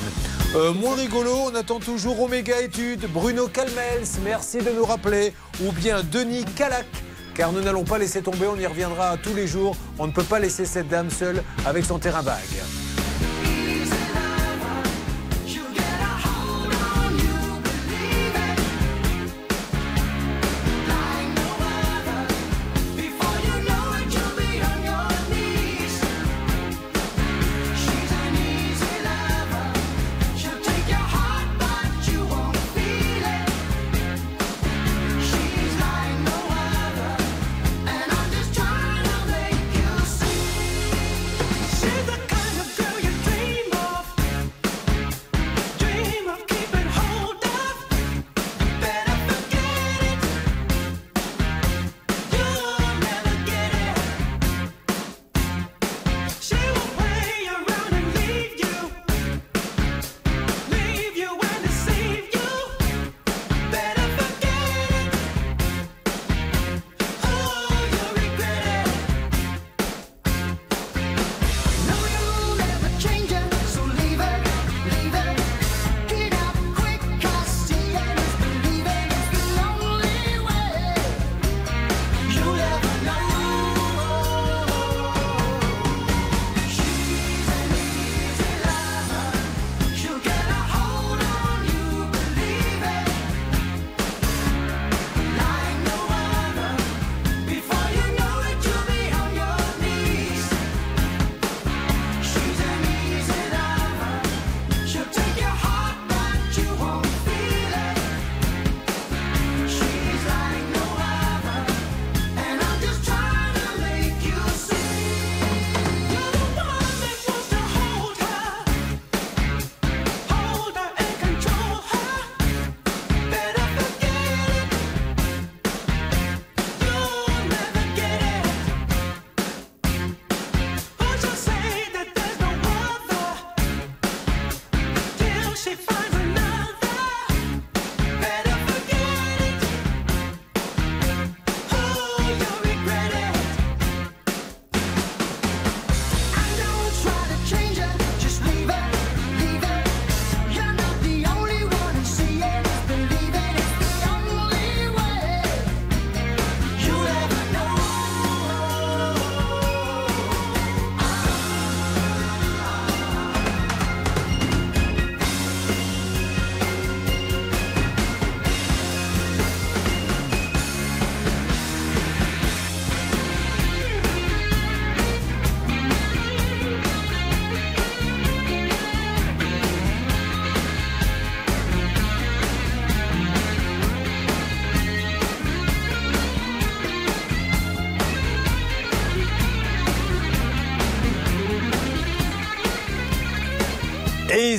Euh, moins rigolo, on attend toujours Oméga Études, Bruno Calmels, merci de nous rappeler, ou bien Denis Calac. Car nous n'allons pas laisser tomber, on y reviendra tous les jours. On ne peut pas laisser cette dame seule avec son terrain vague.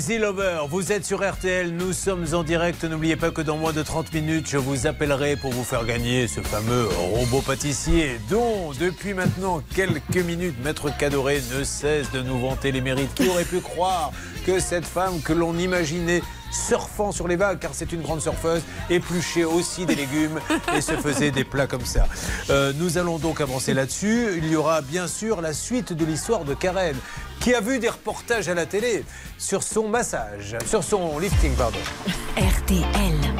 Lover, vous êtes sur RTL, nous sommes en direct. N'oubliez pas que dans moins de 30 minutes, je vous appellerai pour vous faire gagner ce fameux robot pâtissier dont, depuis maintenant quelques minutes, Maître Cadoré ne cesse de nous vanter les mérites. Qui aurait pu croire que cette femme que l'on imaginait surfant sur les vagues, car c'est une grande surfeuse, épluchait aussi des légumes et se faisait des plats comme ça. Euh, nous allons donc avancer là-dessus. Il y aura bien sûr la suite de l'histoire de Karen, qui a vu des reportages à la télé sur son massage, sur son lifting, pardon. RTL.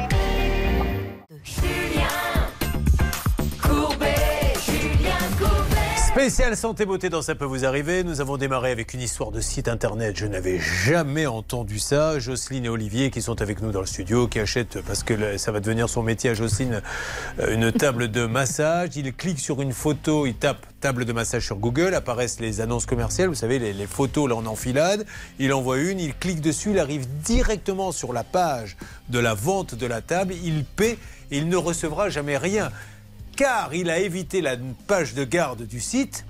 Spécial santé beauté dans ça peut vous arriver. Nous avons démarré avec une histoire de site internet. Je n'avais jamais entendu ça. Jocelyne et Olivier qui sont avec nous dans le studio, qui achètent parce que ça va devenir son métier à Jocelyne euh, une table de massage. Il clique sur une photo, il tape table de massage sur Google, apparaissent les annonces commerciales. Vous savez les, photos là en enfilade. Il envoie une, il clique dessus, il arrive directement sur la page de la vente de la table. Il paie et il ne recevra jamais rien car il a évité la page de garde du site.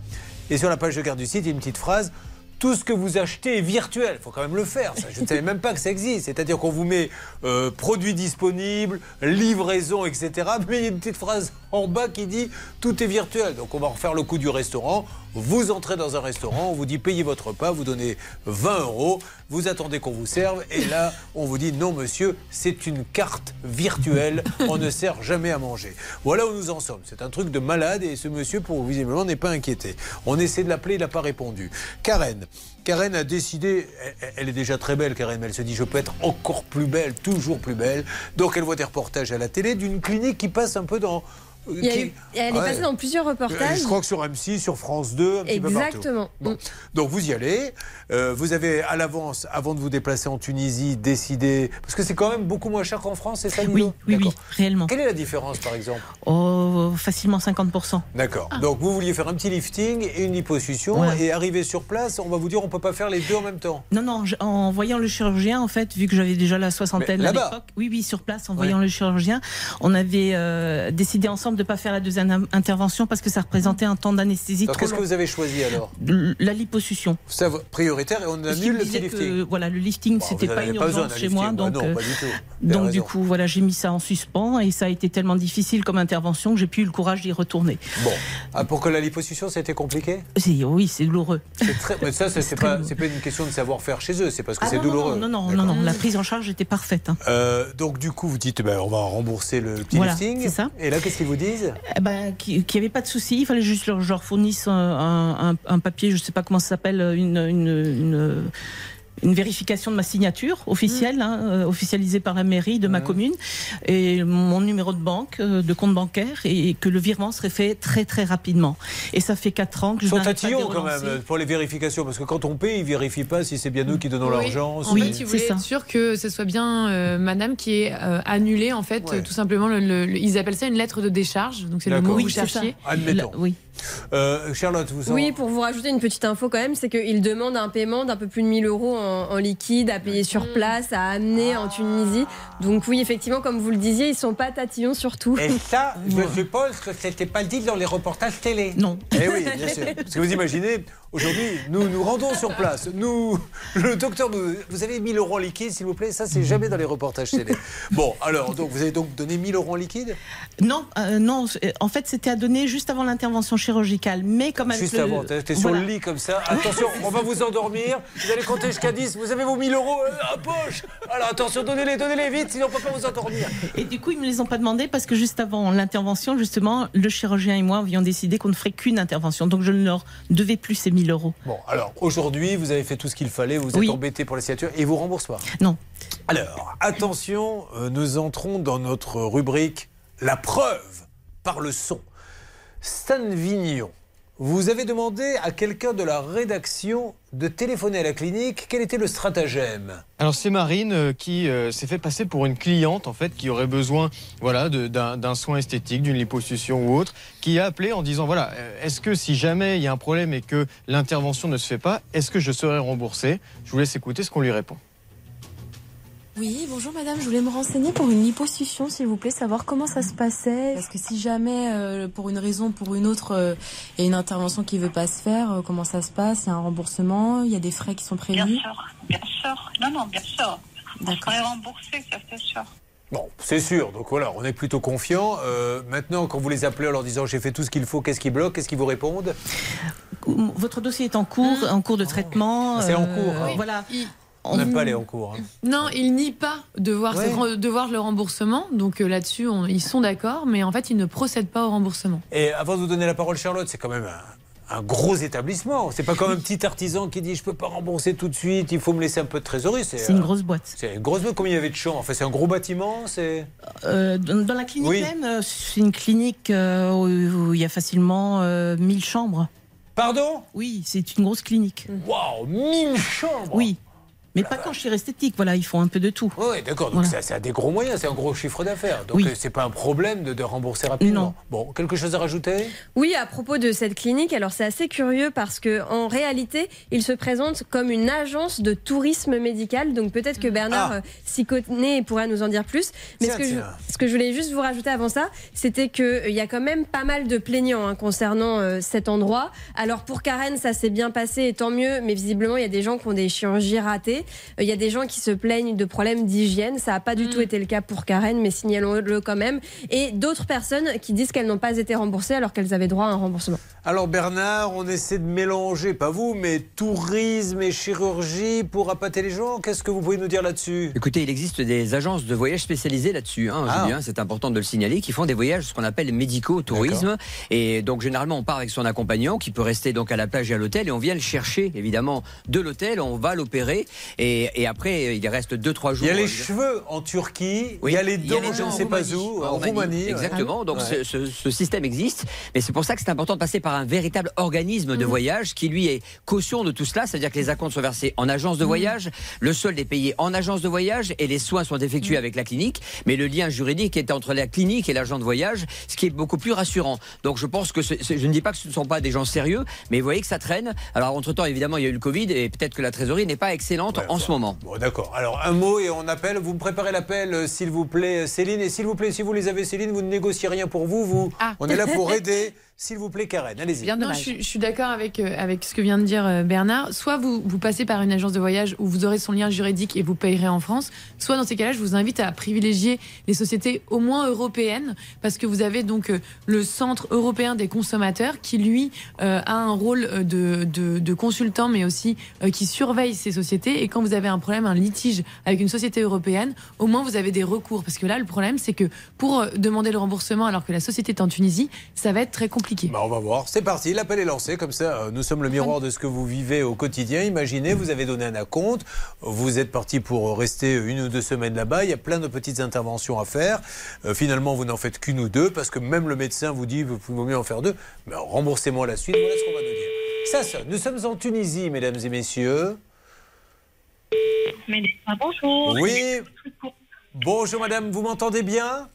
Et sur la page de garde du site, il y a une petite phrase. Tout ce que vous achetez est virtuel. Il faut quand même le faire. Je ne savais même pas que ça existe. C'est-à-dire qu'on vous met euh, produits disponibles, livraison, etc. Mais il y a une petite phrase en bas qui dit tout est virtuel. Donc on va refaire le coup du restaurant. Vous entrez dans un restaurant, on vous dit payez votre repas, vous donnez 20 euros, vous attendez qu'on vous serve, et là on vous dit non monsieur, c'est une carte virtuelle, on ne sert jamais à manger. Voilà où nous en sommes. C'est un truc de malade et ce monsieur, pour visiblement, n'est pas inquiété. On essaie de l'appeler, il n'a pas répondu. Karen. Karen a décidé, elle- elle est déjà très belle Karen, mais elle se dit je peux être encore plus belle, toujours plus belle. Donc elle voit des reportages à la télé d'une clinique qui passe un peu dans... Il y a qui- eu- elle est Ouais. passée dans plusieurs reportages. Je crois que sur M6, sur France 2, un petit peu partout. Exactement. Bon. Donc vous y allez, euh, vous avez à l'avance, avant de vous déplacer en Tunisie, décidé, parce que c'est quand même beaucoup moins cher qu'en France, c'est ça Oui, oui, oui, réellement. Quelle est la différence par exemple? Oh, facilement 50%. D'accord. Donc vous vouliez faire un petit lifting et une liposuction, Ouais. et arriver sur place, on va vous dire on peut pas faire les deux en même temps. Non, non, je- en voyant le chirurgien, en fait, vu que j'avais déjà la soixantaine à là-bas l'époque, oui, oui, sur place, en voyant le chirurgien, on avait euh, décidé ensemble de ne pas faire la deuxième in- intervention parce que ça représentait un temps d'anesthésie trop qu'est-ce que vous avez choisi alors La liposuction. Ça, prioritaire et on annule le que, lifting. voilà, le lifting, Bon, c'était vous en pas une pas urgence chez moi. Bah Donc, non, euh, pas du tout. Donc du coup, voilà, j'ai mis ça en suspens et ça a été tellement difficile comme intervention que j'ai plus eu le courage d'y retourner. Bon, Ah, pour que la liposuction, c'était compliqué Oui, c'est douloureux. Très- Mais ça, c'est pas, pas une question de savoir-faire chez eux, c'est parce que Ah c'est douloureux. Non, non, non, non, la prise en charge était parfaite. hein. Euh, donc du coup, vous dites, ben, on va rembourser le petit Voilà, lifting. c'est ça. Et là, qu'est-ce qu'ils vous disent Eh ben, qu'il n'y avait pas de souci, il fallait juste je leur fournisse un, papier, je ne sais pas comment ça s'appelle, une- une vérification de ma signature officielle, hein, euh, officialisée par la mairie de ma commune, et mon numéro de banque, euh, de compte bancaire, et que le virement serait fait très très rapidement. Et ça fait 4 ans que Ils je sont pas de tatillons quand même pour les vérifications, parce que quand on paye, ils vérifient pas si c'est bien nous qui donnons Oui. l'argent. En si- fait, ils voulaient être sûr que ce soit bien euh, madame qui est euh, annulée, en fait, Ouais. euh, tout simplement, le- le- le- ils appellent ça une lettre de décharge, donc c'est le mot D'accord. que vous Oui, cherchiez. Admettons. oui. Euh, Charlotte, vous en... Oui, pour vous rajouter une petite info quand même, c'est qu'il demande un paiement d'un peu plus de 1000 euros en, en liquide à payer sur place, à amener en Tunisie. Donc oui, effectivement, comme vous le disiez, ils sont pas tatillons sur tout. Et ça, je suppose que c'était pas dit dans les reportages télé. Non. Eh oui, bien sûr. Parce que vous imaginez, aujourd'hui, nous nous rendons sur place. Nous, le docteur, nous, vous avez 1000 euros en liquide, s'il vous plaît. Ça, c'est jamais dans les reportages télé. Bon, alors, donc, vous avez donc donné 1000 euros en liquide? Non, euh, non. En fait, c'était à donner juste avant l'intervention chirurgicale, mais comme Juste le- avant, t'es sur Voilà. le lit comme ça. Attention, on va vous endormir. Vous allez compter jusqu'à 10. Vous avez vos 1000 euros euh, en poche. Alors attention, donnez-les, donnez-les vite, sinon on peut pas vous endormir. Et du coup, ils me les ont pas demandé parce que juste avant l'intervention, justement, le chirurgien et moi avions décidé qu'on ne ferait qu'une intervention. Donc, je ne leur devais plus ces 1000 euros. Bon, alors aujourd'hui, vous avez fait tout ce qu'il fallait. Vous êtes Oui. embêté pour la signature et vous remboursent pas. Non. Alors, attention, euh, nous entrons dans notre rubrique La preuve par le son. Stan Vignon, vous avez demandé à quelqu'un de la rédaction de téléphoner à la clinique. Quel était le stratagème? Alors c'est Marine euh, qui euh, s'est fait passer pour une cliente en fait qui aurait besoin voilà d'un soin esthétique, d'une liposuction ou autre, qui a appelé en disant voilà euh, est-ce que si jamais il y a un problème et que l'intervention ne se fait pas, est-ce que je serai remboursé? Je vous laisse écouter ce qu'on lui répond. Oui, bonjour madame, je voulais me renseigner pour une liposuction s'il vous plaît, savoir comment ça se passait. Parce que si jamais, euh, pour une raison ou pour une autre, euh, il y a une intervention qui veut pas se faire, euh, comment ça se passe? Il y a un remboursement, il y a des frais qui sont Bien prévus? sûr, bien sûr. Non, non, bien sûr. On serait remboursé, ça c'est sûr. Bon, c'est sûr. Donc voilà, on est plutôt confiant. Euh, maintenant, quand vous les appelez en leur disant j'ai fait tout ce qu'il faut, qu'est-ce qui bloque Qu'est-ce qu'ils vous répondent? Votre dossier est en cours, en cours de traitement. Ah, c'est en cours, hein. Voilà. On n'aime pas aller en cours. hein. Non, ils nient pas devoir, Ouais. devoir le remboursement, donc euh, là-dessus on- ils sont d'accord, mais en fait ils ne procèdent pas au remboursement. Et avant de vous donner la parole, Charlotte, c'est quand même un, un gros établissement. C'est pas comme un petit artisan qui dit je peux pas rembourser tout de suite, il faut me laisser un peu de trésorerie. C'est une euh, grosse boîte. C'est une grosse boîte. Combien il y avait de champs? Enfin, c'est un gros bâtiment. C'est. Euh, dans dans la clinique Oui. même, c'est une clinique euh, où, où il y a facilement euh, 1000 chambres. Pardon? Oui, c'est une grosse clinique. Waouh, 1000 chambres Oui. Mais pas qu'en chirurgie esthétique, voilà, ils font un peu de tout. Oui, d'accord. Donc Voilà. ça, ça a des gros moyens, c'est un gros chiffre d'affaires. Donc Oui. euh, c'est pas un problème de, de rembourser rapidement. Non. Bon, quelque chose à rajouter? Oui, à propos de cette clinique, alors c'est assez curieux parce que en réalité, il se présente comme une agence de tourisme médical. Donc peut-être que Bernard Ah. euh, s'y connaît et pourra nous en dire plus. Mais Tiens, ce, que je, ce que je voulais juste vous rajouter avant ça, c'était qu'il y a quand même pas mal de plaignants hein, concernant euh, cet endroit. Alors pour Karen, ça s'est bien passé et tant mieux. Mais visiblement, il y a des gens qui ont des chirurgies ratées. Euh, Il y a des gens qui se plaignent de problèmes d'hygiène. Ça n'a pas du tout été le cas pour Karen, mais signalons-le quand même. Et d'autres personnes qui disent qu'elles n'ont pas été remboursées alors qu'elles avaient droit à un remboursement. Alors Bernard, on essaie de mélanger, pas vous, mais tourisme et chirurgie pour appâter les gens. Qu'est-ce que vous pouvez nous dire là-dessus? Écoutez, il existe des agences de voyage spécialisées là-dessus, hein, Ah. Julien, c'est important de le signaler, qui font des voyages, ce qu'on appelle médicaux, tourisme. Et donc, généralement, on part avec son accompagnant qui peut rester donc à la plage et à l'hôtel et on vient le chercher, évidemment, de l'hôtel, on va l'opérer et, et après, il reste 2-3 jours. Il y a les euh, cheveux en Turquie, Oui, il y a les dents, les je ne sais pas où, en Roumanie. Exactement. Donc Ouais. ce, ce- ce système existe, mais c'est pour ça que c'est important de passer par un véritable organisme de voyage qui lui est caution de tout cela, c'est-à-dire que les acomptes sont versés en agence de voyage, le solde est payé en agence de voyage et les soins sont effectués avec la clinique, mais le lien juridique est entre la clinique et l'agent de voyage, ce qui est beaucoup plus rassurant. Donc je pense que c'est- je ne dis pas que ce ne sont pas des gens sérieux, mais vous voyez que ça traîne. Alors entre-temps, évidemment, il y a eu le Covid et peut-être que la trésorerie n'est pas excellente en ce moment. Bon, d'accord. Alors, un mot et on appelle. Vous me préparez l'appel, euh, s'il vous plaît, Céline. Et s'il vous plaît, si vous les avez, Céline, vous ne négociez rien pour vous. vous Ah. On est là pour aider. S'il vous plaît, Karen, allez-y. Non, je, suis- je suis d'accord avec, euh, avec ce que vient de dire euh, Bernard. Soit vous, vous passez par une agence de voyage où vous aurez son lien juridique et vous payerez en France. Soit dans ces cas-là, je vous invite à privilégier les sociétés au moins européennes parce que vous avez donc euh, le Centre européen des consommateurs qui, lui, euh, a un rôle de, de, de consultant mais aussi euh, qui surveille ces sociétés. Et quand vous avez un problème, un litige avec une société européenne, au moins vous avez des recours. Parce que là, le problème, c'est que pour euh, demander le remboursement alors que la société est en Tunisie, ça va être très compliqué. Bah, on va voir. C'est parti, l'appel est lancé. Comme ça, euh, nous sommes le miroir de ce que vous vivez au quotidien. Imaginez, vous avez donné un acompte, vous êtes parti pour rester une ou deux semaines là-bas. Il y a plein de petites interventions à faire. Euh, finalement, vous n'en faites qu'une ou deux parce que même le médecin vous dit vous pouvez mieux en faire deux. Mais remboursez-moi la suite. Voilà ce qu'on va nous dire. Ça sonne. Nous sommes en Tunisie, mesdames et messieurs. bonjour. Oui. Bonjour, madame. Vous m'entendez bien?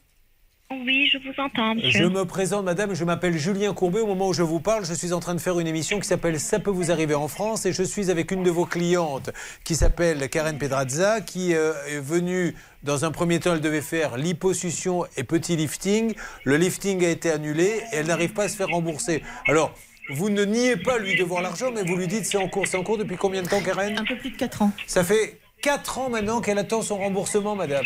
Oui, je vous entends, Je monsieur. me présente, madame, je m'appelle Julien Courbet. Au moment où je vous parle, je suis en train de faire une émission qui s'appelle Ça peut vous arriver en France et je suis avec une de vos clientes qui s'appelle Karen Pedrazza qui euh, est venue. Dans un premier temps, elle devait faire liposuction et petit lifting. Le lifting a été annulé et elle n'arrive pas à se faire rembourser. Alors, vous ne niez pas lui devoir l'argent, mais vous lui dites c'est en cours. C'est en cours depuis combien de temps, Karen? Un peu plus de 4 ans. Ça fait 4 ans maintenant qu'elle attend son remboursement, madame.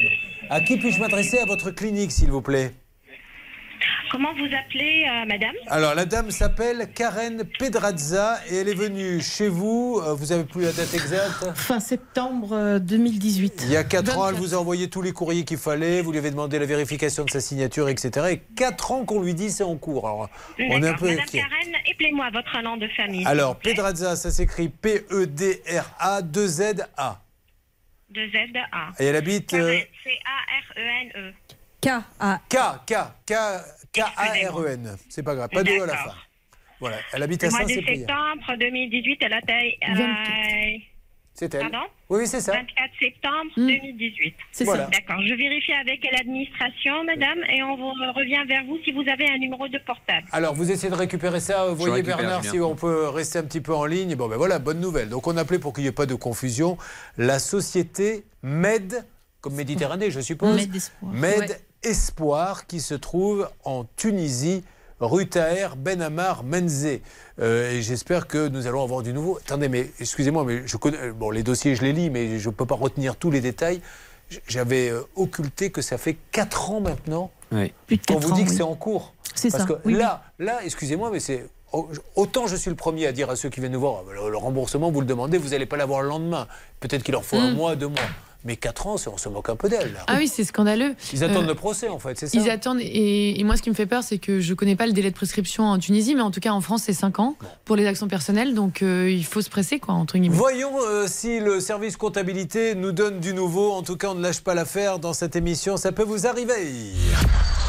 À qui puis-je m'adresser à votre clinique, s'il vous plaît? Comment vous appelez, euh, madame? Alors, la dame s'appelle Karen Pedrazza et elle est venue chez vous. euh, Vous avez plus la date exacte? Fin septembre euh, 2018. Il y a 4 ans, elle 24. vous a envoyé tous les courriers qu'il fallait. Vous lui avez demandé la vérification de sa signature, etc. Et 4 ans qu'on lui dit c'est en cours. Alors, on est un peu Madame inquiet. Karen, appelez-moi votre nom de famille. Alors, Pedrazza, ça s'écrit P-E-D-R-A 2-Z-A. De Z-A. Et elle habite. euh, C-A-R-E-N-E. K-A. K, K, K, K-A-R-E-N. E C'est pas grave, pas de E à la fin. Voilà, elle habite à Le mois de Saint-Cyprien. septembre 2018, elle a taille. C'est elle. Pardon? Oui, oui, c'est ça. 24 septembre 2018. C'est ça. D'accord. Je vérifie avec l'administration, madame, et on vous revient vers vous si vous avez un numéro de portable. Alors, vous essayez de récupérer ça. Vous Je voyez, Bernard, si on peut rester un petit peu en ligne. Bon, ben voilà, bonne nouvelle. Donc, on appelait pour qu'il n'y ait pas de confusion la société Med comme Méditerranée, je suppose. Med Espoir. Med Ouais. Espoir, qui se trouve en Tunisie, rue Taher Ben Ammar Menzé. Euh, et j'espère que nous allons avoir du nouveau. Attendez, mais excusez-moi, mais je connais. Bon, les dossiers, je les lis, mais je ne peux pas retenir tous les détails. J'avais euh, occulté que ça fait 4 ans maintenant Oui. Quatre vous dit ans, que oui. c'est en cours. C'est Parce ça, que oui, là, là, excusez-moi, mais c'est. Autant je suis le premier à dire à ceux qui viennent nous voir, le, le remboursement, vous le demandez, vous n'allez pas l'avoir le lendemain. Peut-être qu'il leur faut un Mm. mois, deux mois. Mais 4 ans, c'est- on se moque un peu d'elle. là. Ah oui, c'est scandaleux. Ils attendent Euh, le procès, en fait, c'est ça Ils attendent, et, et moi ce qui me fait peur, c'est que je connais pas le délai de prescription en Tunisie, mais en tout cas en France c'est 5 ans pour les actions personnelles, donc euh, il faut se presser, quoi, entre guillemets. Voyons euh, si le service comptabilité nous donne du nouveau. En tout cas, on ne lâche pas l'affaire dans cette émission. Ça peut vous arriver.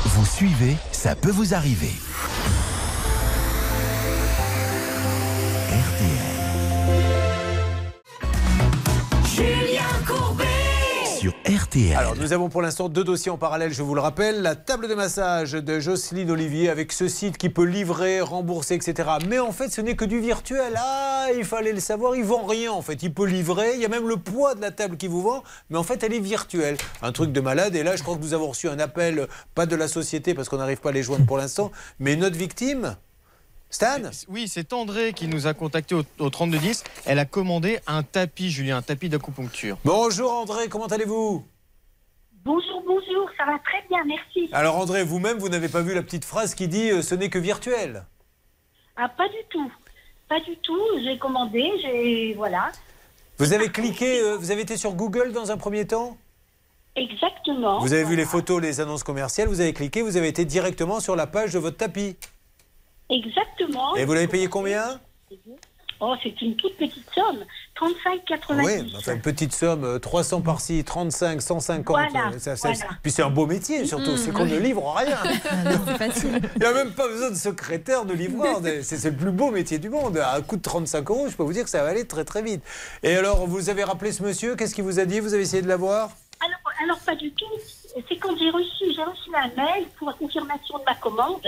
Vous suivez, ça peut vous arriver. Alors, nous avons pour l'instant deux dossiers en parallèle, je vous le rappelle. La table de massage de Jocelyne Olivier avec ce site qui peut livrer, rembourser, etc. Mais en fait, ce n'est que du virtuel. Ah, il fallait le savoir, il vend rien en fait. Il peut livrer, il y a même le poids de la table qui vous vend, mais en fait, elle est virtuelle. Un truc de malade. Et là, je crois que nous avons reçu un appel, pas de la société parce qu'on n'arrive pas à les joindre pour l'instant, mais notre victime. Stan Oui, c'est André qui nous a contacté au, au 3210. Elle a commandé un tapis, Julien, un tapis d'acupuncture. Bonjour André, comment allez-vous? Bonjour, bonjour, ça va très bien, merci. Alors André, vous-même, vous n'avez pas vu la petite phrase qui dit euh, ce n'est que virtuel Ah, pas du tout. Pas du tout, j'ai commandé, j'ai. Voilà. Vous avez cliqué, euh, vous avez été sur Google dans un premier temps? Exactement. Vous avez vu les photos, les annonces commerciales, vous avez cliqué, vous avez été directement sur la page de votre tapis. Exactement. Et vous l'avez payé combien Oh, c'est une toute petite somme. 35,90. Oui, enfin, une petite somme, euh, 300 par-ci, 35, 150. Voilà, euh, ça- ça- voilà. Puis c'est un beau métier surtout, Mm, c'est qu'on oui. ne livre rien. facile. Il n'y a même pas besoin de secrétaire, de livreur. C'est c'est le plus beau métier du monde. À un coût de 35 euros, je peux vous dire que ça va aller très très vite. Et alors, vous avez rappelé ce monsieur, qu'est-ce qu'il vous a dit Vous avez essayé de l'avoir? Alors, alors, pas du tout. C'est quand j'ai reçu, j'ai reçu un mail pour la confirmation de ma commande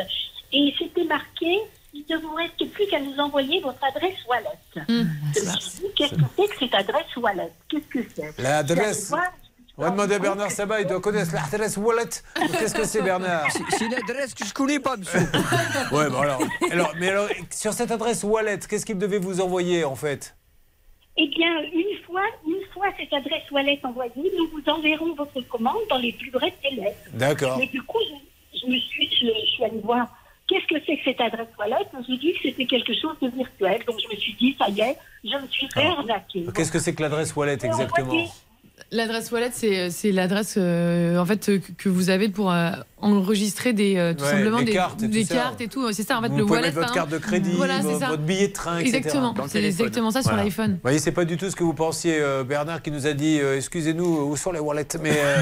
et c'était marqué il ne vous reste plus qu'à nous envoyer votre adresse wallet. Mmh. Je me suis dit, qu'est-ce que c'est que cette adresse wallet Qu'est-ce que c'est L'adresse. On va demander à Bernard Sabat, il doit connaître l'adresse wallet. Qu'est-ce que c'est Bernard C'est une adresse que je connais pas, monsieur. Ouais, bon alors, alors, mais alors, sur cette adresse wallet, qu'est-ce qu'il devait vous envoyer en fait Eh bien, une fois, une fois cette adresse wallet envoyée, nous vous enverrons votre commande dans les plus brefs délais. D'accord. Mais du coup, je, je me suis, je, je suis allée voir qu'est-ce que c'est que cette adresse wallet. et J'ai dit que c'était quelque chose de virtuel. Donc je me suis dit, ça y est, je me suis fait arnaquer. Qu'est-ce que c'est que l'adresse wallet exactement? L'adresse wallet, c'est c'est l'adresse euh, en fait euh, que- que vous avez pour euh, enregistrer des euh, tout Ouais, simplement des des, cartes et tout des ça. cartes et tout. C'est ça en fait Vous le pouvez wallet. mettre votre hein. carte de crédit, Voilà, c'est vo- ça. votre billet de train, etc. Exactement. C'est exactement ça sur l'iPhone. Vous voyez, c'est pas du tout ce que vous pensiez, euh, Bernard, qui nous a dit euh, excusez-nous, où sont les wallets? Mais euh,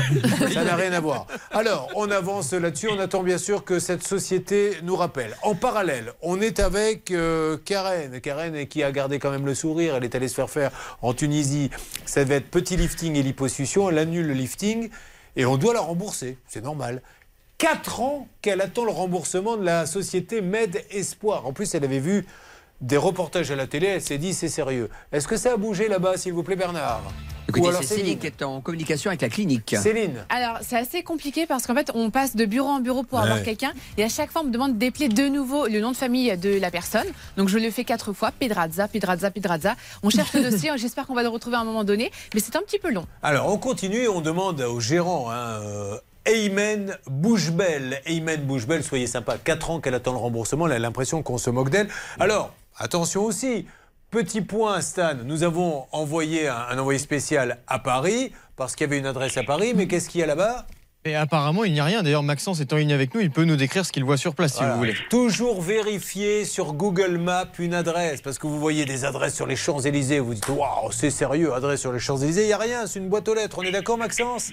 ça n'a rien à voir. Alors, on avance là-dessus. On attend bien sûr que cette société nous rappelle. En parallèle, on est avec euh, Karen. Karen qui a gardé quand même le sourire. Elle est allée se faire faire en Tunisie. Ça devait être petit lifting et liposuction. Elle annule le lifting et on doit la rembourser. C'est normal. 4 ans qu'elle attend le remboursement de la société Med Espoir. En plus, elle avait vu des reportages à la télé, elle s'est dit c'est sérieux. Est-ce que ça a bougé là-bas, s'il vous plaît, Bernard? Écoutez, c'est Céline qui est en communication avec la clinique. Céline Alors, c'est assez compliqué parce qu'en fait, on passe de bureau en bureau pour Ouais. avoir quelqu'un et à chaque fois, on me demande d'épeler de nouveau le nom de famille de la personne. Donc, je le fais quatre fois Pedrazza, Pedrazza, Pedrazza. On cherche le dossier, j'espère qu'on va le retrouver à un moment donné, mais c'est un petit peu long. Alors, on continue et on demande au gérant, hein, Aymen Bouchebel. Aymen Bouchebel, soyez sympa, 4 ans qu'elle attend le remboursement, elle a l'impression qu'on se moque d'elle. Alors, attention aussi, petit point, Stan, nous avons envoyé un, un envoyé spécial à Paris, parce qu'il y avait une adresse à Paris, mais qu'est-ce qu'il y a là-bas? Et apparemment, il n'y a rien. D'ailleurs, Maxence est en ligne avec nous. Il peut nous décrire ce qu'il voit sur place, si Voilà. vous voulez. Toujours vérifier sur Google Maps une adresse, parce que vous voyez des adresses sur les Champs-Élysées, vous dites waouh, c'est sérieux, adresse sur les Champs-Élysées, il n'y a rien, c'est une boîte aux lettres, on est d'accord, Maxence?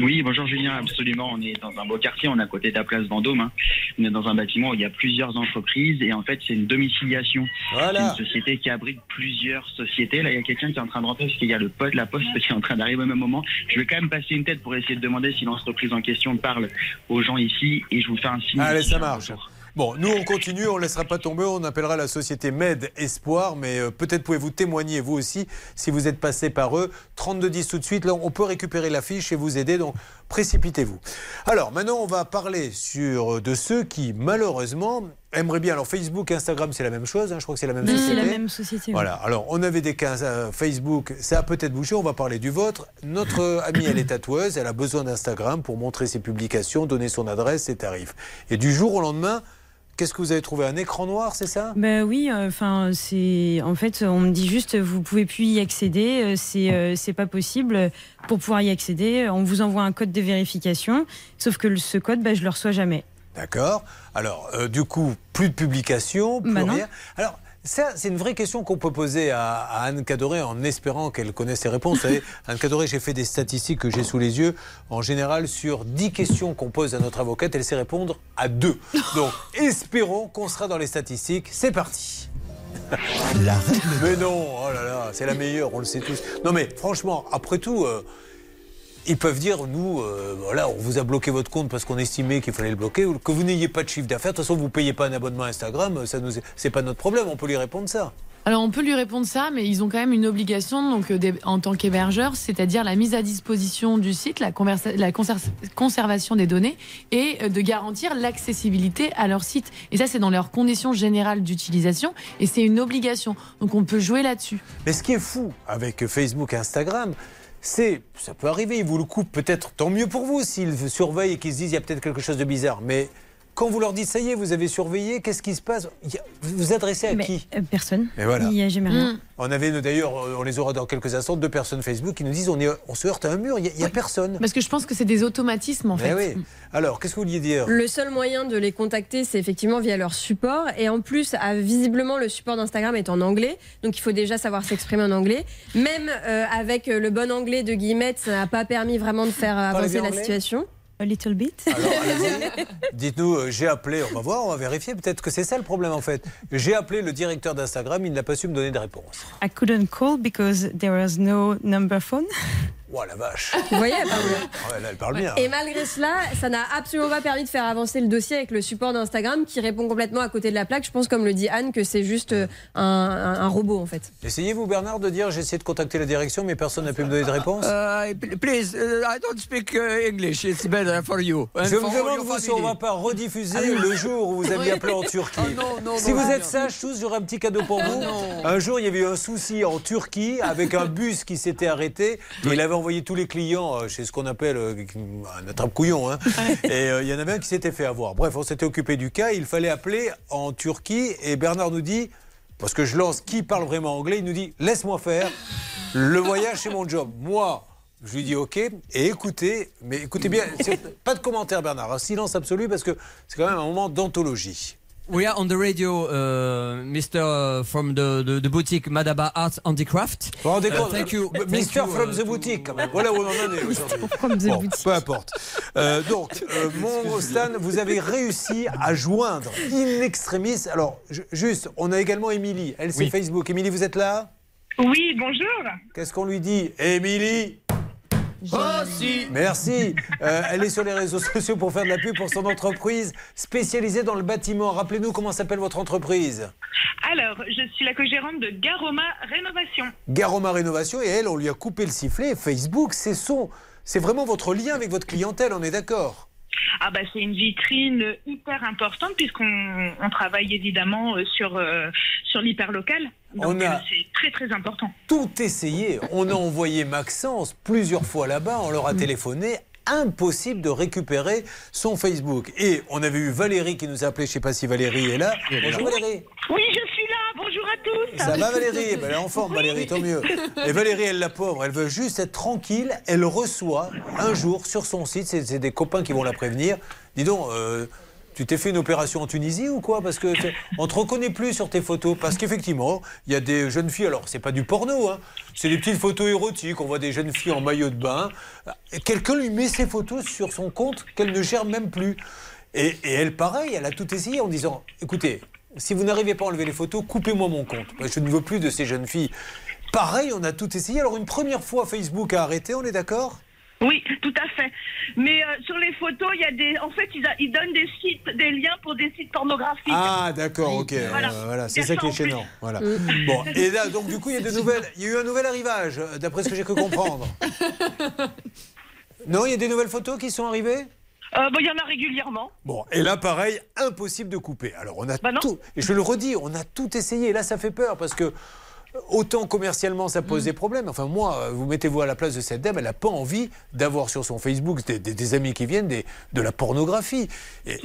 Oui, bonjour Julien, absolument. On est dans un beau quartier, on est à côté de la place Vendôme. hein. On est dans un bâtiment où il y a plusieurs entreprises et en fait c'est une domiciliation. Voilà. C'est une société qui abrite plusieurs sociétés. Là, il y a quelqu'un qui est en train de rentrer parce qu'il y a le poste, la poste qui est en train d'arriver au même moment. Je vais quand même passer une tête pour essayer de demander si l'entreprise en question parle aux gens ici et je vous fais un signe. Allez, ça marche. Bon, nous on continue, on ne laissera pas tomber, on appellera la société Med Espoir, mais euh, peut-être pouvez-vous témoigner vous aussi si vous êtes passé par eux. 3210 tout de suite, là on peut récupérer la fiche et vous aider, donc précipitez-vous. Alors maintenant on va parler sur euh, de ceux qui malheureusement aimeraient bien. Alors Facebook, Instagram c'est la même chose, hein, je crois que c'est la même société. c'est la même société. Voilà, alors on avait des cas euh, Facebook, ça a peut-être bougé, on va parler du vôtre. Notre euh, amie, elle est tatoueuse, elle a besoin d'Instagram pour montrer ses publications, donner son adresse, ses tarifs. Et du jour au lendemain, qu'est-ce que vous avez trouvé? Un écran noir, c'est ça? Ben oui, enfin c'est en fait on me dit juste vous pouvez plus y accéder, euh, c'est euh, c'est pas possible. Pour pouvoir y accéder, on vous envoie un code de vérification, sauf que ce code, ben, je le reçois jamais. D'accord. Alors, euh, du coup, plus de publications, plus Bah rien. Alors, ça, c'est une vraie question qu'on peut poser à, à Anne Cadoré en espérant qu'elle connaisse les réponses. Vous savez, Anne Cadoré, j'ai fait des statistiques que j'ai sous les yeux. En général, sur 10 questions qu'on pose à notre avocate, elle sait répondre à deux. Donc, espérons qu'on sera dans les statistiques. C'est parti. La règle Mais non, oh là là, c'est la meilleure, on le sait tous. Non mais franchement, après tout, euh, ils peuvent dire, nous, euh, voilà, on vous a bloqué votre compte parce qu'on estimait qu'il fallait le bloquer, ou que vous n'ayez pas de chiffre d'affaires. De toute façon, vous ne payez pas un abonnement Instagram, ça nous, est- c'est pas notre problème, on peut lui répondre ça. Alors on peut lui répondre ça, mais ils ont quand même une obligation donc euh, en tant qu'hébergeur, c'est-à-dire la mise à disposition du site, la, conversa- la conser- conservation des données et euh, de garantir l'accessibilité à leur site. Et ça, c'est dans leurs conditions générales d'utilisation et c'est une obligation. Donc on peut jouer là-dessus. Mais ce qui est fou avec Facebook et Instagram, c'est, ça peut arriver, ils vous le coupent peut-être, tant mieux pour vous s'ils surveillent et qu'ils se disent il y a peut-être quelque chose de bizarre. Mais quand vous leur dites ça y est, vous avez surveillé, qu'est-ce qui se passe Vous vous adressez à Mais, qui euh, Personne. Et voilà. Il n'y a jamais rien. On avait d'ailleurs, euh, on les aura dans quelques instants, deux personnes Facebook qui nous disent on, est, on se heurte à un mur, il n'y a, personne. Parce que je pense que c'est des automatismes en Mais fait. oui. Alors, qu'est-ce que vous vouliez dire Le seul moyen de les contacter, c'est effectivement via leur support. Et en plus, ah, visiblement, le support d'Instagram est en anglais. Donc, il faut déjà savoir s'exprimer en anglais. Même euh, avec le bon anglais de Guillemette, ça n'a pas permis vraiment de faire avancer la anglais situation. A little bit. Dites-nous, euh, j'ai appelé, on va voir, on va vérifier. Peut-être que c'est ça le problème en fait. J'ai appelé le directeur d'Instagram, il n'a pas su me donner de réponse. I couldn't call because there was no number phone. Oh la vache. Vous voyez, elle parle bien. Ah ouais, là, elle parle bien. Et malgré cela, ça n'a absolument pas permis de faire avancer le dossier avec le support d'Instagram qui répond complètement à côté de la plaque. Je pense, comme le dit Anne, que c'est juste euh, un, un- un robot en fait. Essayez-vous, Bernard, de dire j'ai essayé de contacter la direction, mais personne n'a pu me donner de réponse? Uh, please, uh, I don't speak uh, English. It's better for you. And Je for me demande, vous, si on family. va pas rediffuser Ah le jour où vous aviez appelé en Turquie. Ah non, non, si non, vous non. êtes sages tous, j'aurai un petit cadeau pour vous. Un jour, il y avait eu un souci en Turquie avec un bus qui s'était arrêté. Et il avait envoyé tous les clients euh, chez ce qu'on appelle euh, un attrape-couillon. hein. Et euh, il y en avait un qui s'était fait avoir. Bref, on s'était occupé du cas. Il fallait appeler en Turquie. Et Bernard nous dit, parce que je lance qui parle vraiment anglais, il nous dit laisse-moi faire. Le voyage, c'est mon job. Moi, je lui dis OK. Et écoutez, mais écoutez bien, pas de commentaire, Bernard. Un silence absolu parce que c'est quand même un moment d'anthologie. We are on the radio, uh, Mr. from the, the, the boutique Madaba Arts Handicraft. Rendez Uh, thank you. you, from uh, the boutique, quand même. Voilà où on en est aujourd'hui. From the Bon, boutique. peu importe. Euh, donc, euh, mon Stan, vous avez réussi à joindre in extremis. Alors, ju- juste, on a également Émilie. Elle, c'est Oui. Facebook. Émilie, vous êtes là? Oui, bonjour. Qu'est-ce qu'on lui dit? Émilie? Merci. Euh, elle est sur les réseaux sociaux pour faire de la pub pour son entreprise spécialisée dans le bâtiment. Rappelez-nous comment s'appelle votre entreprise. Alors, je suis la co-gérante de Garoma Rénovation. Garoma Rénovation et elle, on lui a coupé le sifflet. Facebook, c'est son, c'est vraiment votre lien avec votre clientèle. On est d'accord? Ah bah c'est une vitrine hyper importante puisqu'on on travaille évidemment euh, sur sur, sur l'hyperlocal. Donc On a- c'est très très important. tout essayé. On a envoyé Maxence plusieurs fois là-bas, on leur a téléphoné. Impossible de récupérer son Facebook. Et on avait eu Valérie qui nous a appelé, je ne sais pas si Valérie est là. Bonjour Valérie. Oui, je suis là. Bonjour à tous. Ça va Valérie? Ben, Elle est en forme Valérie, tant mieux. Et Valérie, elle la pauvre, elle veut juste être tranquille. Elle reçoit un jour sur son site, c'est c'est des copains qui vont la prévenir. Dis donc, euh, tu t'es fait une opération en Tunisie ou quoi? Parce que on te reconnaît plus sur tes photos. Parce qu'effectivement, il y a des jeunes filles, alors c'est pas du porno, hein, c'est des petites photos érotiques. On voit des jeunes filles en maillot de bain. Quelqu'un lui met ses photos sur son compte qu'elle ne gère même plus. Et, et elle, pareil, elle a tout essayé en disant écoutez, si vous n'arrivez pas à enlever les photos, coupez-moi mon compte. Je ne veux plus de ces jeunes filles. Pareil, on a tout essayé. Alors, une première fois, Facebook a arrêté, on est d'accord? Oui, tout à fait. Mais euh, sur les photos, il y a des. En fait, ils, a- ils donnent des sites, des liens pour des sites pornographiques. Ah, d'accord, ok. Voilà. Euh, voilà, c'est ça qui est gênant. Voilà. Mm. Bon, et là, donc, du coup, il y a de nouvelles. Il y a eu un nouvel arrivage, euh, d'après ce que j'ai cru comprendre. Non, il y a des nouvelles photos qui sont arrivées? Euh, bon, Il y en a régulièrement. Bon, et là, pareil, impossible de couper. Alors, on a Bah tout. Et je le redis, on a tout essayé. Et là, ça fait peur parce que. Autant commercialement ça pose des problèmes. Enfin moi, euh, vous mettez-vous à la place de cette dame, elle n'a pas envie d'avoir sur son Facebook des, des- des amis qui viennent des- de la pornographie.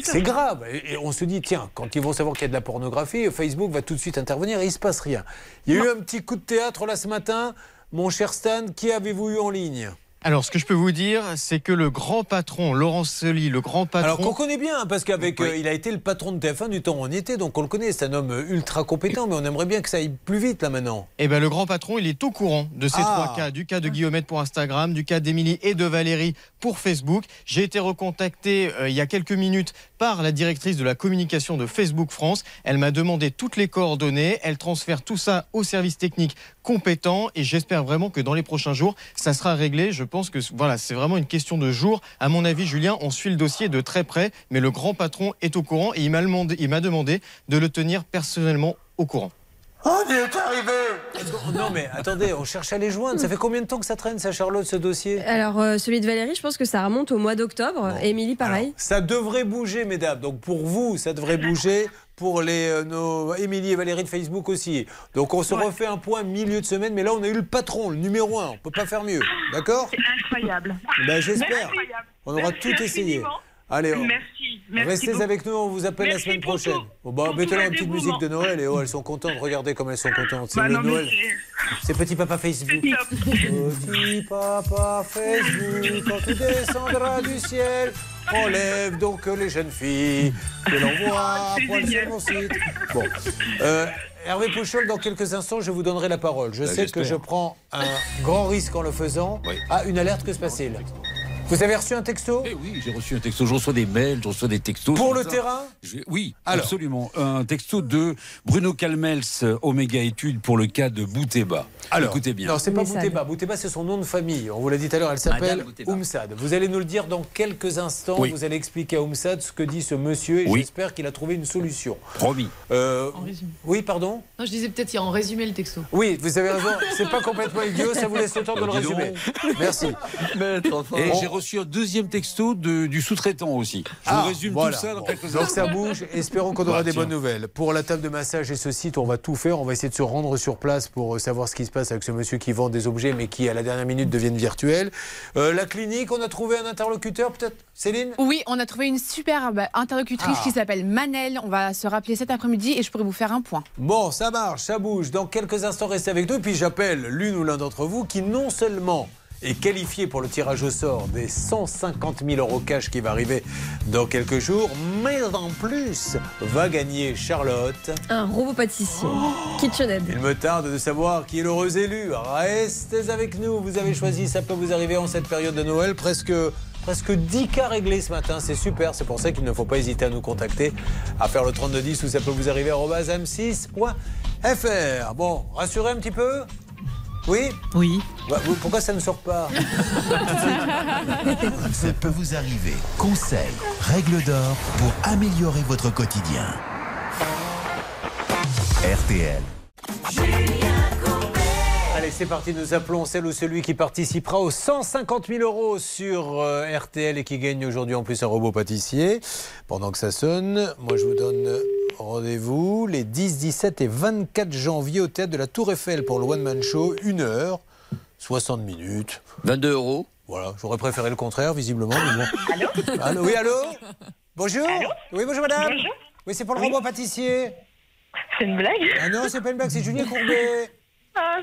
C'est grave. Et, et on se dit tiens, quand ils vont savoir qu'il y a de la pornographie, Facebook va tout de suite intervenir et il se passe rien. Il y a eu un petit coup de théâtre là ce matin. Mon cher Stan, qui avez-vous eu en ligne? Alors, ce que je peux vous dire, c'est que le grand patron, Laurent Soli, le grand patron. Alors qu'on connaît bien, hein, parce qu'avec euh, il a été le patron de TF1 du temps où on y était, donc on le connaît. C'est un homme euh, ultra compétent, mais on aimerait bien que ça aille plus vite là maintenant. Eh ben, le grand patron, il est au courant de ces Ah. trois cas, du cas de Guillaumette pour Instagram, du cas d'Émilie et de Valérie pour Facebook. J'ai été recontacté euh, il y a quelques minutes par la directrice de la communication de Facebook France. Elle m'a demandé toutes les coordonnées. Elle transfère tout ça au service technique compétent et j'espère vraiment que dans les prochains jours, ça sera réglé. Je pense que voilà, c'est vraiment une question de jours. À mon avis, Julien, on suit le dossier de très près, mais le grand patron est au courant et il m'a demandé de le tenir personnellement au courant. On y est arrivé Non mais attendez, on cherche à les joindre. Ça fait combien de temps que ça traîne, ça Charlotte, ce dossier? Alors, euh, celui de Valérie, je pense que ça remonte au mois d'octobre. Émilie, pareil. Ça devrait bouger, mesdames. Donc pour vous, ça devrait bouger. Pour les, euh, nos Émilie et Valérie de Facebook aussi. Donc on se refait un point milieu de semaine, mais là on a eu le patron, le numéro un. On peut pas faire mieux, d'accord? C'est incroyable. Ben, j'espère. On aura Merci tout essayé. infiniment. Allez, on- Merci. merci restez beaucoup. avec nous, on vous appelle la semaine prochaine. tout. Bon, bah, mettez-leur une petite musique de dévouement. Noël et oh, elles sont contentes. Regardez comme elles sont contentes. C'est Bah le non, Noël. c'est- petit papa Facebook. Petit papa Facebook, quand tu descendras du ciel, enlève donc les jeunes filles que l'on voit poil sur mon site. Bon. Euh, Hervé Pouchol, dans quelques instants, je vous donnerai la parole. Je Bah, sais que je prends un grand risque en le faisant. Ah, une alerte, que se passe-t-il? Vous avez reçu un texto? Eh oui, j'ai reçu un texto. Je reçois des mails, je reçois des textos. Pour le terrain? Je- Oui, Alors. absolument. Un texto de Bruno Calmels, euh, Omega Études, pour le cas de Bouteba. Alors, Écoutez bien. Non, c'est pas Bouteba. Bouteba, c'est son nom de famille. On vous l'a dit tout à l'heure, elle s'appelle. Oumsad. Vous allez nous le dire dans quelques instants. Oui. Vous allez expliquer à Oumsad ce que dit ce monsieur et Oui. j'espère qu'il a trouvé une solution. Promis. Euh, En résumé. oui, pardon? Non, je disais peut-être il y a en résumé le texto. Oui, vous avez raison. C'est pas complètement idiot. Ça vous laisse le temps de le résumer. Merci. Et j'ai reçu un deuxième texto de- du sous-traitant aussi. Je Ah, vous résume voilà. tout ça dans Bon. quelques Donc ça bouge. Espérons qu'on aura Bah, des tiens. bonnes nouvelles. Pour la table de massage et ce site, on va tout faire. On va essayer de se rendre sur place pour euh, savoir ce qui se passe avec ce monsieur qui vend des objets mais qui à la dernière minute deviennent virtuels. Euh, la clinique, on a trouvé un interlocuteur peut-être? Céline? Oui, on a trouvé une superbe interlocutrice Ah. qui s'appelle Manel. On va se rappeler cet après-midi et je pourrais vous faire un point. Bon, ça marche, ça bouge. Dans quelques instants, restez avec nous. Puis j'appelle l'une ou l'un d'entre vous qui non seulement est qualifié pour le tirage au sort des 150 000 euros cash qui va arriver dans quelques jours, mais en plus va gagner Charlotte. Un robot pâtissier. KitchenAid. Il me tarde de savoir qui est l'heureux élu. Restez avec nous. Vous avez choisi, ça peut vous arriver en cette période de Noël. Presque, presque 10 cas réglés ce matin. C'est super. C'est pour ça qu'il ne faut pas hésiter à nous contacter, à faire le 3210 ou ça peut vous arriver arobase m6.fr. Bon, rassurez un petit peu Oui Oui. Bah, Pourquoi ça ne sort pas? Ça peut vous arriver. Conseils, règles d'or pour améliorer votre quotidien. RTL. Allez, c'est parti. Nous appelons celle ou celui qui participera aux 150 000 euros sur euh, RTL et qui gagne aujourd'hui en plus un robot pâtissier. Pendant que ça sonne, moi je vous donne rendez-vous les 10, 17 et 24 janvier au théâtre de la Tour Eiffel pour le One Man Show. Une heure, 60 minutes. 22 euros. Voilà, j'aurais préféré le contraire, visiblement. mais bon. Allô? Oui, allô? Bonjour Oui, bonjour madame Bonjour. Oui, c'est pour le robot pâtissier. C'est une blague Ah non, c'est pas une blague, c'est Julien Courbet. Ah,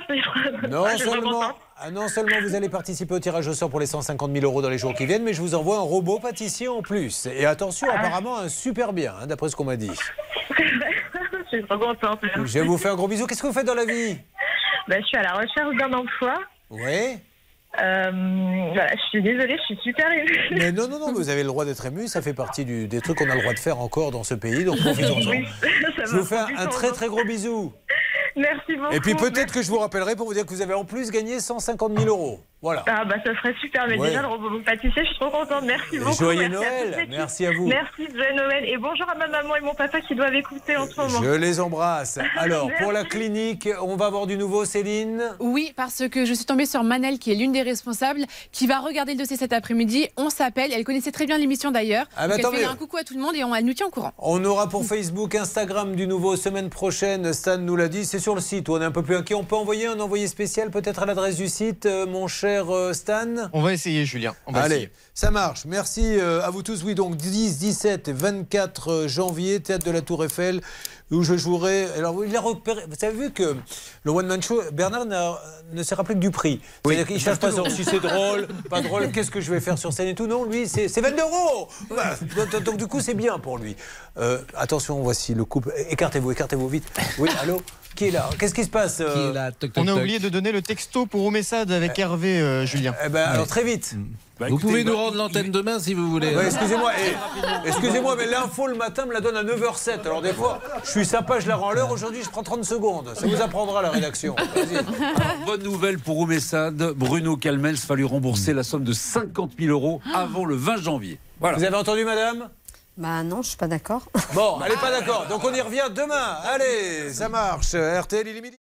Non Ah, seulement, ah, non seulement vous allez participer au tirage au sort pour les 150 000 euros dans les jours qui viennent, mais je vous envoie un robot pâtissier en plus. Et attention, apparemment un super bien, hein, d'après ce qu'on m'a dit. Je suis trop contente. Je vous fais un gros bisou. Qu'est-ce que vous faites dans la vie? Bah, je suis à la recherche d'un emploi. Oui Euh, voilà, je suis désolée, je suis super émue. Mais non, non, non, vous avez le droit d'être ému. Ça fait partie du- des trucs qu'on a le droit de faire encore dans ce pays, donc profitons-en. Oui, Je vous fais un, un très très gros bisou. Merci beaucoup. Et puis peut-être que je vous rappellerai pour vous dire que vous avez en plus gagné 150 000 euros. Voilà. Ah bah ça serait super, mais Ouais. déjà le robot pâtissier, je suis trop contente, merci beaucoup. Joyeux merci Noël, merci à vous. Merci, joyeux Noël, et bonjour à ma maman et mon papa qui doivent écouter en ce moment. Je les embrasse. Alors, pour la clinique, on va avoir du nouveau, Céline Oui, parce que je suis tombée sur Manel, qui est l'une des responsables, qui va regarder le dossier cet après-midi. On s'appelle. Elle connaissait très bien l'émission d'ailleurs. Ah bah elle fait un coucou à tout le monde et on, elle nous tient au courant. On aura pour Facebook, Instagram du nouveau semaine prochaine. Stan nous l'a dit, c'est sur le site où on est un peu plus inquiet. On peut envoyer un envoyé spécial peut-être à l'adresse du site, euh, mon cher euh, Stan On va essayer, Julien. On va Allez, essayer. ça marche. Merci euh, à vous tous. Oui, donc 10, 17 et 24 janvier, théâtre de la Tour Eiffel, où je jouerai. Alors, il a repéré. Vous avez vu que le One Man Show, Bernard n'a- ne s'est rappelé que du prix. C'est-à-dire qu'il ne cherche pas sur si c'est drôle, pas drôle, qu'est-ce que je vais faire sur scène et tout. Non, lui, c'est c'est 22 euros. Donc, du coup, c'est bien pour lui. Euh, attention, voici le couple. Écartez-vous, écartez-vous vite. Oui, allô? Qui est là Qu'est-ce qui se passe euh On a oublié de donner le texto pour Omessad avec Hervé, euh, Julien. Eh ben, alors très vite. vous pouvez nous rendre l'antenne demain si vous voulez. Ouais, excusez-moi, excusez-moi, mais l'info le matin me la donne à 9h07. Alors des fois, je suis sympa, je la rends à l'heure. Aujourd'hui, je prends 30 secondes. Ça vous apprendra la rédaction. Vas-y. Alors, bonne nouvelle pour Oumessad. Bruno Calmels va lui rembourser la somme de 50 000 euros avant le 20 janvier. Voilà. Vous avez entendu, madame? Bah non, je suis pas d'accord. Bon, elle n'est pas d'accord. Donc on y revient demain. Allez, ça marche. RTL illimité.